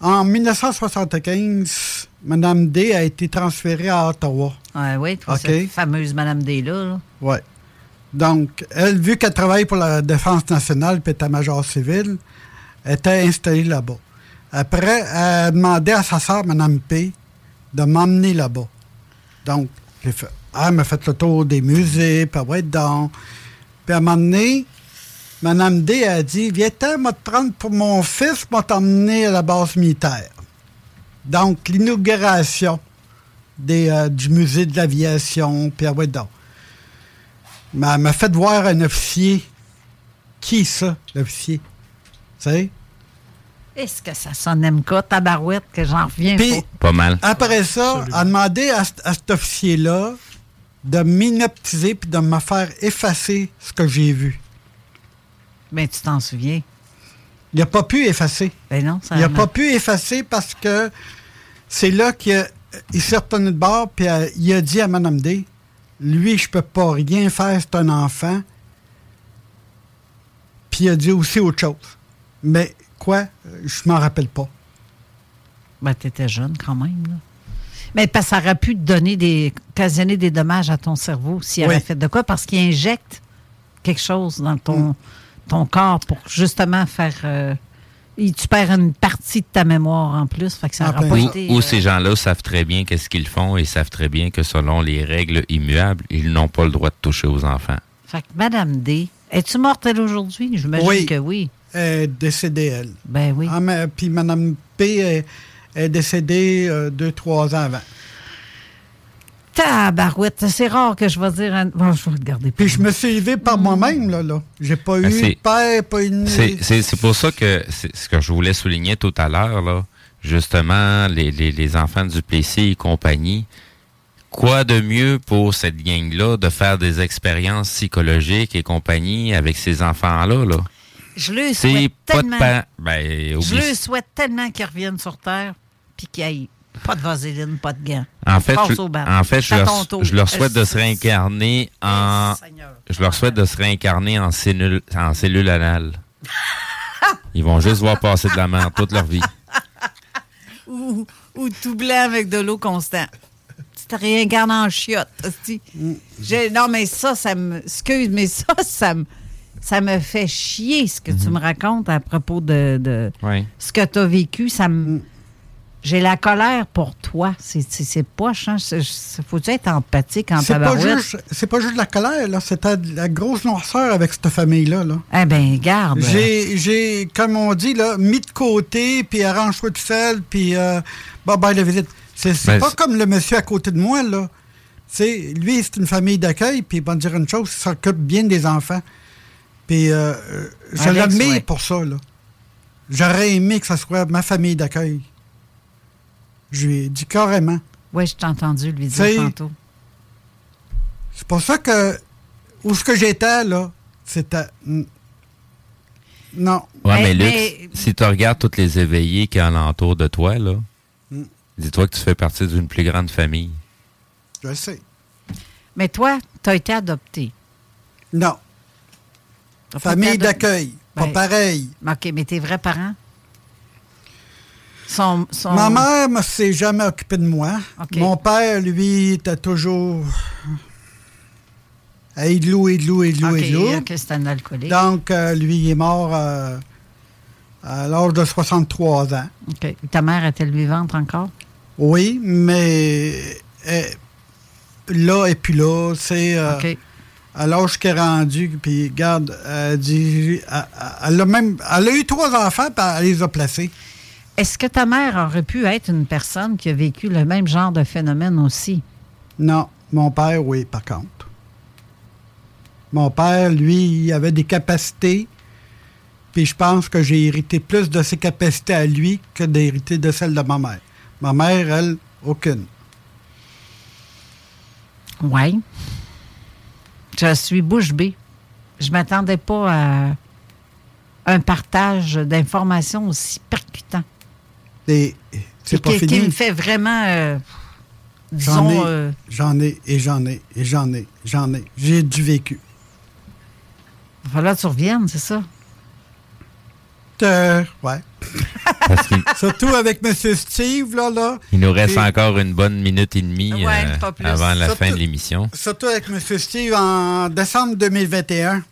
En 1975, Mme D a été transférée à Ottawa. Ouais, oui, pour OK. cette fameuse Madame D-là. là. Oui. Donc, elle, vu qu'elle travaille pour la Défense nationale et état-major civil, elle était installée là-bas. Après, elle a demandé à sa sœur, Mme P, de m'emmener là-bas. Donc, j'ai fait, elle m'a fait le tour des musées, puis elle va être dans. Puis à un moment donné, Mme D a dit Viens-t'en, m'a te prendre pour mon fils, m'a t'emmener à la base militaire. Donc, l'inauguration des, euh, du musée de l'aviation, dans. Mais elle m'a fait voir un officier. Qui ça, l'officier? Tu sais? Est-ce que ça sonne MK, tabarouette, que j'en reviens Puis, pas? Mal. Après ça, elle a demandé à, cet- à cet officier-là de m'inoptiser puis de me faire effacer ce que j'ai vu. Mais tu t'en souviens. Il n'a pas pu effacer. Ben non, ça Il n'a pas pu effacer parce que c'est là qu'il s'est retourné de bord puis euh, il a dit à Mme D Lui, je peux pas rien faire, c'est un enfant. Puis il a dit aussi autre chose. Mais quoi? Je m'en rappelle pas. Ben, t'étais jeune quand même, là. Mais parce que ça aurait pu te donner des. occasionner des dommages à ton cerveau s'il Oui. avait fait de quoi, parce qu'il injecte quelque chose dans ton, ton corps pour justement faire. euh, et tu perds une partie de ta mémoire en plus. Fait que ça Ah, pas Ou, été. ou euh, ces gens-là savent très bien qu'est-ce qu'ils font et savent très bien que selon les règles immuables, ils n'ont pas le droit de toucher aux enfants. Fait que Madame D, es-tu morte elle aujourd'hui? J'imagine Oui. que oui. Elle est décédée, elle. Ben oui. Ah, mais- puis Mme P est, est décédée euh, deux, trois ans avant. Tabarouette, c'est rare que je vais dire. un- Bon, je vais regarder. Puis je me suis élevé par moi-même, là. là. J'ai pas Ah, eu père, pas eu de... C'est- C'est c'est pour ça que ce que je voulais souligner tout à l'heure, là. Justement, les, les, les enfants du PC et compagnie, quoi de mieux pour cette gang-là de faire des expériences psychologiques et compagnie avec ces enfants-là, là? Je le souhaite tellement. Ben, je le souhaite tellement qu'ils reviennent sur Terre puis qu'il n'y ait pas de vaseline, pas de gants. En fait, je, en fait je, leur, je leur, souhaite de se réincarner en. Je leur souhaite de se réincarner en cellule, en cellule anale. Ils vont juste voir passer de la mer toute leur vie. ou, ou tout blanc avec de l'eau constante. Tu te réincarnes en chiotte. Non, mais ça, ça me. Excuse, mais ça, ça me. Ça me fait chier ce que tu mhm. me racontes à propos de, ce que tu as vécu. Ça me. J'ai la colère pour toi. C'est poche, hein? Faut-tu être empathique en tabarouette? C'est pas juste la colère, là. C'est la grosse noirceur avec cette famille-là. Là. Eh bien, garde. J'ai, comme on dit, là, mis de côté, puis arrange-toi tout seul, puis euh, bye bye la visite. C'est ben, pas comme le monsieur à côté de moi, là. sais, lui, c'est une famille d'accueil, puis va dire une chose, il s'occupe bien des enfants. Puis euh, je l'admire pour ça, là. J'aurais aimé que ce soit ma famille d'accueil. Je lui ai dit carrément. Oui, je t'ai entendu lui dire tantôt. C'est pour ça que où ce que j'étais, là, c'était. Non. Oui, mais, Luc, si tu regardes tous les éveillés qui sont alentour de toi, là, mm. dis-toi que tu fais partie d'une plus grande famille. Je sais. Mais toi, tu as été adopté. Non. Famille d'accueil. Pas ben, pareil. OK, mais tes vrais parents? Ma mère ne s'est jamais occupée de moi. Mon père, lui, était toujours à Idlou, Idlou, Idlou, Idlou. OK, c'est un alcoolique. Donc, euh, lui, il est mort euh, à l'âge de 63 ans. OK. Ta mère est-elle vivante encore? Oui, mais là et puis là, c'est euh, à l'âge qu'elle est rendue, puis regarde, elle, dit, elle, a même, elle a eu trois enfants, puis elle les a placés. Est-ce que ta mère aurait pu être une personne qui a vécu le même genre de phénomène aussi? Non. Mon père, oui, par contre. Mon père, lui, il avait des capacités, puis je pense que j'ai hérité plus de ses capacités à lui que d'hériter de celles de ma mère. Ma mère, elle, aucune. Oui. Je suis bouche bée. Je m'attendais pas à un partage d'informations aussi percutant. C'est pas fini. Qui me fait vraiment. Euh, j'en ai, euh, j'en ai, et j'en ai, et j'en ai, j'en ai. J'ai du vécu. Il va falloir que tu reviennes, c'est ça? Euh, ouais. Surtout avec M. Steve, là, là. Il nous reste encore une bonne minute et demie avant la fin de l'émission. Surtout avec M. Steve en décembre 2021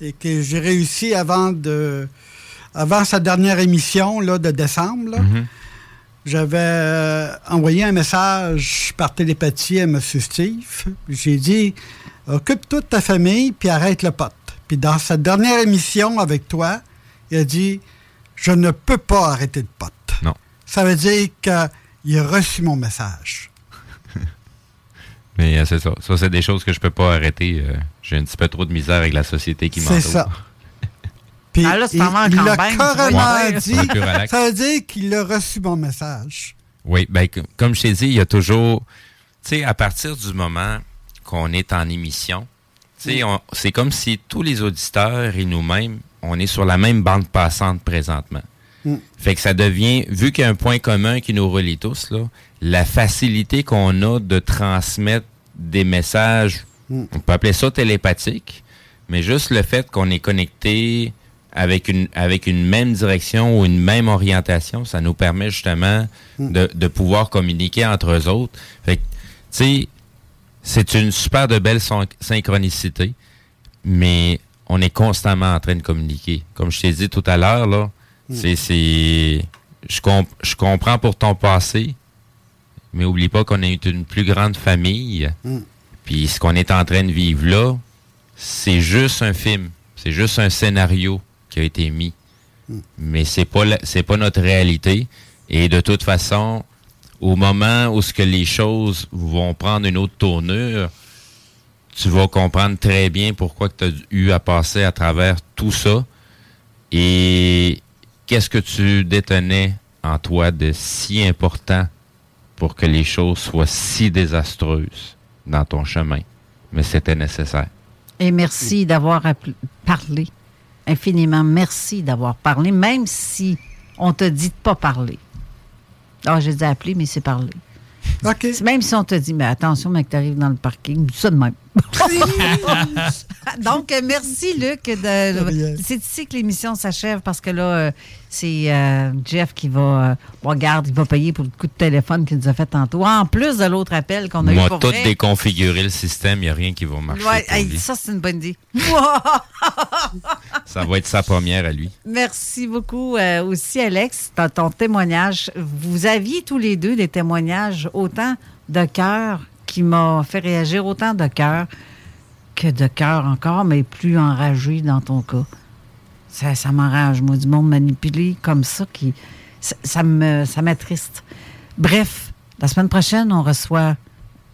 et que j'ai réussi avant de avant sa dernière émission là, de décembre, mhm. j'avais euh, envoyé un message par télépathie à M. Steve. J'ai dit Occupe-toi de ta famille, puis arrête le pote. Puis dans sa dernière émission avec toi, il a dit Je ne peux pas arrêter le pote. Non. Ça veut dire qu'il a reçu mon message. Mais euh, c'est ça. Ça, c'est des choses que je peux pas arrêter. Euh, j'ai un petit peu trop de misère avec la société qui m'entoure. C'est ça. Puis ah là, il, l'a carrément dit. Ça veut dire qu'il a reçu mon message. Oui, ben, comme je t'ai dit, il y a toujours... Tu sais, à partir du moment qu'on est en émission, tu sais, c'est comme si tous les auditeurs et nous-mêmes, on est sur la même bande passante présentement. Mm. Fait que ça devient, vu qu'il y a un point commun qui nous relie tous, là, la facilité qu'on a de transmettre des messages, mm. on peut appeler ça télépathique, mais juste le fait qu'on est connecté avec une, avec une même direction ou une même orientation, ça nous permet justement hmm. de, de pouvoir communiquer entre eux autres. Fait tu sais, c'est une super de belle synchronicité, mais on est constamment en train de communiquer. Comme je t'ai dit tout à l'heure, là, c'est, c'est, je, je comprends pour ton passé, mais oublie pas qu'on est une plus grande famille. Hmm. Puis ce qu'on est en train de vivre là, c'est juste un film, c'est juste un scénario qui a été mis. Mais c'est pas c'est pas notre réalité. Et de toute façon, au moment où ce que les choses vont prendre une autre tournure, tu vas comprendre très bien pourquoi tu as eu à passer à travers tout ça. Et qu'est-ce que tu détenais en toi de si important pour que les choses soient si désastreuses dans ton chemin? Mais c'était nécessaire. Et merci d'avoir parlé. Infiniment merci d'avoir parlé, même si on te dit de pas parler. Ah, j'ai dit appeler, mais c'est parler. Même si on te dit, mais attention, mec, tu arrives dans le parking, ça de même. Donc, merci, Luc. C'est ici que l'émission s'achève parce que là, euh, c'est euh, Jeff qui va. Euh, regarde, il va payer pour le coup de téléphone qu'il nous a fait tantôt. En plus de l'autre appel qu'on a eu pour tout déconfigurer le système, il n'y a rien qui va marcher. Ouais, ça, c'est une bonne idée. ça va être sa première à lui. Merci beaucoup aussi, Alex, dans ton témoignage. Vous aviez tous les deux des témoignages autant de cœur qui m'a fait réagir autant de cœur que de cœur encore, mais plus enragé dans ton cas. Ça, ça m'enrage, moi, du monde manipulé comme ça, qui, ça, me, ça m'attriste. Bref, la semaine prochaine, on reçoit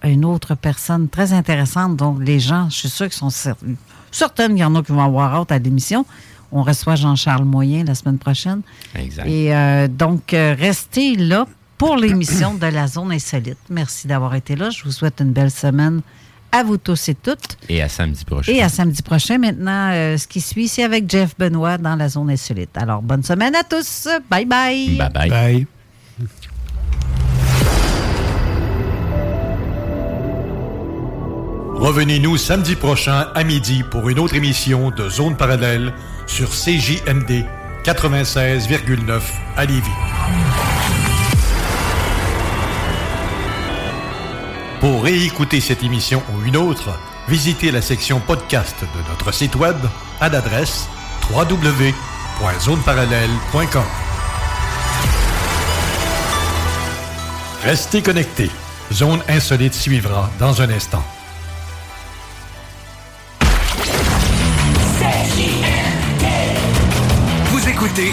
une autre personne très intéressante. Donc, les gens, je suis sûre qu'ils sont certaines qu'il y en a qui vont avoir hâte à l'émission. On reçoit Jean-Charles Moyen la semaine prochaine. Exact. Et euh, donc, euh, restez là pour l'émission de la Zone Insolite. Merci d'avoir été là. Je vous souhaite une belle semaine à vous tous et toutes. Et à samedi prochain. Et à samedi prochain. Maintenant, euh, ce qui suit, c'est avec Jeff Benoît dans la Zone Insolite. Alors, bonne semaine à tous. Bye bye. Bye bye. Bye. Revenez-nous samedi prochain à midi pour une autre émission de Zone Parallèle sur CJMD 96,9 à Lévis. Pour réécouter cette émission ou une autre, visitez la section podcast de notre site web à l'adresse www.zoneparallèle.com. Restez connectés. Zone insolite suivra dans un instant. Vous écoutez